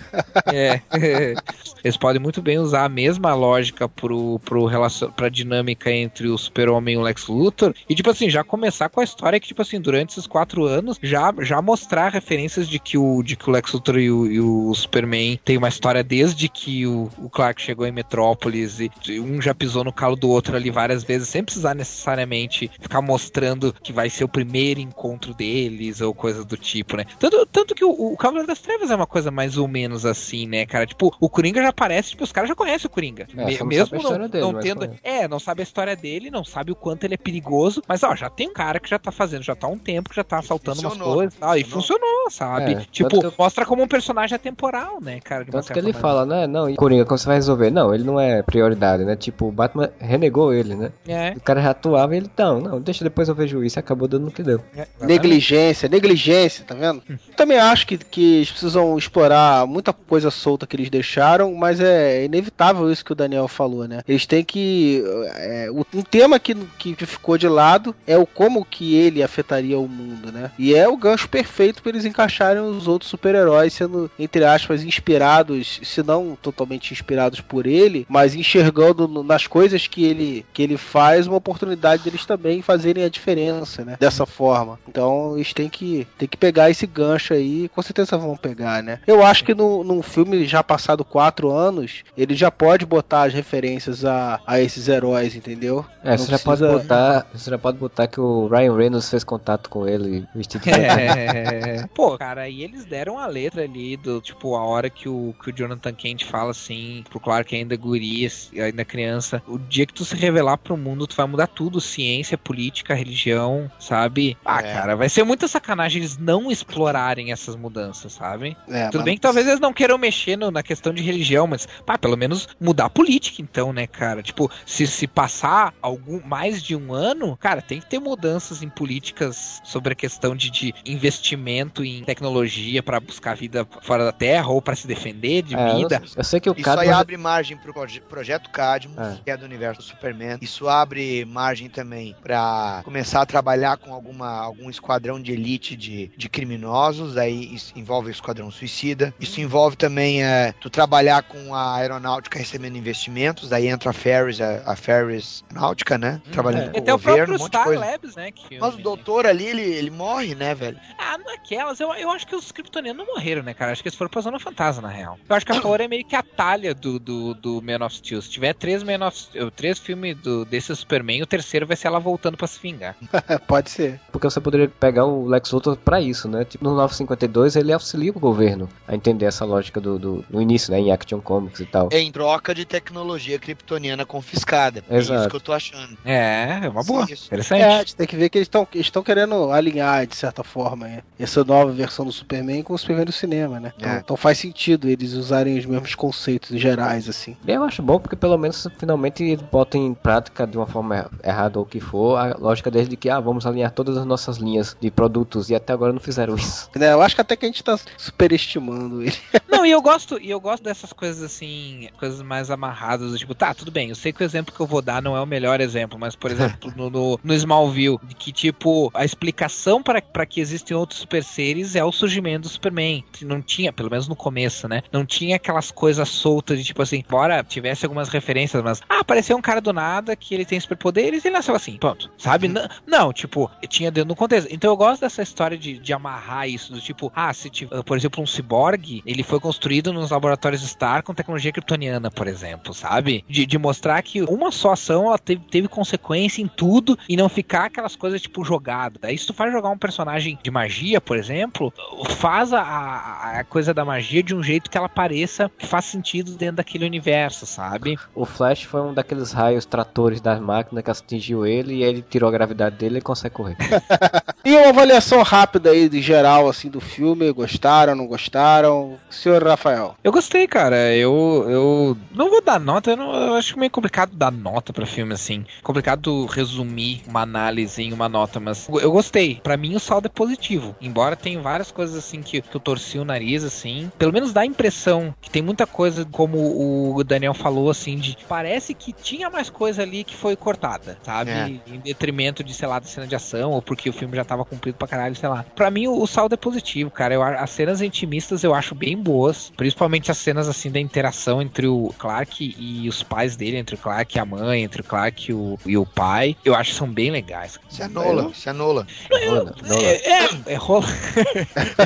É. Eles podem muito bem usar a mesma lógica pro, pro relacion... pra dinâmica entre o Super-Homem e o Lex Luthor. E, tipo assim, já começar com a história que, tipo assim, durante esses quatro anos, já, já mostrar referências de que o, de que o Lex Luthor e o, e o Superman tem uma história desde que o, o Clark chegou em Metrópolis e um já pisou no calo do outro ali várias vezes, sem precisar necessariamente ficar mostrando que vai ser o primeiro encontro deles ou coisa do tipo, né? Tanto, tanto que o, o Cavaleiro das Trevas é uma coisa mais ou menos assim, né, cara? Tipo, o Coringa já aparece, tipo, os caras já conhecem o Coringa. É, Me- não mesmo sabe a não, história dele, não tendo. conhece. É, não sabe a história dele, não sabe o quanto ele é perigoso, mas ó, já tem um cara que já tá fazendo, já tá há um tempo que já tá assaltando umas funcionou, coisas e tal, e funcionou, sabe? É, tipo, mostra como um personagem atemporal, né, cara? de Tanto que ele fala, né? Não, e Coringa, como você vai resolver? Não, ele não é prioridade, né? Tipo, o Batman renegou ele, né? É. O cara já atuava e ele, não, não, deixa depois eu vejo isso. E acabou dando no que deu. Negligência, negligência, tá vendo? Também acho que, que eles precisam explorar muita coisa solta que eles deixaram, mas é inevitável isso que o Daniel falou, né? Eles têm que. é, o- um tema que, que ficou de lado é o como que ele afetaria o mundo, né? E é o gancho perfeito para eles encaixarem os outros super-heróis sendo, entre aspas, inspirados, se não totalmente inspirados por ele, mas enxergando nas coisas que ele, que ele faz uma oportunidade deles também fazerem a diferença, né? Dessa forma. Então eles têm que, têm que pegar esse gancho aí, com certeza vão pegar, né? Eu acho que no, num filme já passado quatro anos, ele já pode botar as referências a, a esses heróis, entendeu? É, Não você já pode botar. Você já pode botar que o Ryan Reynolds fez contato com ele vestido de É. Pô, cara, e eles deram a letra ali do, tipo, a hora que o, que o Jonathan Kent fala assim pro Clark ainda guri, ainda criança, o dia que tu se revelar pro mundo, tu vai mudar tudo, ciência, política, religião, sabe? Ah, É. cara, vai ser muita sacanagem eles não explorarem essas mudanças, sabe? É, Tudo mas- bem que talvez eles não queiram mexer no- na questão de religião, mas, pá, pelo menos mudar a política, então, né, cara? Tipo, se, se passar algum mais de um ano, cara, tem que ter mudanças em políticas sobre a questão de, de investimento em tecnologia pra buscar vida fora da Terra ou pra se defender de É, eu vida. sei. Eu sei que o Isso Cadmo aí abre margem pro proje- projeto Cadmus, É. que é do universo do Superman. Isso abre margem também pra começar a trabalhar com alguma, algum esquadrão de elite de, de criminosos. Aí isso envolve o esquadrão suicida. Isso envolve também é, tu trabalhar com a aeronáutica recebendo investimentos, daí entra a Ferris, a, a Ferris Náutica, né? Trabalhando É. com E tem o o próprio governo, um monte de Star coisa. Labs, né? Que Mas o doutor ali, ele, ele morre, né, velho? Ah, naquelas, eu, eu acho que os kryptonianos não morreram, né, cara? Acho que eles foram pra Zona Fantasma, na real. Eu acho que a Thor é meio que a talha do, do, do Man of Steel. Se tiver três, Man of, três filmes do, desse Superman, o terceiro vai ser ela voltando pra se vingar. Pode ser. Porque você poderia pegar o Lex Luthor pra isso, né? Tipo, no 952 ele auxilia o governo a entender essa lógica do, do, no início, né? Em Action Comics e tal. Em troca de tecnologia kryptoniana confiscada. É isso Exato. que eu tô achando. É, é uma boa. Sim. Interessante. É, a gente tem que ver que eles estão estão querendo alinhar, de certa forma, é, essa nova versão do Superman com o Superman do cinema, né? Então, É. então faz sentido eles usarem os mesmos conceitos gerais, assim. Eu acho bom porque pelo menos finalmente eles botam em prática de uma forma er- errada ou o que for a lógica deles de que ah, vamos alinhar todas as nossas linhas de produtos e até agora não fizeram isso. Né, Eu acho que até que a gente tá superestimando ele. Não, e eu gosto, e eu gosto dessas coisas assim, coisas mais amarradas, tipo, tá, tudo bem, eu sei que o exemplo que eu vou dar não é o melhor exemplo, mas, por exemplo, no, no, no Smallville, de que, tipo, a explicação para para que existem outros super seres é o surgimento do Superman. Não tinha, pelo menos no começo, né? Não tinha aquelas coisas soltas de, tipo assim, embora tivesse algumas referências, mas, ah, apareceu um cara do nada que ele tem superpoderes e ele nasceu assim, pronto, sabe? Não, não, tipo, tinha dentro do contexto. Então eu gosto dessa história de, de amarrar isso, do tipo, ah, se tiver, por exemplo, um ciborgue, ele foi construído nos laboratórios Star com tecnologia kryptoniana, por exemplo, sabe? De, de mostrar que uma só ação ela teve, teve consequência em tudo e não ficar aquelas coisas tipo jogada. Daí se tu faz jogar um personagem de magia, por exemplo, faz a, a, a coisa da magia de um jeito que ela pareça que faz sentido dentro daquele universo, sabe? O Flash foi um daqueles raios tratores das máquinas que atingiu ele e ele tirou a gravidade dele e consegue correr. E uma avaliação rápida aí de geral, assim, do filme. Gostaram, não gostaram? Senhor Rafael. Eu gostei, cara. Eu, eu não vou dar nota. Eu, não- eu acho meio complicado dar nota pra filme assim. Complicado resumir uma análise em uma nota, mas eu- gostei. Pra mim o saldo é positivo. Embora tenha várias coisas assim que, que eu torci o nariz assim. Pelo menos dá a impressão que tem muita coisa, como o Daniel falou assim, de parece que tinha mais coisa ali que foi cortada, sabe? É. Em detrimento de, sei lá, da cena de ação ou porque o filme já tava cumprido pra caralho, sei lá. Pra mim o, o saldo é positivo, cara. Eu, as cenas intimistas eu acho bem boas, principalmente as cenas assim da interação entre o Clark e os pais dele, entre o Clark e a mãe, entre o Clark e o, e o pai. Eu acho que são bem legais. Isso é Nola, isso é Nola. É, é, é rola.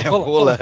É rola.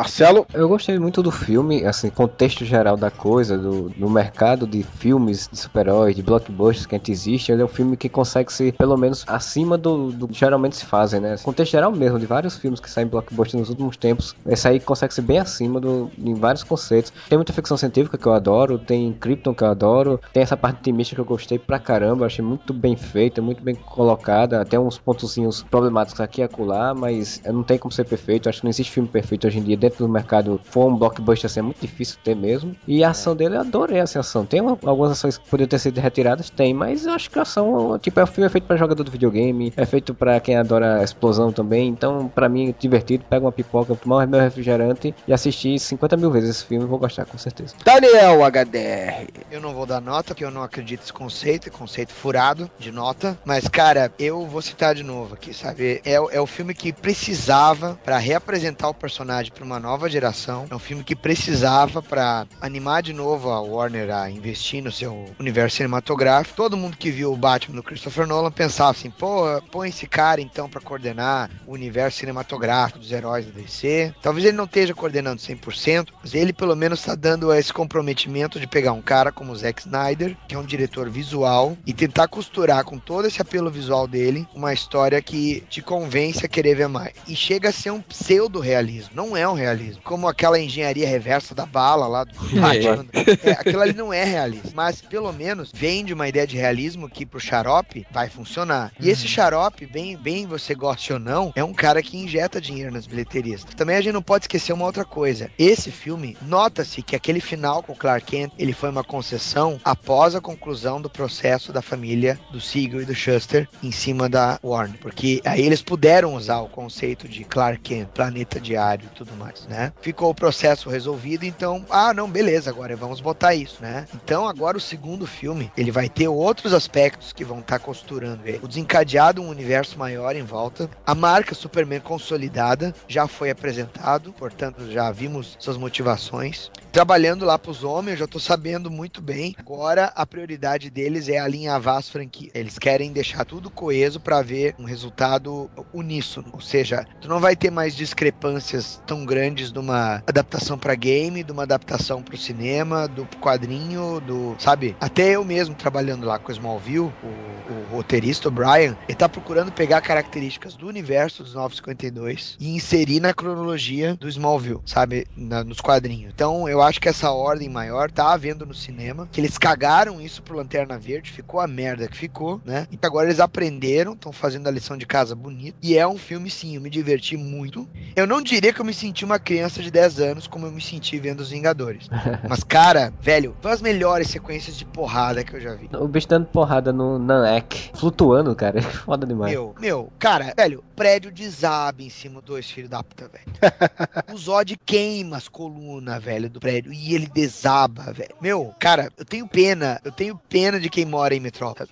Marcelo? Eu gostei muito do filme, assim, contexto geral da coisa, do, no mercado de filmes de super-heróis, de blockbusters que a gente existe, ele é um filme que consegue ser, pelo menos, acima do, do que geralmente se fazem, né? Contexto geral mesmo, de vários filmes que saem blockbusters nos últimos tempos, esse aí consegue ser bem acima do, em vários conceitos. Tem muita ficção científica que eu adoro, tem Krypton que eu adoro, tem essa parte otimista que eu gostei pra caramba, achei muito bem feita, muito bem colocada, até uns pontozinhos problemáticos aqui e acolá, mas não tem como ser perfeito, acho que não existe filme perfeito hoje em dia dentro do mercado for um blockbuster assim, é muito difícil ter mesmo. E a ação dele eu adorei essa ação. Tem uma- algumas ações que poderiam ter sido retiradas, tem, mas eu acho que a ação, tipo, é o filme feito pra jogador do videogame, é feito pra quem adora explosão também. Então, pra mim, é divertido, pega uma pipoca, tomar meu refrigerante e assistir 50 mil vezes esse filme, vou gostar com certeza. Daniel HDR. Eu não vou dar nota, porque eu não acredito nesse conceito, é conceito furado de nota. Mas, cara, eu vou citar de novo aqui, sabe? É, o- é o filme que precisava pra reapresentar o personagem pra uma nova geração. É um filme que precisava pra animar de novo a Warner a investir no seu universo cinematográfico. Todo mundo que viu o Batman do Christopher Nolan pensava assim, pô, põe esse cara então pra coordenar o universo cinematográfico dos heróis da DC. Talvez ele não esteja coordenando 100%, mas ele pelo menos está dando esse comprometimento de pegar um cara como o Zack Snyder, que é um diretor visual, e tentar costurar com todo esse apelo visual dele uma história que te convence a querer ver mais. E chega a ser um pseudo-realismo, não é um realismo. Como aquela engenharia reversa da bala lá do Batman. É, aquilo ali não é realismo, mas pelo menos vende uma ideia de realismo que pro xarope vai funcionar. E esse xarope, bem, bem você goste ou não, é um cara que injeta dinheiro nas bilheterias. Também a gente não pode esquecer uma outra coisa. Esse filme, nota-se que aquele final com o Clark Kent, ele foi uma concessão após a conclusão do processo da família do Siegel e do Shuster em cima da Warner. Porque aí eles puderam usar o conceito de Clark Kent, planeta diário e tudo mais. Né? Ficou o processo resolvido, então, ah, não, beleza, agora vamos botar isso, né? Então, agora o segundo filme, ele vai ter outros aspectos que vão estar tá costurando ele. O desencadeado, um universo maior em volta, a marca Superman consolidada já foi apresentado, portanto, já vimos suas motivações. Trabalhando lá pros homens, eu já tô sabendo muito bem. Agora, a prioridade deles é alinhavar as franquias. Eles querem deixar tudo coeso para ver um resultado uníssono. Ou seja, tu não vai ter mais discrepâncias tão grandes de uma adaptação para game, de uma adaptação para o cinema, do quadrinho, do. Sabe? Até eu mesmo trabalhando lá com Smallville, o, o roteirista, o Brian, ele tá procurando pegar características do universo dos 952 e inserir na cronologia do Smallville, sabe? Na, nos quadrinhos. Então, eu acho que essa ordem maior tá havendo no cinema, que eles cagaram isso pro Lanterna Verde, ficou a merda que ficou, né? E agora eles aprenderam, estão fazendo a lição de casa bonita. E é um filme, sim, eu me diverti muito. Eu não diria que eu me senti uma criança de 10 anos como eu me senti vendo Os Vingadores. Mas, cara, velho, foi as melhores sequências de porrada que eu já vi. O bicho dando porrada no Nanek, flutuando, cara. Foda demais. Meu, meu, cara, velho, prédio desaba em cima dos filhos da puta, velho. o Zod queima as colunas, velho, do prédio. E ele desaba, velho. Meu, cara, eu tenho pena. Eu tenho pena de quem mora em Metrópole.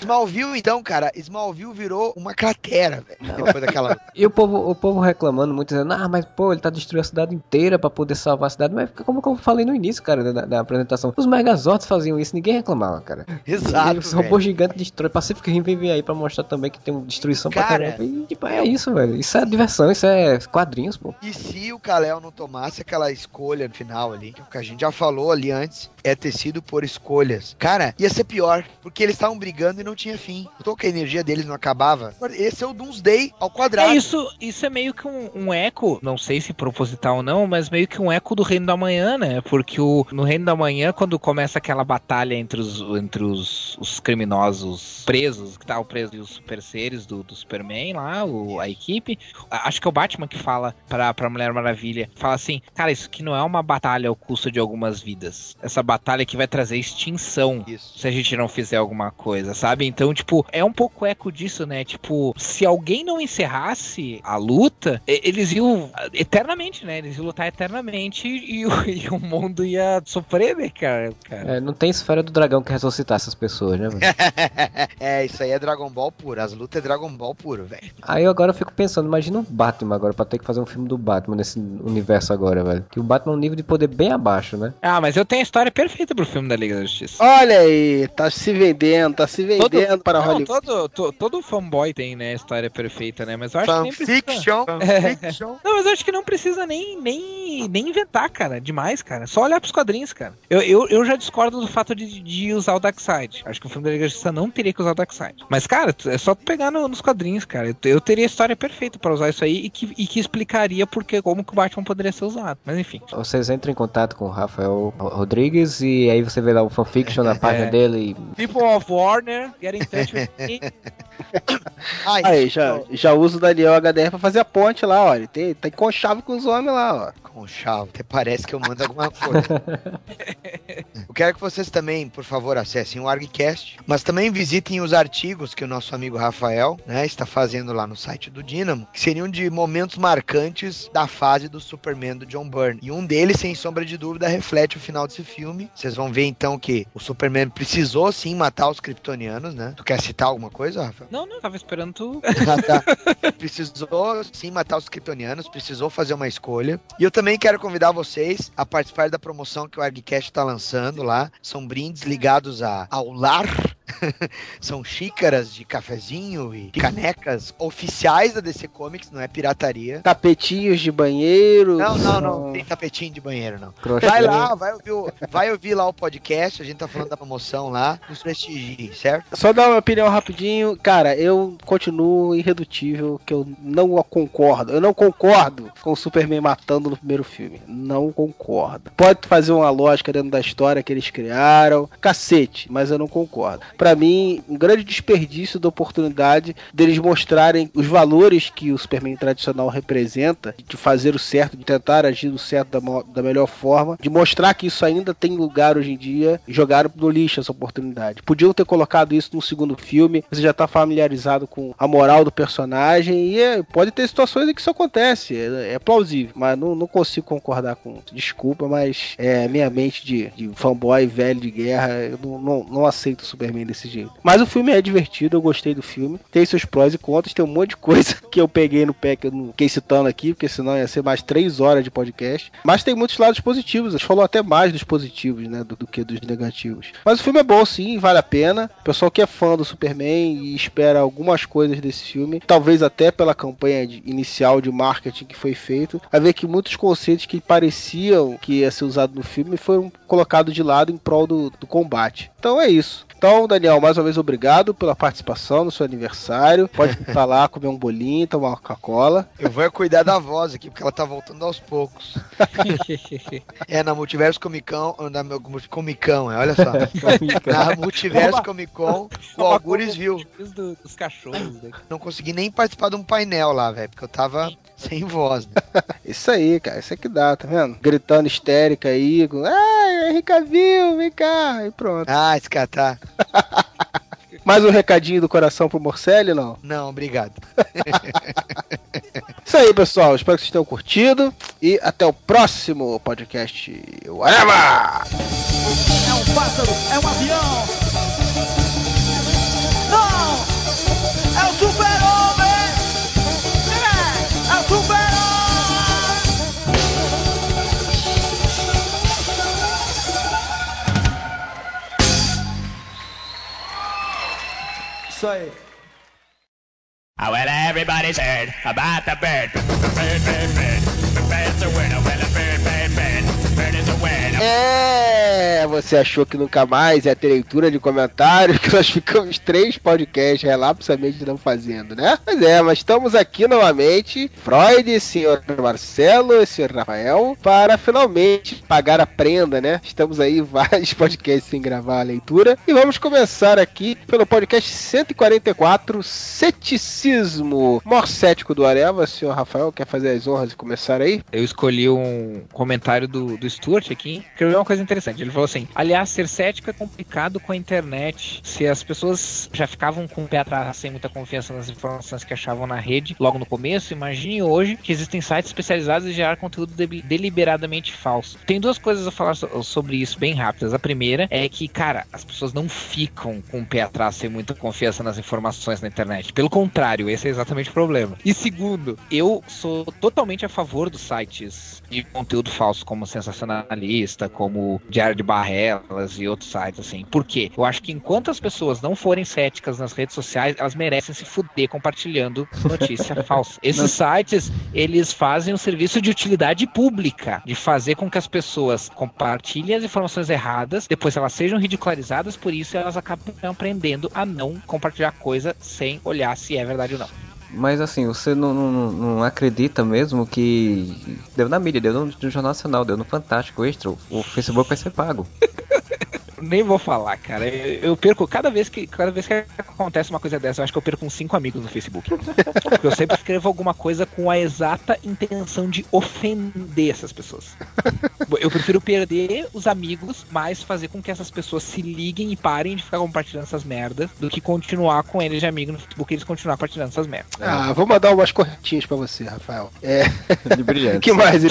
Smallville, então, cara, Smallville virou uma cratera, velho. Depois daquela. E o povo, o povo reclamando muito, dizendo, ah, mas pô, ele tá destruindo a cidade inteira pra poder salvar a cidade. Mas como eu falei no início, cara, da, da apresentação, os Megazords faziam isso, ninguém reclamava, cara. Exato. E os robôs gigantes destroem. Pacific Rim vem aí pra mostrar também que tem uma destruição cara, pra caramba. E tipo, é isso, velho. Isso é diversão, isso é quadrinhos, pô. E se o Kalel não tomasse aquela escolha no final ali, que a gente já falou ali antes, é ter sido por escolhas. Cara, ia ser pior, porque eles estavam brigando e não tinha fim. Tô que a energia deles não acabava. Esse é o Doomsday ao quadrado. É isso, isso é meio que um, um, eco, não sei se proposital ou não, mas meio que um eco do Reino da Manhã, né? Porque o, no Reino da Manhã, quando começa aquela batalha entre os, entre os, os criminosos presos, que tá o preso e os super seres do, do Superman lá, o, a equipe, acho que é o Batman que fala pra, pra Mulher Maravilha, fala assim, cara, isso aqui não é uma batalha ao custo de algumas vidas. Essa batalha que vai trazer extinção isso. se a gente não fizer alguma coisa, sabe? Então, tipo, é um pouco eco disso, né? Tipo, se alguém não encerrasse a luta, eles iam eternamente, né? Eles iam lutar eternamente e, e o mundo ia sofrer, né, cara? cara. É, não tem esfera do dragão que ressuscitar essas pessoas, né, é, isso aí é Dragon Ball puro. As lutas é Dragon Ball puro, velho. Aí eu agora fico pensando, imagina o Batman agora, pra ter que fazer um filme do Batman nesse universo agora, velho. Que o Batman é um nível de poder bem abaixo, né? Ah, mas eu tenho a história perfeita pro filme da Liga da Justiça. Olha aí, tá se vendendo, tá se vendendo todo, para não, Hollywood. Todo, todo, todo fanboy tem, né, a história perfeita, né? Mas eu acho Fan que nem fiction, precisa... É. Não, mas eu acho que não precisa nem, nem, nem inventar, cara. Demais, cara. Só olhar pros quadrinhos, cara. Eu, eu, eu já discordo do fato de, de usar o Darkseid. Acho que o filme da Liga da Justiça não teria que usar o Darkseid. Mas, cara, é só tu pegar no, nos quadrinhos, cara. Eu, eu, teria a história perfeita para usar isso aí e que, e que explicaria porque como que o Batman poderia ser usado. Mas enfim. Vocês entram em contato com o Rafael Rodrigues e aí você vê lá o fanfiction na página é. dele. People of Warner, get in touch. Ai, aí, já, já uso o Daniel HDR pra fazer a ponte lá, ó. Ele tem, tem conchave com os homens lá, ó. Conchave, até parece que eu mando alguma coisa. eu quero que vocês também, por favor, acessem o ArgCast, mas também visitem os artigos que o nosso amigo Rafael né, está fazendo lá no site do Dynamo, que seriam de momentos marcantes da fase do Superman do John Byrne. E um deles, sem sombra de dúvida, reflete o final desse filme. Vocês vão ver então que o Superman precisou sim matar os kryptonianos, né? Tu quer citar alguma coisa, Rafael? Não, não, tava esperando tu. ah, tá. Precisou sim matar os kryptonianos, precisou fazer uma escolha. E eu também quero convidar vocês a participar da promoção que o ArgCast está lançando lá. São brindes ligados a, ao lar São xícaras de cafezinho e canecas oficiais da DC Comics, não é pirataria. Tapetinhos de banheiro. Não, não, não, não tem tapetinho de banheiro, não. Crochê. Vai lá, vai ouvir, vai ouvir lá o podcast, a gente tá falando da promoção lá, nos prestigie, certo? Só dar uma opinião rapidinho, cara, eu continuo irredutível, que eu não concordo. Eu não concordo com o Superman matando no primeiro filme. Não concordo. Pode fazer uma lógica dentro da história que eles criaram, cacete, mas eu não concordo. para mim, um grande desperdício da oportunidade deles mostrarem os valores que o Superman tradicional representa, de fazer o certo, de tentar agir o certo da, da melhor forma, de mostrar que isso ainda tem lugar hoje em dia, jogaram no lixo essa oportunidade. Podiam ter colocado isso no segundo filme, você já tá familiarizado com a moral do personagem, e é, pode ter situações em que isso acontece, é, é plausível, mas não, não, consigo concordar com. Desculpa, mas é minha mente de, de fanboy velho de guerra, eu não, não, não aceito o Superman desse jeito. Mas o filme é divertido, eu gostei do filme, tem seus prós e contras, tem um monte de coisa que eu peguei no pé que eu não fiquei citando aqui, porque senão ia ser mais três horas de podcast. Mas tem muitos lados positivos, a gente falou até mais dos positivos, né, do, do que dos negativos. Mas o filme é bom sim, vale a pena. O pessoal que é fã do Superman e espera algumas coisas desse filme, talvez até pela campanha de, inicial de marketing que foi feito, vai ver que muitos conceitos que pareciam que ia ser usado no filme foram colocados de lado em prol do, do combate. Então é isso. Então, Daniel, mais uma vez obrigado pela participação no seu aniversário. Pode estar lá, comer um bolinho, tomar uma Coca-Cola. Eu vou cuidar da voz aqui, porque ela tá voltando aos poucos. é, na Multiverso Comicão, na Comicão, olha só. na Multiverso Comicon, o Algures viu. Dos cachorros. Né? Não consegui nem participar de um painel lá, velho, porque eu tava sem voz. Né? Isso aí, cara, isso é que dá, tá vendo? Gritando histérica aí, com, ai, Henrique viu, vem cá, e pronto. Ah, esse cara tá. Mais um recadinho do coração pro Morcelli, não? Não, obrigado. Isso aí, pessoal. Espero que vocês tenham curtido. E até o próximo podcast. Whatever! É um pássaro, é um avião. Isso aí. Oh, well, everybody's heard about the bird. Bird, bird, bird. The bird's a winner. É, você achou que nunca mais ia ter leitura de comentários, que nós ficamos três podcasts relapsamente não fazendo, né? Mas é, mas estamos aqui novamente, Freud, senhor Marcelo e senhor Rafael, para finalmente pagar a prenda, né? Estamos aí vários podcasts sem gravar a leitura. E vamos começar aqui pelo podcast 144, Ceticismo. Mor cético do Areva, senhor Rafael, quer fazer as honras e começar aí? Eu escolhi um comentário do, do Stuart aqui, que é uma coisa interessante. Ele falou assim: aliás, ser cético é complicado com a internet. Se as pessoas já ficavam com o pé atrás, sem muita confiança nas informações que achavam na rede logo no começo, imagine hoje que existem sites especializados em gerar conteúdo de deliberadamente falso. Tem duas coisas a falar so sobre isso bem rápidas. A primeira é que, cara, as pessoas não ficam com o pé atrás sem muita confiança nas informações na internet. Pelo contrário, esse é exatamente o problema. E segundo, eu sou totalmente a favor dos sites de conteúdo falso, como Sensacionalista, como Diário de Barrelas e outros sites, assim. Por quê? Eu acho que enquanto as pessoas não forem céticas nas redes sociais, elas merecem se fuder compartilhando notícia falsa. Esses sites, eles fazem um serviço de utilidade pública, de fazer com que as pessoas compartilhem as informações erradas, depois elas sejam ridicularizadas, por isso elas acabam aprendendo a não compartilhar coisa sem olhar se é verdade ou não. Mas assim, você não, não, não, acredita mesmo que deu na mídia, deu no, no Jornal Nacional, deu no Fantástico Extra, o Facebook vai ser pago. Nem vou falar, cara. Eu, perco cada vez que cada vez que acontece uma coisa dessa, eu acho que eu perco uns cinco amigos no Facebook. Porque eu sempre escrevo alguma coisa com a exata intenção de ofender essas pessoas. Eu prefiro perder os amigos, mas fazer com que essas pessoas se liguem e parem de ficar compartilhando essas merdas, do que continuar com eles de amigo no Facebook e eles continuar compartilhando essas merdas. Ah, vou mandar umas corretinhas pra você, Rafael. É. De brilhante. que mais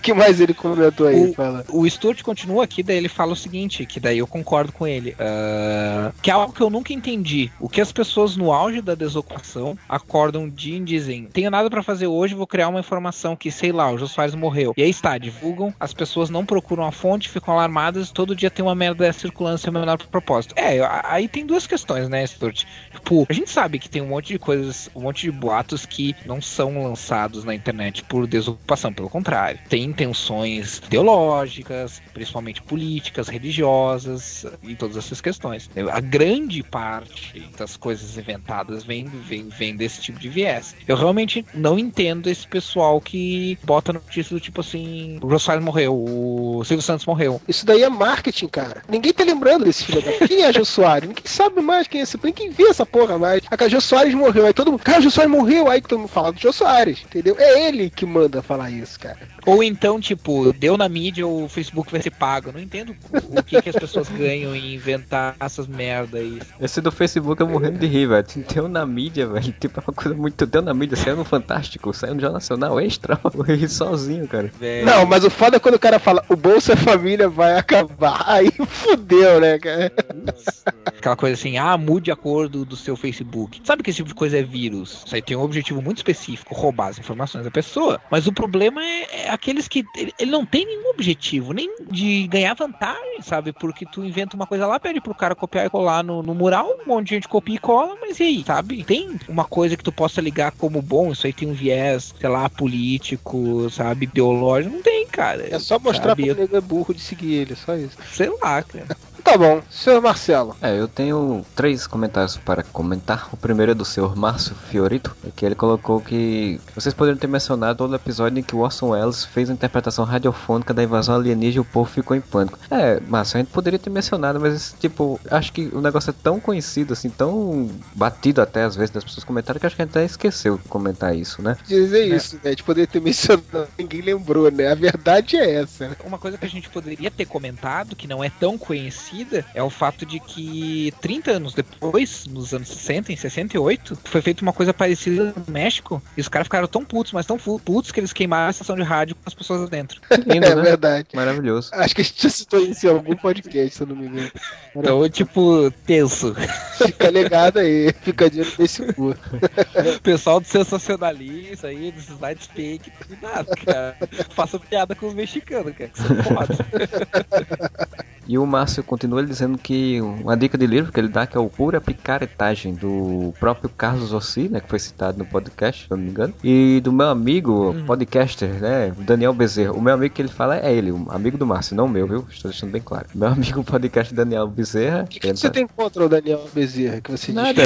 que mais ele comentou aí? O, fala. o Stuart continua aqui, daí ele fala o seguinte, que daí eu concordo com ele. Uh, que é algo que eu nunca entendi. O que as pessoas no auge da desocupação acordam um dia e dizem: tenho nada para fazer hoje, vou criar uma informação que, sei lá, o Jô Soares morreu. E aí está, divulgam, as pessoas não procuram a fonte, ficam alarmadas, todo dia tem uma merda circulando sem o menor propósito. É, aí tem duas questões, né, Stuart? Tipo, a gente sabe que tem um monte de coisas, um monte de boatos que não são lançados na internet por desocupação, pelo contrário. Tem intenções ideológicas, principalmente políticas, religiosas e todas essas questões. A grande parte das coisas inventadas vem, vem, vem desse tipo de viés. Eu realmente não entendo esse pessoal que bota no título tipo assim: o Soares morreu, o Silvio Santos morreu. Isso daí é marketing, cara. Ninguém tá lembrando desse filho da. Quem é Jô Soares? Ninguém sabe mais quem é esse. Ninguém vê essa porra mais. A Jô Soares morreu. Aí todo mundo. Cara, Jô Soares morreu. Aí todo mundo fala do Jô Soares. Entendeu? É ele que manda falar isso, cara. Ou então, tipo, deu na mídia, o Facebook vai ser pago. Eu não entendo o que, que as pessoas ganham em inventar essas merda aí. Esse do Facebook eu morrendo de rir, velho. Deu na mídia, velho. Tipo, é uma coisa muito. Deu na mídia, saiu no Fantástico, saiu no Jornal Nacional Extra. Eu ri sozinho, cara. Velho. Não, mas o foda é quando o cara fala o Bolsa Família vai acabar. Aí fudeu, né, cara? Aquela coisa assim, ah, mude a cor do, do seu Facebook. Sabe que esse tipo de coisa é vírus? Isso aí tem um objetivo muito específico, roubar as informações da pessoa. Mas o problema é, é aqueles que. Ele, não tem nenhum objetivo, nem de ganhar vantagem, sabe? Porque tu inventa uma coisa lá, pede pro cara copiar e colar no, no mural, um monte de gente copia e cola, mas e aí, sabe? Tem uma coisa que tu possa ligar como bom, isso aí tem um viés, sei lá, político, sabe, ideológico. Não tem, cara. É só mostrar sabe? pro é burro de seguir ele, só isso. Sei lá, cara. Tá bom, senhor Marcelo. É, eu tenho três comentários para comentar. O primeiro é do senhor Márcio Fiorito, que ele colocou que vocês poderiam ter mencionado todo o episódio em que o Orson Welles fez a interpretação radiofônica da invasão alienígena e o povo ficou em pânico. É, Márcio, a gente poderia ter mencionado, mas tipo, acho que o negócio é tão conhecido, assim, tão batido até às vezes das pessoas comentarem que acho que a gente até esqueceu de comentar isso, né? Dizer isso, né? A gente poderia ter mencionado, ninguém lembrou, né? A verdade é essa. né? Uma coisa que a gente poderia ter comentado, que não é tão conhecida, é o fato de que 30 anos depois, nos anos 60, em 68, foi feita uma coisa parecida no México, e os caras ficaram tão putos, mas tão putos que eles queimaram a estação de rádio com as pessoas lá dentro. Lindo, é né? verdade. Maravilhoso. Acho que a gente já citou isso em algum podcast, se eu não me engano. Então, tipo, tenso. Fica ligado aí, fica de olho nesse cu. O pessoal do sensacionalista aí, dos slides fake, cuidado, cara. Faça piada com os mexicanos, cara, que são foda. E o Márcio continua dizendo que uma dica de livro que ele dá que é o Pura Picaretagem do próprio Carlos Ossi, né, que foi citado no podcast, se eu não me engano, e do meu amigo podcaster, né, Daniel Bezerra. O meu amigo que ele fala é ele, um amigo do Márcio, não o meu, viu? Estou deixando bem claro. Meu amigo podcast Daniel Bezerra. O que, que você tem contra o Daniel Bezerra? Que você Nada,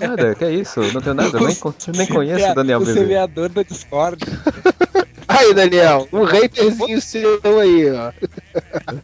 nada, que é isso? Não tenho nada, eu nem, nem conheço o Daniel O Bezerra. semeador do Discord. Aí, Daniel, um haterzinho seu aí, ó.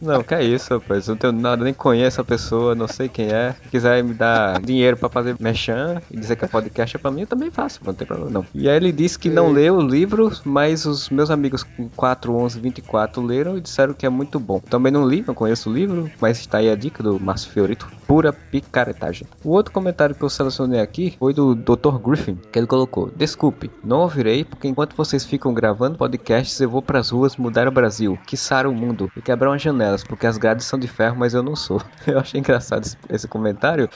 Não, que é isso, rapaz. Eu não tenho nada, nem conheço a pessoa, não sei quem é. Se quiser me dar dinheiro pra fazer mechan e dizer que é podcast é pra mim, eu também faço, não tem problema não. E aí ele disse que não leu o livro, mas os meus amigos com 4, 11, 24 leram e disseram que é muito bom. Também não li, não conheço o livro, mas está aí a dica do Márcio Fiorito. Pura picaretagem. O outro comentário que eu selecionei aqui foi do Dr. Griffin, que ele colocou: Desculpe, não ouvirei, porque enquanto vocês ficam gravando podcasts, eu vou pras ruas mudar o Brasil, quiçar o mundo e quebrar umas janelas, porque as grades são de ferro, mas eu não sou. Eu achei engraçado esse, esse comentário,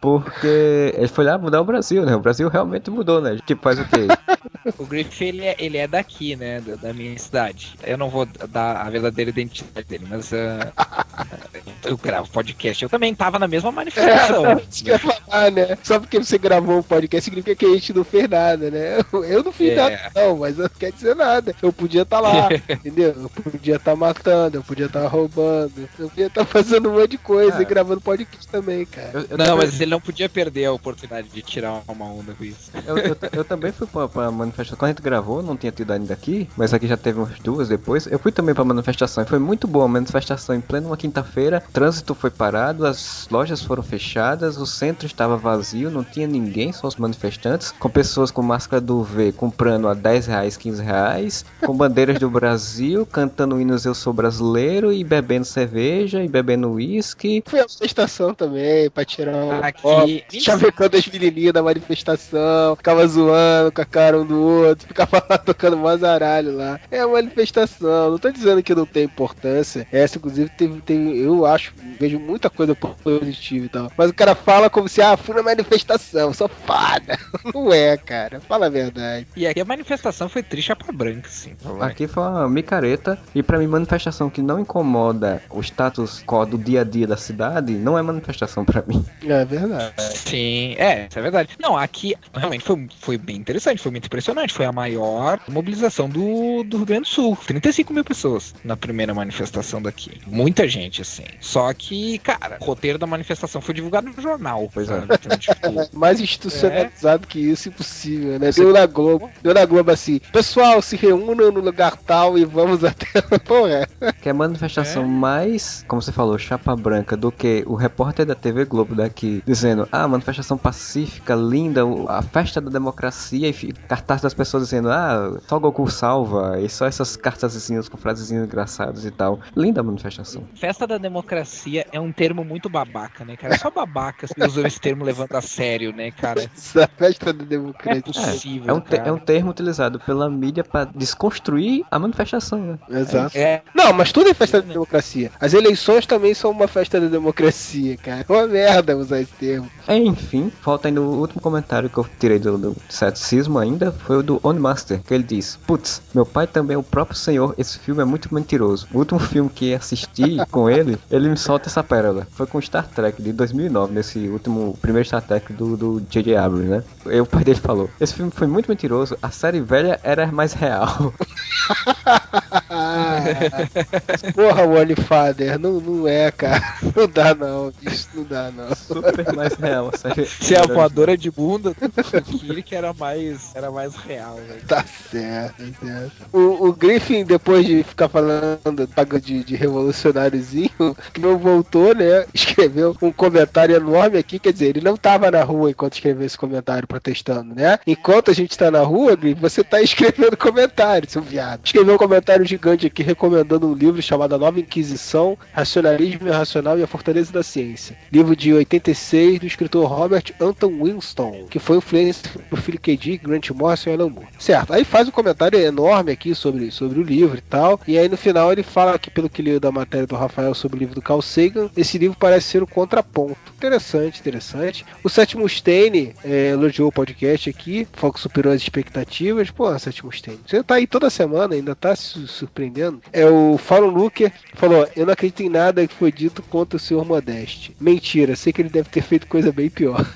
porque ele foi lá mudar o Brasil, né? O Brasil realmente mudou, né? Tipo, faz o quê? O Griff, ele é, ele é daqui, né? Da, da minha cidade. Eu não vou dar a verdadeira identidade dele, mas ah, eu gravo podcast. Eu também tava na mesma manifestação. É, isso que eu ia falar, né? Só porque você gravou o podcast significa que a gente não fez nada, né? Eu, eu não fiz É. nada, não, mas não quer dizer nada. Eu podia estar lá, entendeu? Eu podia estar matando, eu podia estar roubando, eu podia estar fazendo um monte de coisa Ah. e gravando podcast também, cara. Eu, eu não, também- mas ele não podia perder a oportunidade de tirar uma onda com isso. Eu, eu, eu também fui pra, pra manifestação. Quando a gente gravou, não tinha tido ainda aqui, mas aqui já teve umas duas depois. Eu fui também pra manifestação e foi muito boa a manifestação em plena uma quinta-feira. Trânsito foi parado, as lojas foram fechadas, o centro estava vazio, não tinha ninguém, só os manifestantes, com pessoas com máscara do V comprando a 10 reais, 15 reais, com bandeiras do Brasil, cantando hinos Eu Sou Brasileiro e bebendo cerveja e bebendo uísque. Fui à manifestação também, pra tirar um Aqui- chavecando as menininhas da manifestação, ficava zoando com a cara um do outro, ficava lá tocando mazaralho lá. É a manifestação, não tô dizendo que não tem importância. Essa, inclusive, teve, teve- eu acho, vejo muita coisa positiva e tal. Mas o cara fala como se, ah, fui na manifestação, sou foda. Não é, cara. Fala a verdade. E aqui a manifestação foi triste chapa branca, assim. Aqui foi uma micareta. E pra mim, manifestação que não incomoda o status quo do dia a dia da cidade, não é manifestação pra mim. É verdade. Sim, é, isso é verdade. Não, aqui realmente foi, foi bem interessante, foi muito impressionante. Foi a maior mobilização do, do Rio Grande do Sul. 35 mil pessoas na primeira manifestação daqui. Muita gente, assim. Só que, cara, o roteiro da manifestação foi divulgado no jornal. Pois é. Então, tipo, Mais institucionalizado que isso, impossível, né? Deu na Globo. Deu na Globo assim, pessoal, se reúnam no lugar tal e vamos até. Porra. Que é manifestação mais, como você falou, chapa branca do que o repórter da TV Globo daqui dizendo, ah, manifestação pacífica, linda, a festa da democracia e cartaz das pessoas dizendo, ah, só Goku salva, e só essas cartazinhas com frasezinhas engraçadas e tal. Linda a manifestação. Festa da democracia é um termo muito babaca, né, cara? Só babacas que usam esse termo levando a sério, né, cara? Essa festa da democracia. É possível, É um, te- cara. é um termo utilizado pela mídia pra desconstruir a manifestação, né? Exato. É. Não, mas tudo é festa da democracia. As eleições também são uma festa da democracia, cara. É uma merda usar esse termo. Enfim, falta ainda o último comentário que eu tirei do, do ceticismo ainda, foi o do On Master, que ele diz, putz, meu pai também é o próprio senhor, esse filme é muito mentiroso. O último filme que assisti com ele, ele me solta essa pérola. Foi com Star Trek de 2009, nesse último, primeiro Star Trek do do J.J. Abrams, né? E o pai dele falou, esse filme foi muito mentiroso, a série velha era mais real. Porra, Wally Father, não, não é, cara. Não dá não, isso não dá não. Super mais real, série. Se é a voadora de bunda do Kirk era mais, era mais real, velho. Tá certo, tá certo. O, o Griffin, depois de ficar falando de, de revolucionáriozinho, que não voltou, né? Escreveu um comentário enorme aqui. Quer dizer, ele não tava na rua enquanto escreveu esse comentário protestando, né? Enquanto a gente tá na rua, Griffin, você tá escrevendo comentário, seu viado. Escreveu um comentário gigante aqui recomendando um livro chamado A Nova Inquisição, Racionalismo Irracional e a Fortaleza da Ciência. Livro de 86 do escritor Robert Anton Winston, que foi influência por Philip K. Dick, Grant Morrison e Alan Moore. Certo, aí faz um comentário enorme aqui sobre, sobre o livro e tal, e aí no final ele fala que pelo que leu da matéria do Rafael sobre o livro do Carl Sagan, esse livro parece ser o contraponto. Interessante, interessante. O Sétimo Stein é, elogiou o podcast aqui, falou que superou as expectativas. Pô, Sétimo Stein, você tá aí toda semana, ainda tá se surpreendendo. É o Fallon Luker, falou, eu não acredito em nada que foi dito contra o senhor Modeste. Mentira, sei que ele deve ter feito coisa bem pior.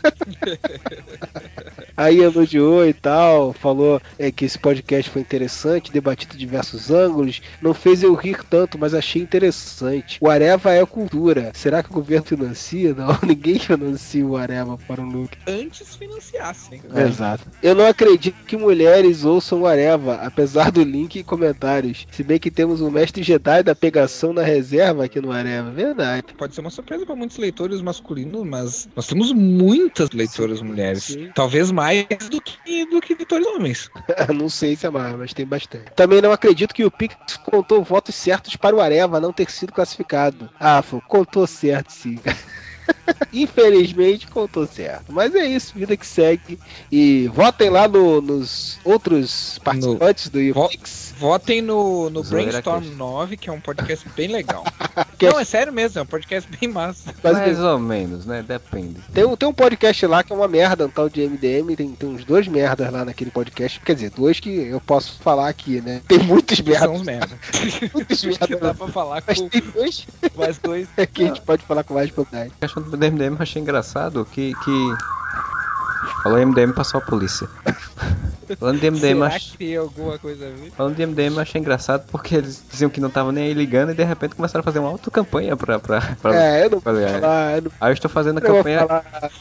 Aí elogiou e tal, falou é, que esse podcast foi interessante, debatido diversos ângulos, não fez eu rir tanto, mas achei interessante. O Areva é cultura. Será que o governo financia? Não, ninguém financia o Areva para o look. Antes financiasse, né? Exato. Eu não acredito que mulheres ouçam o Areva, apesar do link e comentários. Se bem que temos um mestre Jedi da pegação na reserva aqui no Areva. Verdade. Pode ser uma surpresa para muitos leitores masculinos, mas nós temos muitas leitoras mulheres. Talvez mais do que, do que leitores homens. não sei se é mais, mas tem bastante. Também não acredito que o Pix contou votos certos para o Areva não ter sido classificado. Ah, foi, contou certo sim. Infelizmente contou certo. Mas é isso, vida que segue. E votem lá no- nos outros participantes do YouPix. Votem no, no Zoeira Brainstorm Cast. 9, que é um podcast bem legal. Não, é sério mesmo, é um podcast bem massa. Mais ou menos, né? Depende. Tem, um- tem um podcast lá que é uma merda, um tal de MDM. Tem, tem uns dois merdas lá naquele podcast. Quer dizer, dois que eu posso falar aqui, né? Tem muitos São merdas. uns merda. Muitos que dá merdas. pra falar Mas com tem dois mais dois. que a gente pode falar com mais propriedade. A questão do MDM eu achei engraçado que. que... Falou MDM passou a polícia. Falando de MDM, Será ach... que tem alguma coisa a ver? Falando de MDM, eu achei engraçado porque eles diziam que não estavam nem aí ligando e de repente começaram a fazer uma auto-campanha pra, pra, pra. É, eu não vou pra- falar. Eu não, Aí eu estou fazendo a campanha.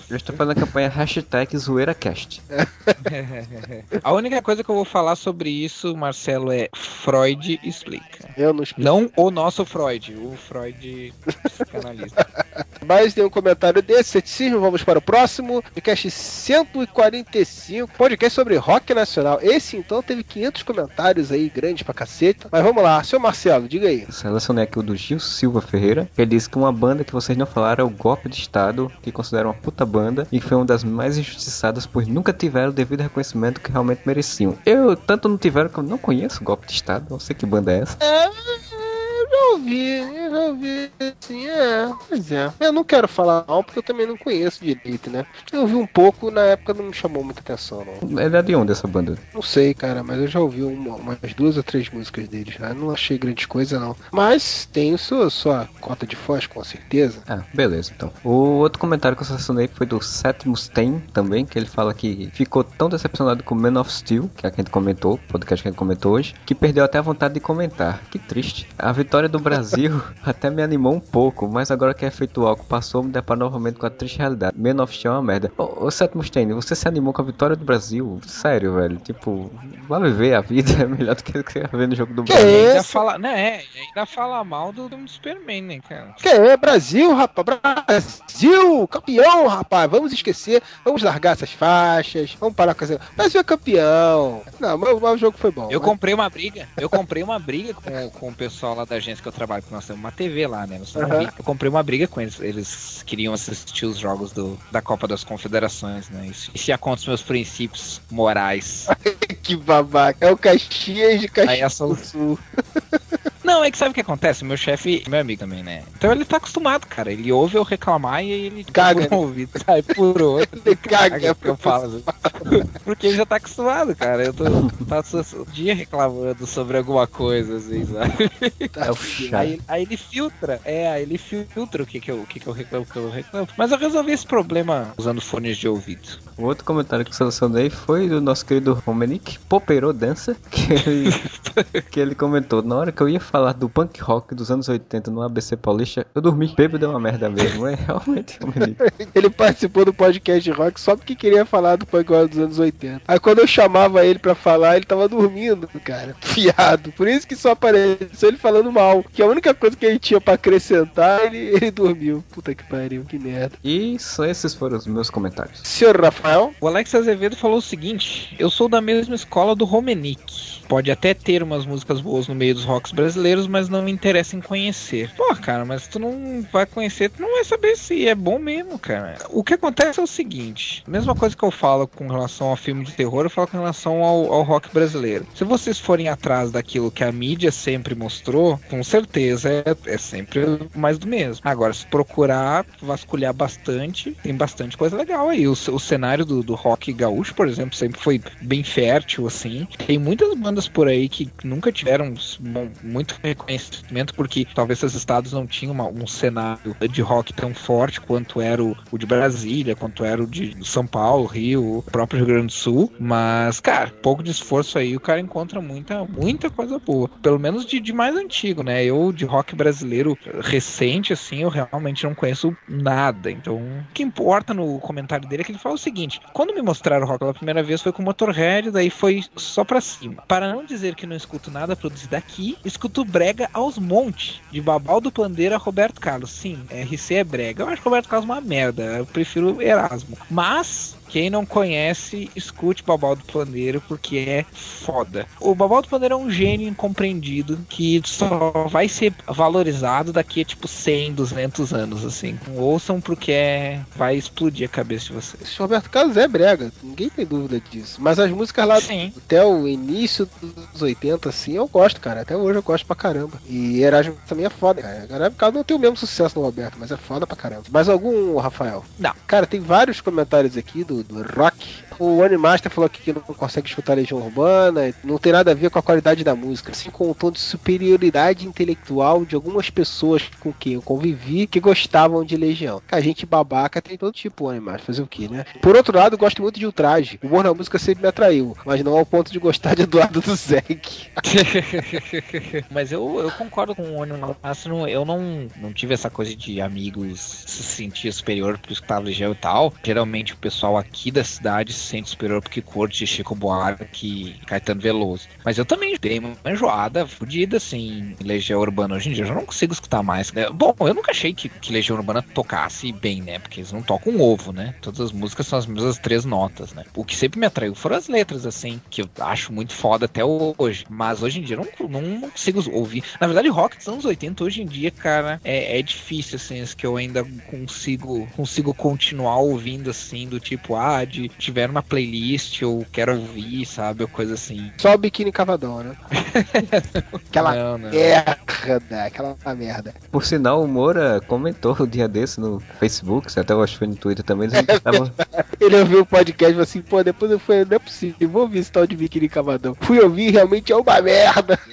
Eu estou fazendo a campanha hashtag ZoeiraCast. A única coisa que eu vou falar sobre isso, Marcelo, é Freud explica. Eu não explico. Não o nosso Freud, o Freud psicanalista. Mas tem um comentário desse, ceticismo. Vamos para o próximo. Podcast 145, podcast sobre rock nacional. Esse então teve 500 comentários aí, grande pra cacete. Mas vamos lá, seu Marcelo, diga aí. Selecionei aqui o do Gil Silva Ferreira, que ele disse que uma banda que vocês não falaram é o Golpe de Estado, que considera uma puta banda e foi uma das mais injustiçadas, pois nunca tiveram o devido reconhecimento que realmente mereciam. Eu tanto não tiveram que eu não conheço o Golpe de Estado, não sei que banda é essa. É, eu já ouvi, eu já ouvi assim, é, pois é. Eu não quero falar mal porque eu também não conheço direito, né? Eu ouvi um pouco, na época não me chamou muita atenção, não. Ele é de onde essa banda? Não sei, cara, mas eu já ouvi uma- umas duas ou três músicas dele já. Não achei grande coisa, não. Mas tem sua, sua cota de fãs, com certeza. Ah, beleza, então. O outro comentário que eu selecionei foi do Seth Mustaine também, que ele fala que ficou tão decepcionado com Man of Steel, que é a que a gente comentou, o podcast que a gente comentou hoje, que perdeu até a vontade de comentar. Que triste. A vitória do Brasil até me animou um pouco, mas agora que é feito algo passou, me deparar novamente com a triste realidade. Man of Steel é uma merda. Ô, ô Seth Mustaine, você se animou com a vitória do Brasil? Sério, velho. Tipo, vai viver a vida é melhor do que o que você vai ver no jogo do E Brasil. ainda fala, né, e ainda fala mal do, do Superman, né, cara? Que é Brasil, rapaz, Brasil, campeão, rapaz. Vamos esquecer, vamos largar essas faixas, vamos parar com essa. Brasil é campeão. Não, mas, mas o jogo foi bom. Eu mas- comprei uma briga, eu comprei uma briga com, com o pessoal lá da agência que eu trabalho, porque nós temos uma TV lá, né? Aham. Eu comprei uma briga com eles. Eles queriam assistir os jogos do, da Copa das Confederações, né? Isso, isso ia contra os meus princípios morais. que babaca. É o Caxias de Caxias Aí a solu- do Sul. Não, é que sabe o que acontece? Meu chefe, meu amigo também, né? Então ele tá acostumado, cara. Ele ouve eu reclamar e aí ele Caga, um ouvido, sai por outro. Ele caga, que eu falo. Porque ele já tá acostumado, cara. Eu tô passo o dia reclamando sobre alguma coisa, assim, sabe? Chato. Aí, aí ele filtra, é, aí ele filtra o que que eu, o que que eu reclamo, o que eu reclamo. Mas eu resolvi esse problema usando fones de ouvido. O outro comentário que eu selecionei foi do nosso querido Romenick Popero Dança, que ele, que ele comentou: Na hora que eu ia falar do punk rock dos anos 80 no ABC Paulista, eu dormi. Bêbado é uma merda mesmo, é realmente Romenick. Ele participou do podcast de rock só porque queria falar do punk rock dos anos 80. Aí quando eu chamava ele pra falar, ele tava dormindo, cara. Fiado. Por isso que só apareceu ele falando mal. Que a única coisa que ele tinha pra acrescentar, ele, ele dormiu. Puta que pariu, que merda. E só esses foram os meus comentários. Senhor Rafael? O Alex Azevedo falou o seguinte: Eu sou da mesma escola do Romenick. Pode até ter umas músicas boas no meio dos rocks brasileiros, mas não me interessa em conhecer. Pô, cara, mas tu não vai conhecer, tu não vai saber se é bom mesmo, cara. O que acontece é o seguinte: mesma coisa que eu falo com relação ao filme de terror, eu falo com relação ao, ao rock brasileiro. Se vocês forem atrás daquilo que a mídia sempre mostrou, com certeza é, é sempre mais do mesmo. Agora, se procurar vasculhar bastante, tem bastante coisa legal aí. O, o cenário do, do rock gaúcho, por exemplo, sempre foi bem fértil, assim. Tem muitas bandas por aí que nunca tiveram muito reconhecimento, porque talvez esses estados não tinham uma- um cenário de rock tão forte quanto era o, o de Brasília, quanto era o de São Paulo, Rio, o próprio Rio Grande do Sul. Mas, cara, pouco de esforço aí, o cara encontra muita, muita coisa boa. Pelo menos de, de mais antigo, né? Eu, de rock brasileiro recente, assim, eu realmente não conheço nada. Então, o que importa no comentário dele é que ele fala o seguinte: quando me mostraram o rock pela primeira vez foi com Motorhead, daí foi só pra cima. Para não dizer que não escuto nada produzido aqui, escuto brega aos montes. De Babal do Pandeiro a Roberto Carlos. Sim, RC é brega. Eu acho Roberto Carlos uma merda. Eu prefiro Erasmo. Mas. Quem não conhece, escute Babal do Pandeiro porque é foda. O Babal do Pandeiro é um gênio incompreendido que só vai ser valorizado daqui a tipo 100, 200 anos, assim. Ouçam porque é... vai explodir a cabeça de vocês. Esse Roberto Carlos é brega, ninguém tem dúvida disso. Mas as músicas lá Sim. até o início dos 80, assim, eu gosto, cara. Até hoje eu gosto pra caramba. E Erasmo também é foda, cara. Erasmo Carlos não tem o mesmo sucesso no Roberto, mas é foda pra caramba. Mais algum, Rafael? Não. Cara, tem vários comentários aqui do, do rock. O Animaster falou aqui que não consegue escutar Legião Urbana, não tem nada a ver com a qualidade da música, assim com o tom de superioridade intelectual de algumas pessoas com quem eu convivi que gostavam de Legião. A gente babaca tem todo tipo o Animaster, fazer o que, né? Por outro lado, gosto muito de Ultraje. O humor na música sempre me atraiu, mas não ao ponto de gostar de Eduardo do Zeg. Mas eu, eu concordo com o Animal Master, não- eu não, não tive essa coisa de amigos se sentir superior porque escutava Legião e tal. Geralmente o pessoal aqui da cidade se sente superior porque curte Chico Buarque e Caetano Veloso. Mas eu também dei uma enjoada fodida, assim, em Legião Urbana. Hoje em dia eu já não consigo escutar mais. É, Bom, eu nunca achei que, que Legião Urbana tocasse bem, né? Porque eles não tocam um ovo, né? Todas as músicas são as mesmas três notas, né? O que sempre me atraiu foram as letras, assim, que eu acho muito foda até hoje. Mas hoje em dia eu não, não, consigo ouvir. Na verdade, rock dos anos 80, hoje em dia, cara, é, é difícil, assim, as que eu ainda consigo, consigo continuar ouvindo, assim, do tipo, ah, de tiver uma playlist, eu quero ouvir, sabe? Ou coisa assim. Só o biquíni cavadão, né? Aquela Não, não. merda, aquela merda. Por sinal, o Moura comentou o dia desse no Facebook, até eu acho que foi no Twitter também. Ele, É tava... Ele ouviu o podcast e falou assim, pô, depois eu falei, não é possível, vou ouvir esse tal de biquíni cavadão. Fui ouvir, realmente é uma merda.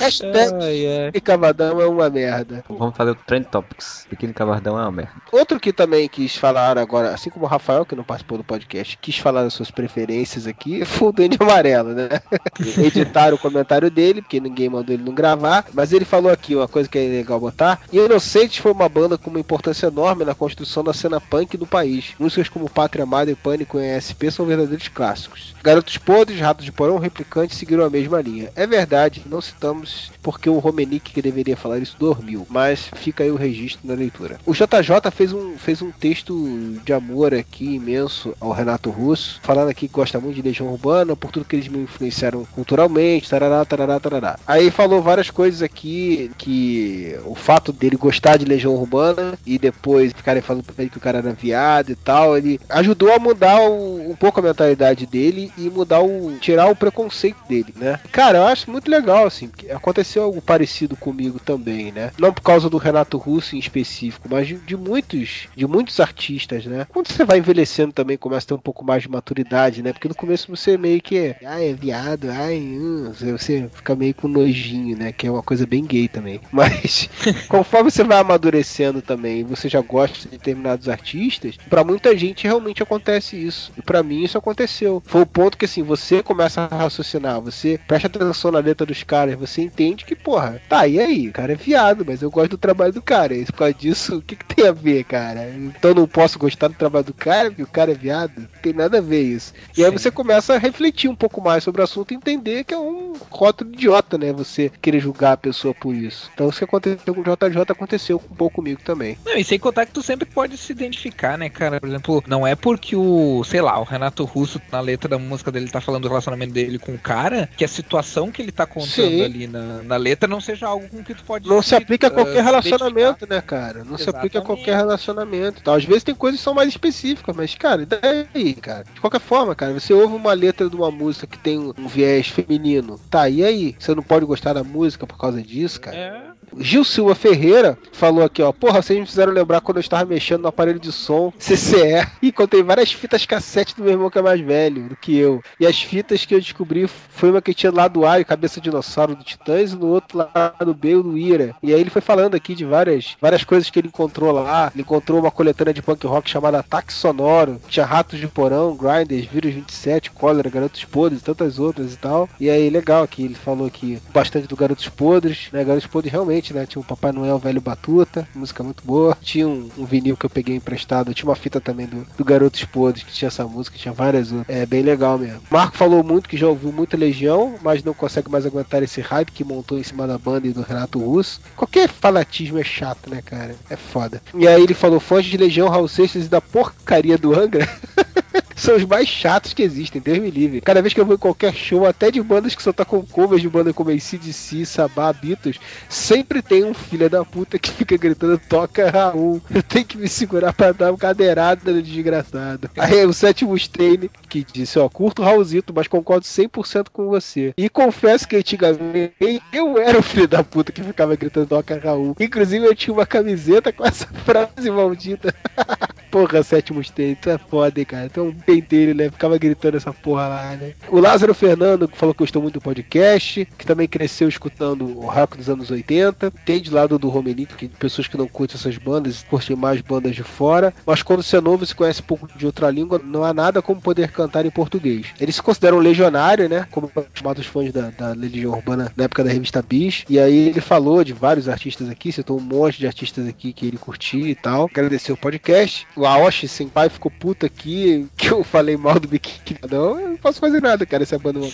Hashtag biquíni cavadão é uma merda. Vamos fazer o Trend Topics. Biquíni Cavardão é uma merda. Outro que também quis falar agora, assim como o Rafael, que não participou do podcast, quis falar das suas preferências aqui, foi o Dani Amarelo, né? Editaram o comentário dele, porque ninguém mandou ele não gravar, mas ele falou aqui uma coisa que é legal botar. E Inocentes foi uma banda com uma importância enorme na construção da cena punk do país. Músicas como Pátria Amada e Pânico em SP são verdadeiros clássicos. Garotos Podres, Ratos de Porão, Replicante seguiram a mesma linha. É verdade, não citamos porque o Romenick que deveria falar isso dormiu, mas fica aí o registro na leitura. O JJ fez um, fez um texto de amor aqui imenso ao Renato Russo, falando aqui que gosta muito de Legião Urbana, por tudo que eles me influenciaram culturalmente, tarará, tarará, tarará. Aí falou várias coisas aqui que o fato dele gostar de Legião Urbana e depois ficarem falando pra ele que o cara era viado e tal, ele ajudou a mudar o, um pouco a mentalidade dele e mudar o. tirar o preconceito dele, né? Cara, eu acho muito legal, assim, porque aconteceu algo parecido comigo também, né? Não por causa do Renato Russo em específico, mas de, de muitos, de muitos artistas, né? Quando você vai envelhecendo também, começa a ter um pouco mais de maturidade, né? Porque no começo você meio que ai, é viado, ai, hum, você fica meio com nojinho, né? Que é uma coisa bem gay também. Mas conforme você vai amadurecendo também, você já gosta de determinados artistas, para muita gente realmente acontece isso. E para mim isso aconteceu. Foi o ponto que assim, você começa a raciocinar, você presta atenção na letra dos caras, você entende que, porra, tá, e aí? O cara é viado, mas eu gosto do trabalho do cara. E por causa disso, o que, que tem a ver, cara? Então não posso gostar do trabalho do cara porque o cara é viado? Não tem nada a ver isso. E aí você começa a refletir um pouco mais sobre o assunto e entender que é um rótulo idiota, né? Você querer julgar a pessoa por isso. Então, isso que aconteceu com o JJ aconteceu um pouco comigo também. Não, e sem contar que tu sempre pode se identificar, né, cara? Por exemplo, não é porque o, sei lá, o Renato Russo, na letra da música dele, tá falando do relacionamento dele com o cara, que a situação que ele tá contando Sim. ali na, na letra não seja algo com que tu pode Não se aplica a uh, qualquer se relacionamento, né, cara? Não se aplica a qualquer relacionamento. e Tal. Às vezes tem coisas que são mais específicas, mas, cara, e daí, cara? De qualquer forma, cara, você ouve uma letra de uma música que tem um viés feminino. Tá, e aí? Você não pode gostar da música por causa disso, cara? Gil Silva Ferreira falou aqui, ó. Porra, vocês me fizeram lembrar quando eu estava mexendo no aparelho de som CCE e encontrei várias fitas cassete do meu irmão que é mais velho do que eu. E as fitas que eu descobri foi uma que tinha lado A e cabeça de dinossauro do Titãs e no outro lado B o do Ira. E aí ele foi falando aqui de várias, várias coisas que ele encontrou lá. Ele encontrou uma coletânea de punk rock chamada Ataque Sonoro. Tinha Ratos de Porão, Grinders, Vírus 27, Cólera, Garotos Podres tantas outras e tal. E aí legal aqui, ele falou aqui bastante do Garotos Podres, né? Garotos Podres realmente, né? Tinha o Papai Noel Velho Batuta, música muito boa. Tinha um, um vinil que eu peguei emprestado, tinha uma fita também do, do Garotos Podres que tinha essa música, tinha várias outras. É bem legal mesmo. Marco falou muito que já ouviu muita Legião, mas não consegue mais aguentar esse hype que montou em cima da banda e do Renato Russo. Qualquer fanatismo é chato, né, cara? É foda. E aí ele falou fonte de Legião, Raul Seixas e da porcaria do Angra. São os mais chatos que existem, Deus me livre. Cada vez que eu vou em qualquer show, até de bandas que só tocam covers de banda como ACDC, Sabá, Beatles, sempre tem um filho da puta que fica gritando toca Raul. Eu tenho que me segurar pra dar uma cadeirada no desgraçado. Aí o sétimo Stein que disse, ó, curto Raulzito, mas concordo 100% com você. E confesso que antigamente eu era o filho da puta que ficava gritando toca Raul. Inclusive eu tinha uma camiseta com essa frase maldita. Porra, sétimo Stein, tu é foda, hein, cara. Tu um penteiro, né? Ficava gritando essa porra lá, né? O Lázaro Fernando falou que gostou muito do podcast, que também cresceu escutando o rock dos anos 80. Tem de lado do Romenico, que pessoas que não curtem essas bandas, curtem mais bandas de fora. Mas quando você é novo e se conhece pouco de outra língua, não há nada como poder cantar em português. Ele se considera um legionário, né? Como chamados fãs da, da Legião Urbana na época da revista Bis. E aí ele falou de vários artistas aqui, citou um monte de artistas aqui que ele curtia e tal. Agradeceu o podcast. O Aoshi Senpai ficou puto aqui que eu falei mal do Biquíni. Não, eu não posso fazer nada, cara, esse banda não.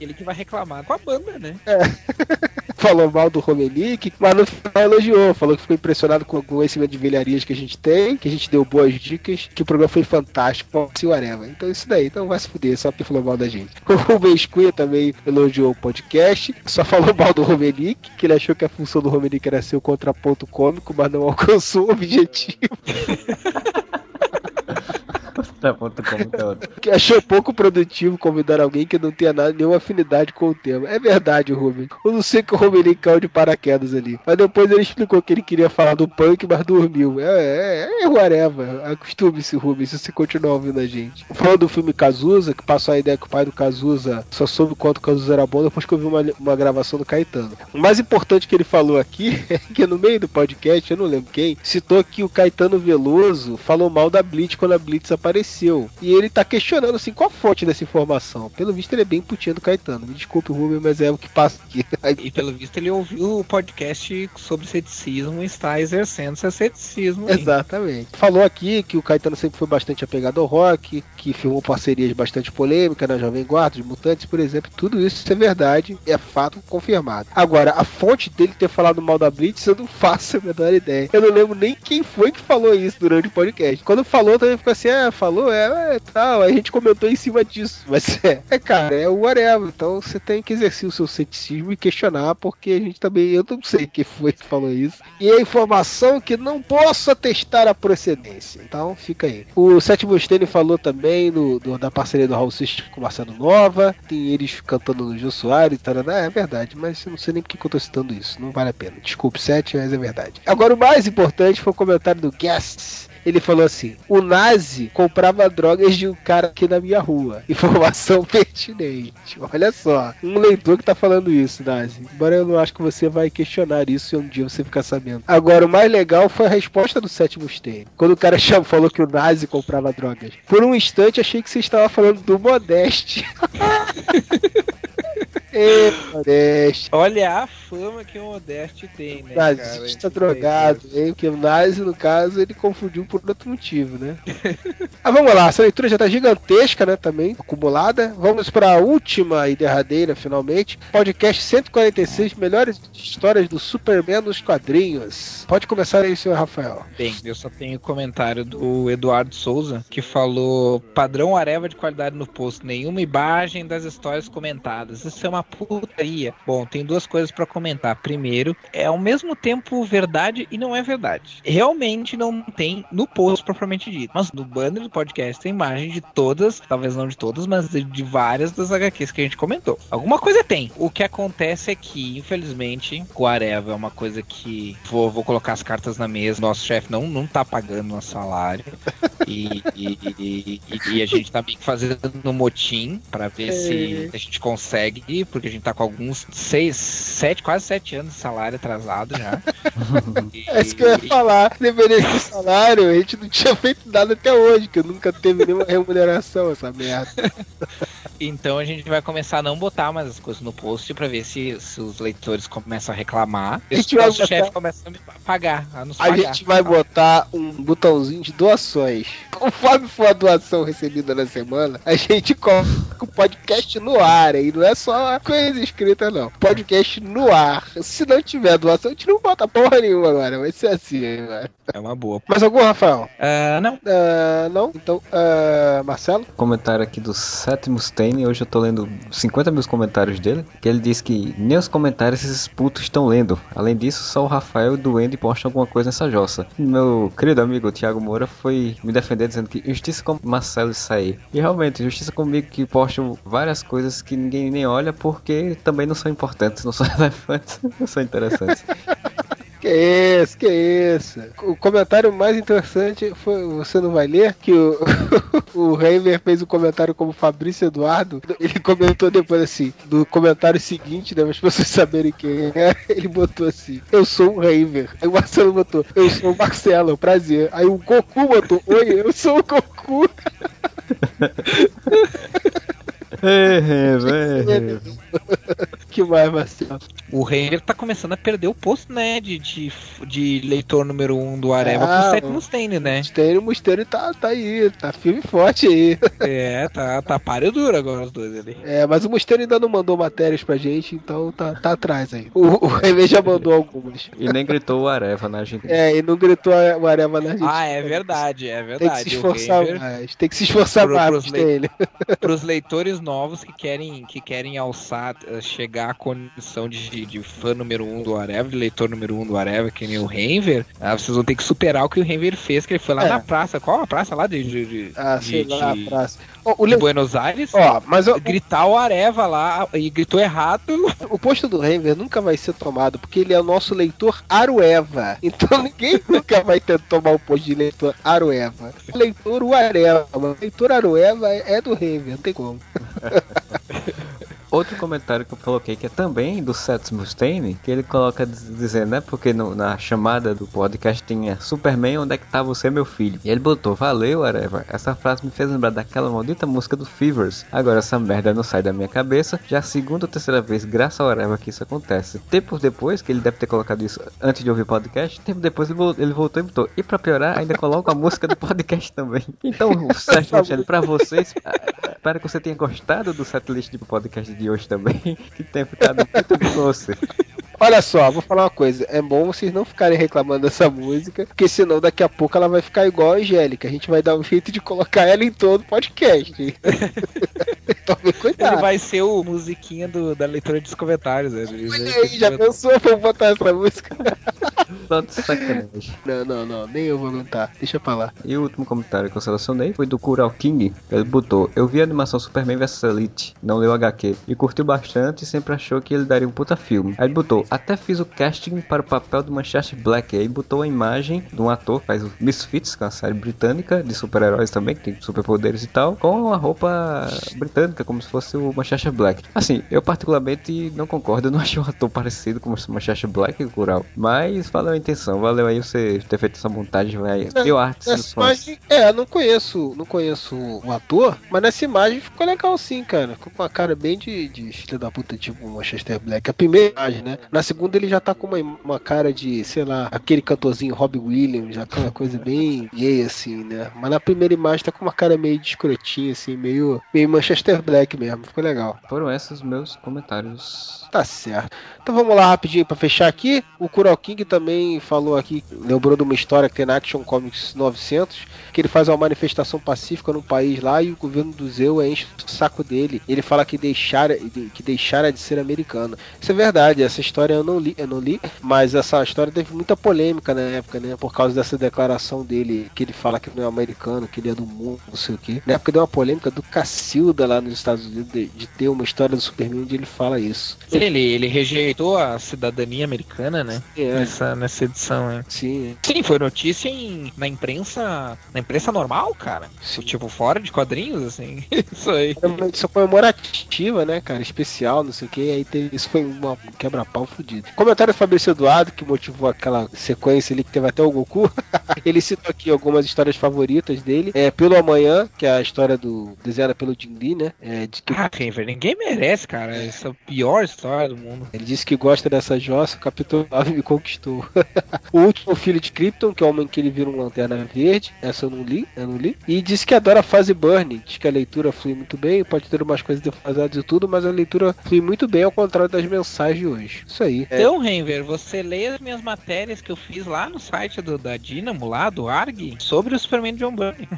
Ele que vai reclamar com a banda, né? falou mal do Romenick, mas no final elogiou, falou que ficou impressionado com o conhecimento de velharias que a gente tem, que a gente deu boas dicas, que o programa foi fantástico, se whatever. Então isso daí, então vai se fuder, só porque falou mal da gente. O Rubens Cunha também elogiou o podcast, só falou mal do Romenick, que ele achou que a função do Romenick era ser o contraponto cômico, mas não alcançou o objetivo. que achou pouco produtivo convidar alguém que não tenha nada, nenhuma afinidade com o tema. É verdade, Rubem. Eu não sei que o Rubem caiu de paraquedas ali. Mas depois ele explicou que ele queria falar do punk, mas dormiu. É, é, é whatever. Acostume-se, Rubem, se você continuar ouvindo a gente. Falando do filme Cazuza, que passou a ideia que o pai do Cazuza só soube quanto o Cazuza era bom depois que eu vi uma, uma gravação do Caetano. O mais importante que ele falou aqui é que no meio do podcast, eu não lembro quem, citou que o Caetano Veloso falou mal da Blitz quando a Blitz apareceu. E ele tá questionando assim, qual a fonte dessa informação? Pelo visto, ele é bem putinho do Caetano. Me desculpe, Rubem, mas é o que passa aqui. E pelo visto, ele ouviu o podcast sobre ceticismo e está exercendo seu ceticismo. Exatamente. Falou aqui que o Caetano sempre foi bastante apegado ao rock, que filmou parcerias bastante polêmicas na Jovem Guarda, os Mutantes, por exemplo. Tudo isso é verdade, é fato confirmado. Agora, a fonte dele ter falado mal da Blitz, eu não faço a menor ideia. Eu não lembro nem quem foi que falou isso durante o podcast. Quando falou, também ficou assim, é, falou, é, é tal. A gente comentou em cima disso. Mas é, é cara, é o whatever. Então você tem que exercer o seu ceticismo e questionar, porque a gente também, eu não sei quem foi que falou isso. E a informação que não posso atestar a procedência. Então fica aí. O Sétimo Stênio falou também do, do, da parceria do Raul Seixas com o Marcelo Nova. Tem eles cantando no Jô Soares e tal. É verdade, mas eu não sei nem porque que eu tô citando isso. Não vale a pena. Desculpe, Sete, mas é verdade. Agora o mais importante foi o comentário do Guests ele falou assim: o Nazi comprava drogas de um cara aqui na minha rua. Informação pertinente. Olha só, um leitor que tá falando isso, Nazi. Embora eu não acho que você vai questionar isso e um dia você ficar sabendo. Agora, o mais legal foi a resposta do sétimo Stein. Quando o cara chamou, falou que o Nazi comprava drogas. Por um instante achei que você estava falando do Modeste. Ê, Modeste. Olha a fama que o Modeste tem, né? Nazista drogado, hein? Porque o Nazi, no caso, ele confundiu por outro motivo, né? ah, vamos lá, essa leitura já tá gigantesca, né? Também, acumulada. Vamos para a última e derradeira, finalmente. Podcast 146, melhores histórias do Superman nos quadrinhos. Pode começar aí, senhor Rafael. Bem, eu só tenho comentário do Eduardo Souza, que falou: padrão Areva de qualidade no posto, nenhuma imagem das histórias comentadas. Isso é uma putaria. Bom, tem duas coisas para comentar. Primeiro, é ao mesmo tempo verdade e não é verdade. Realmente não tem no post propriamente dito, mas no banner do podcast tem imagem de todas, talvez não de todas, mas de, várias das HQs que a gente comentou. Alguma coisa tem. O que acontece é que, infelizmente, o Areva é uma coisa que vou, vou colocar as cartas na mesa. Nosso chefe não, não tá pagando nosso salário. e, e, e, e, a gente tá meio que fazendo um motim para ver é. se a gente consegue porque a gente tá com alguns seis, sete, quase sete anos de salário atrasado já. e, é isso que eu ia falar. Deveria de salário, a gente não tinha feito nada até hoje, que nunca teve nenhuma remuneração essa merda. então a gente vai começar a não botar mais as coisas no post pra ver se, se os leitores começam a reclamar. A gente vai botar... chefe começa a me pagar, a nos a pagar. gente vai botar um botãozinho de doações. Conforme for a doação recebida na semana, a gente coloca o podcast no ar, aí não é só coisa escrita, não. Podcast no ar. Se não tiver doação, a gente não bota porra nenhuma agora. Vai ser assim, velho. É uma boa. Mais algum, Rafael? Uh, não. Uh, não? Então, uh, Marcelo? Comentário aqui do sétimo Stain. Hoje eu tô lendo 50 mil comentários dele. Que ele diz que nem os comentários esses putos estão lendo. Além disso, só o Rafael e o Duende postam alguma coisa nessa jossa. Meu querido amigo Thiago Moura foi me defender dizendo que justiça com Marcelo aí. E realmente, justiça comigo que postam várias coisas que ninguém nem olha porque também não são importantes, não são relevantes, não são interessantes. Que isso, que isso. O comentário mais interessante foi, você não vai ler, que o, o Reimer fez um comentário como Fabrício Eduardo. Ele comentou depois assim, do comentário seguinte, né, para as pessoas saberem quem é, ele botou assim, eu sou o Reimer. Aí o Marcelo botou, eu sou o Marcelo, prazer. Aí o Goku botou, oi, eu sou o Goku. É, é, que mais, Marcelo? O Renner tá começando a perder o posto, né? De, de, de leitor número 1 um do Areva ah, pro Seth Mustaine, né? Mustaine, Mustaine tá, tá aí, tá firme e forte aí. É, tá, tá páreo duro agora os dois ali. É, mas o Mustaine ainda não mandou matérias pra gente, então tá, tá atrás aí. O, o Renner já mandou algumas. E nem gritou o Areva na Argentina. É, e não gritou o Areva na Argentina. Ah, é verdade, é verdade. Tem que se esforçar mais, tem que se esforçar pro, mais, pros, le... pros leitores novos que querem, que querem alçar, eh, chegar a condição de, de fã número um do Areva, de leitor número um do Areva, que nem o Renver, ah, vocês vão ter que superar o que o Renver fez, que ele foi lá É. na praça. Qual a praça lá de, de, de- Ah, de- sei lá, de- a praça. O le- Buenos Aires? Ó, mas eu- gritar o Areva lá e gritou errado. O posto do Renver nunca vai ser tomado, porque ele é o nosso leitor Arueva. Então ninguém nunca vai ter tomar o posto de leitor Arueva. O leitor Uareva, o leitor Arueva é do Renver, não tem como. Outro comentário que eu coloquei, que é também do Seth Mustaine, que ele coloca diz- dizendo, né? Porque no- na chamada do podcast tinha Superman, onde é que tá você, meu filho? E ele botou, valeu, whatever. Essa frase me fez lembrar daquela maldita música do Fevers. Agora essa merda não sai da minha cabeça. Já a segunda ou terceira vez, graças ao whatever, que isso acontece. Tempos depois, que ele deve ter colocado isso antes de ouvir o podcast, tempo depois ele vol- ele voltou e botou. E pra piorar, ainda coloca a música do podcast também. Então, Sérgio Michele, pra vocês, ah, espero que você tenha gostado do setlist do podcast de hoje também. Que tenha ficado muito bom pra você. Olha só, vou falar uma coisa. É bom vocês não ficarem reclamando dessa música, porque senão daqui a pouco ela vai ficar igual a Angélica. A gente vai dar um jeito de colocar ela em todo podcast. Tome cuidado. Ele vai ser o musiquinha do- da leitura dos comentários. Né? Ele aí, já pensou? Vou botar essa música. Só de sacanagem. Não, não, não. Nem eu vou aguentar. Deixa pra lá. E o último comentário que eu selecionei foi do Kural King. Ele botou: Eu vi a animação Superman vs Elite, não leu HQ, e curtiu bastante e sempre achou que ele daria um puta filme. Aí ele botou: Até fiz o casting para o papel do Manchester Black. Aí botou a imagem de um ator que faz o Misfits, que é uma série britânica de super-heróis também, que tem superpoderes e tal, com a roupa britânica, como se fosse o Manchester Black. Assim, eu particularmente não concordo, eu não achei um ator parecido com o Manchester Black, Kural. Mas valeu a intenção, valeu aí você ter feito essa montagem, vai. Deu arte fãs. imagem, é, eu não conheço, não conheço o ator, mas nessa imagem ficou legal sim, cara. Ficou com uma cara bem de, de filho da puta, tipo Manchester Black. A primeira imagem, né? Na segunda ele já tá com uma, uma cara de, sei lá, aquele cantorzinho Robbie Williams, já tá uma coisa bem gay assim, né? Mas na primeira imagem tá com uma cara meio de assim, meio, meio Manchester Black mesmo. Ficou legal. Foram esses meus comentários. Tá certo. Então vamos lá rapidinho pra fechar aqui. O Kural King também falou aqui, lembrou de uma história que tem na Action Comics 900, que ele faz uma manifestação pacífica no país lá e o governo do Zeu enche o saco dele. Ele fala que deixara, que deixara de ser americano. Isso é verdade, essa história eu não li, eu não li, mas essa história teve muita polêmica na época, né? Por causa dessa declaração dele, que ele fala que não é americano, que ele é do mundo, não sei o que. Na época deu uma polêmica do Cacilda lá nos Estados Unidos de, de ter uma história do Superman onde ele fala isso. Ele, ele rejeitou a cidadania americana, né? É. Nessa, nessa edição, né? Sim. Sim, foi notícia em, na imprensa. Na imprensa normal, cara. Tipo, fora de quadrinhos, assim. Isso aí. Era uma edição comemorativa, né, cara? Especial, não sei o que. Aí teve, isso foi uma um quebra-pau fudido. Comentário do Fabrício Eduardo, que motivou aquela sequência ali que teve até o Goku. Ele citou aqui algumas histórias favoritas dele. É Pelo Amanhã, que é a história do. desenhada pelo Jim Lee, né? É, de que Ah, Renver, ninguém merece, cara. Essa é a pior história do mundo. Ele disse que gosta dessa jossa, o capítulo 9 me conquistou. o último filho de Krypton, que é o homem que ele vira um lanterna verde, essa eu não li, eu não li. E disse que adora a fase Burning, diz que a leitura flui muito bem, pode ter umas coisas defasadas e tudo, mas a leitura flui muito bem ao contrário das mensagens de hoje. Isso aí. É, Então, Renver, você lê as minhas matérias que eu fiz lá no site do, da Dynamo, lá do ARG, sobre o Superman de John Byrne.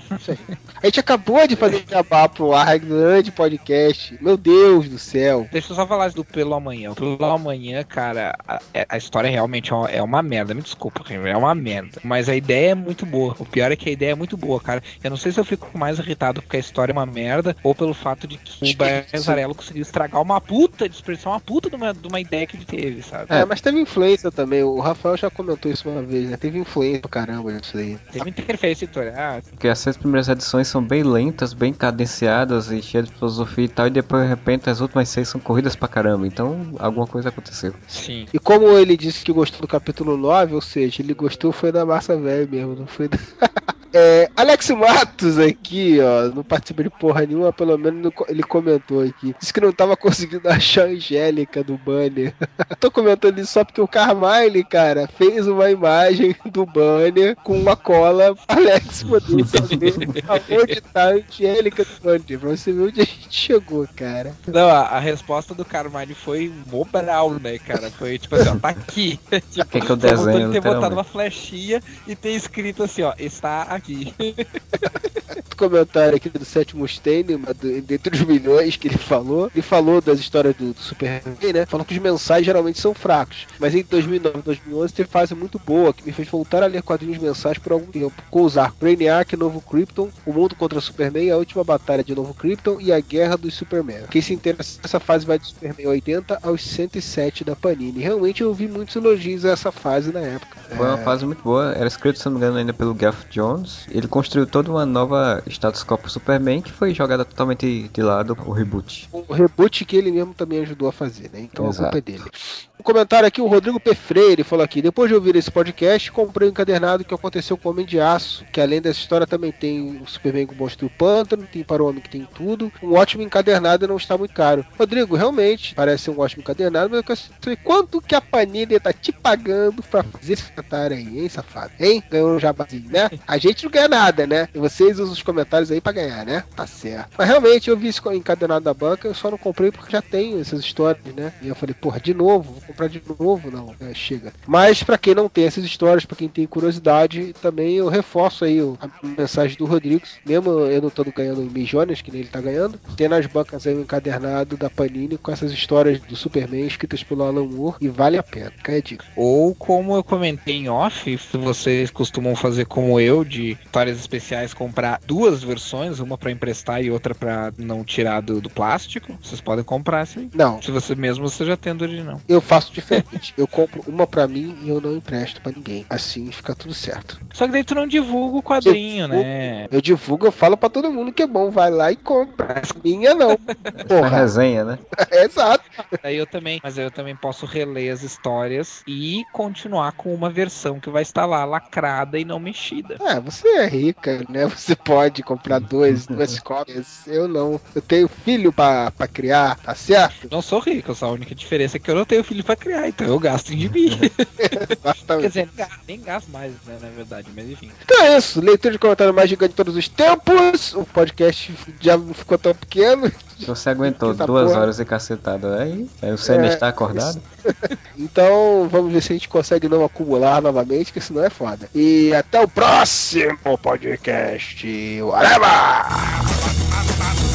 a gente acabou de fazer jabá pro ar grande podcast. Meu Deus do céu. Deixa eu só falar do Pelo Amanhã. O Pelo Amanhã, cara, a, a história realmente é uma, é uma merda. Me desculpa, é uma merda. Mas a ideia é muito boa. O pior é que a ideia é muito boa, cara. Eu não sei se eu fico mais irritado porque a história é uma merda ou pelo fato de que o Bazarello conseguiu estragar uma puta, desperdiçar uma puta de uma, de uma ideia que ele teve, sabe? É, mas teve influência também. O Rafael já comentou isso uma vez, né? Teve influência pra caramba nisso aí. Teve interferência editorial. Porque as seis primeiras edições são bem lentas, bem cadenciadas e cheias de filosofia e tal, e depois de repente as últimas seis são corridas pra caramba. Então alguma coisa aconteceu. Sim. E como ele disse que gostou do capítulo 9, ou seja, ele gostou foi da massa velha mesmo, não foi da... É, Alex Matos aqui, ó, não participa de porra nenhuma, pelo menos no- ele comentou aqui. Disse que não tava conseguindo achar a Angélica do banner. Tô comentando isso só porque o Carmine, cara, fez uma imagem do banner com uma cola Alex poder saber aonde tá a Angélica do banner. Pra você ver onde a gente chegou, cara. Não, a, a resposta do Carmine foi mobral, né, cara? Foi tipo assim, ó, tá aqui. tipo, Quer que eu só desenhe, ele ter botado uma flechinha e ter escrito assim, ó, está aqui. comentário aqui do Sétimo Mustaine, uma do- dentre os milhões que ele falou. Ele falou das histórias do, do Superman, né? Falou que os mensais geralmente são fracos. Mas em 2009 2011 teve fase muito boa, que me fez voltar a ler quadrinhos mensais por algum tempo. Com os arcos Brainiac, Novo Krypton, O Mundo contra Superman, A Última Batalha de Novo Krypton e A Guerra dos Superman. Quem se interessa, essa fase vai do Superman 80 aos 107 da Panini. Realmente eu ouvi muitos elogios a essa fase na época. Foi uma fase muito boa, era escrito, se não me engano, ainda pelo Geoff Jones. Ele construiu toda uma nova status quo pro Superman que foi jogada totalmente de lado o reboot. o reboot que ele mesmo também ajudou a fazer, né? Então a Exato. culpa é dele. Um comentário aqui, o Rodrigo P. Freire falou aqui: depois de ouvir esse podcast, comprei um encadernado que aconteceu com o Homem de Aço, que além dessa história também tem o Superman com o Monstro do Pântano, tem para o Homem que tem tudo. Um ótimo encadernado não está muito caro. Rodrigo, realmente, parece ser um ótimo encadernado, mas eu quero saber quanto que a Panini tá te pagando pra fazer esse comentário aí, hein, safado? Hein? Ganhou um jabazinho, né? A gente não ganha nada, né? E vocês usam os comentários aí pra ganhar, né? Tá certo. Mas realmente, eu vi esse encadernado da banca, eu só não comprei porque já tenho essas histórias, né? E eu falei, porra, de novo? Comprar de novo? Não, é, chega. Mas pra quem não tem essas histórias, pra quem tem curiosidade, também eu reforço aí a mensagem do Rodrigues, mesmo eu não estando ganhando milhões, que nem ele tá ganhando, tem nas bancas aí um encadernado da Panini com essas histórias do Superman escritas pelo Alan Moore e vale a pena. Cai a dica. Ou como eu comentei em off, se vocês costumam fazer como eu, de histórias especiais, comprar duas versões, uma pra emprestar e outra pra não tirar do, do plástico, vocês podem comprar aí. Não. Se você mesmo você já tem do original. Eu faço diferente. eu compro uma pra mim e eu não empresto pra ninguém. Assim fica tudo certo. Só que daí tu não divulga o quadrinho, né? Eu divulgo, eu falo pra todo mundo que é bom. Vai lá e compra. Minha não. Porra. resenha, né? Exato. Aí eu também, mas aí eu também posso reler as histórias e continuar com uma versão que vai estar lá lacrada e não mexida. É, você é rica, né? Você pode comprar dois, duas cópias. Eu não. Eu tenho filho pra, pra criar, tá certo? Não sou rico, só a única diferença é que eu não tenho filho pra criar, então eu gasto em gibi. Quer dizer, nem gasto- mais, né, na verdade, mas enfim. Então é isso. Leitura de comentário mais gigante de todos os tempos. O podcast já ficou tão pequeno. Você aguentou Essa duas porra. horas e cacetada aí? Aí você ainda É, está acordado? Então vamos ver se a gente consegue não acumular novamente, que senão é foda. E até o próximo podcast. Whatever!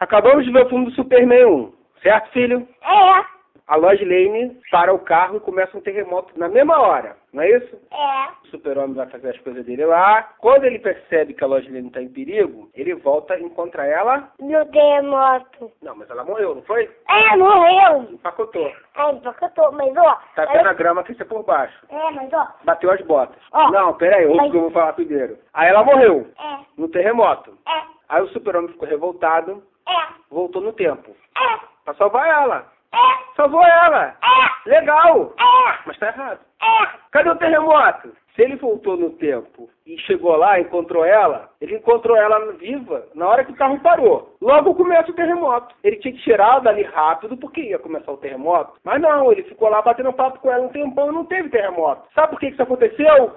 Acabamos de ver o filme do Superman 1, certo, filho? É, A Lois Lane para o carro e começa um terremoto na mesma hora, não é isso? é. O super-homem vai fazer as coisas dele lá. Quando ele percebe que a Lois Lane está em perigo, ele volta e encontra ela. No terremoto. Não, mas ela morreu, não foi? É, morreu. Empacotou. É, empacotou, mas ó. Tá vendo a grama que por baixo. É, mas ó. Bateu as botas. Ó. Não, pera aí, ouve o Mas- que eu vou falar primeiro. Aí ela morreu É, no terremoto. é, Aí o super-homem ficou revoltado, é, voltou no tempo. é, Pra salvar ela. é, Salvou ela. é, Legal. é, Mas tá errado. é. Cadê o terremoto? Se ele voltou no tempo e chegou lá, encontrou ela, ele encontrou ela viva na hora que o carro parou. Logo começa o terremoto. Ele tinha que tirar dali rápido porque ia começar o terremoto. Mas não, ele ficou lá batendo papo com ela um tempão e não teve terremoto. Sabe por que isso aconteceu?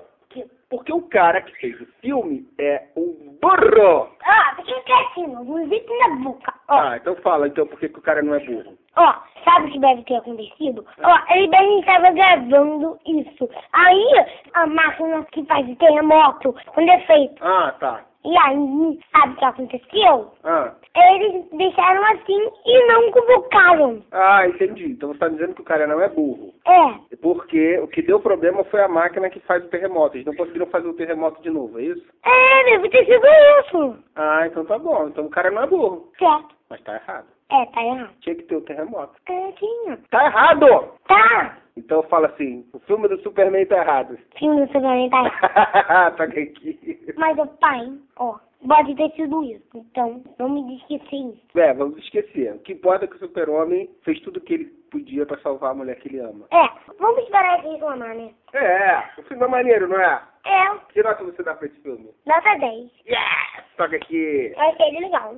Porque o cara que fez o filme é um burro. Ó, fica quietinho, não invite na boca. Ó, Ah, então fala então por que que o cara não é burro. ó, sabe o que deve ter acontecido? Ó, ele deve estar gravando isso. Aí, a máquina que faz o terremoto com defeito. Ah, tá. E aí, sabe o que aconteceu? Ah, Eles deixaram assim e não convocaram. ah entendi. Então você tá dizendo que o cara não é burro. É, Porque o que deu problema foi a máquina que faz o terremoto. Eles não conseguiram fazer o terremoto de novo, é isso? é, deve ter sido isso. Ah, então tá bom. Então o cara não é burro. Certo. Mas tá errado. É, tá errado. Tinha que ter o terremoto. É, tinha. Tá errado! Tá. Então fala assim, o filme do Superman tá errado. Filme do Superman tá errado. Toca aqui. Mas, ó, pai, ó, pode ter sido isso. Então, não me esquecer isso. É, vamos esquecer. O que importa é que o super-homem fez tudo o que ele podia pra salvar a mulher que ele ama. É, vamos esperar ele reclamar, né? É, o filme é maneiro, não é? É, Que nota você dá pra esse filme? nota 10. Yes! Toca aqui. Achei ele legal.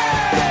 Hey!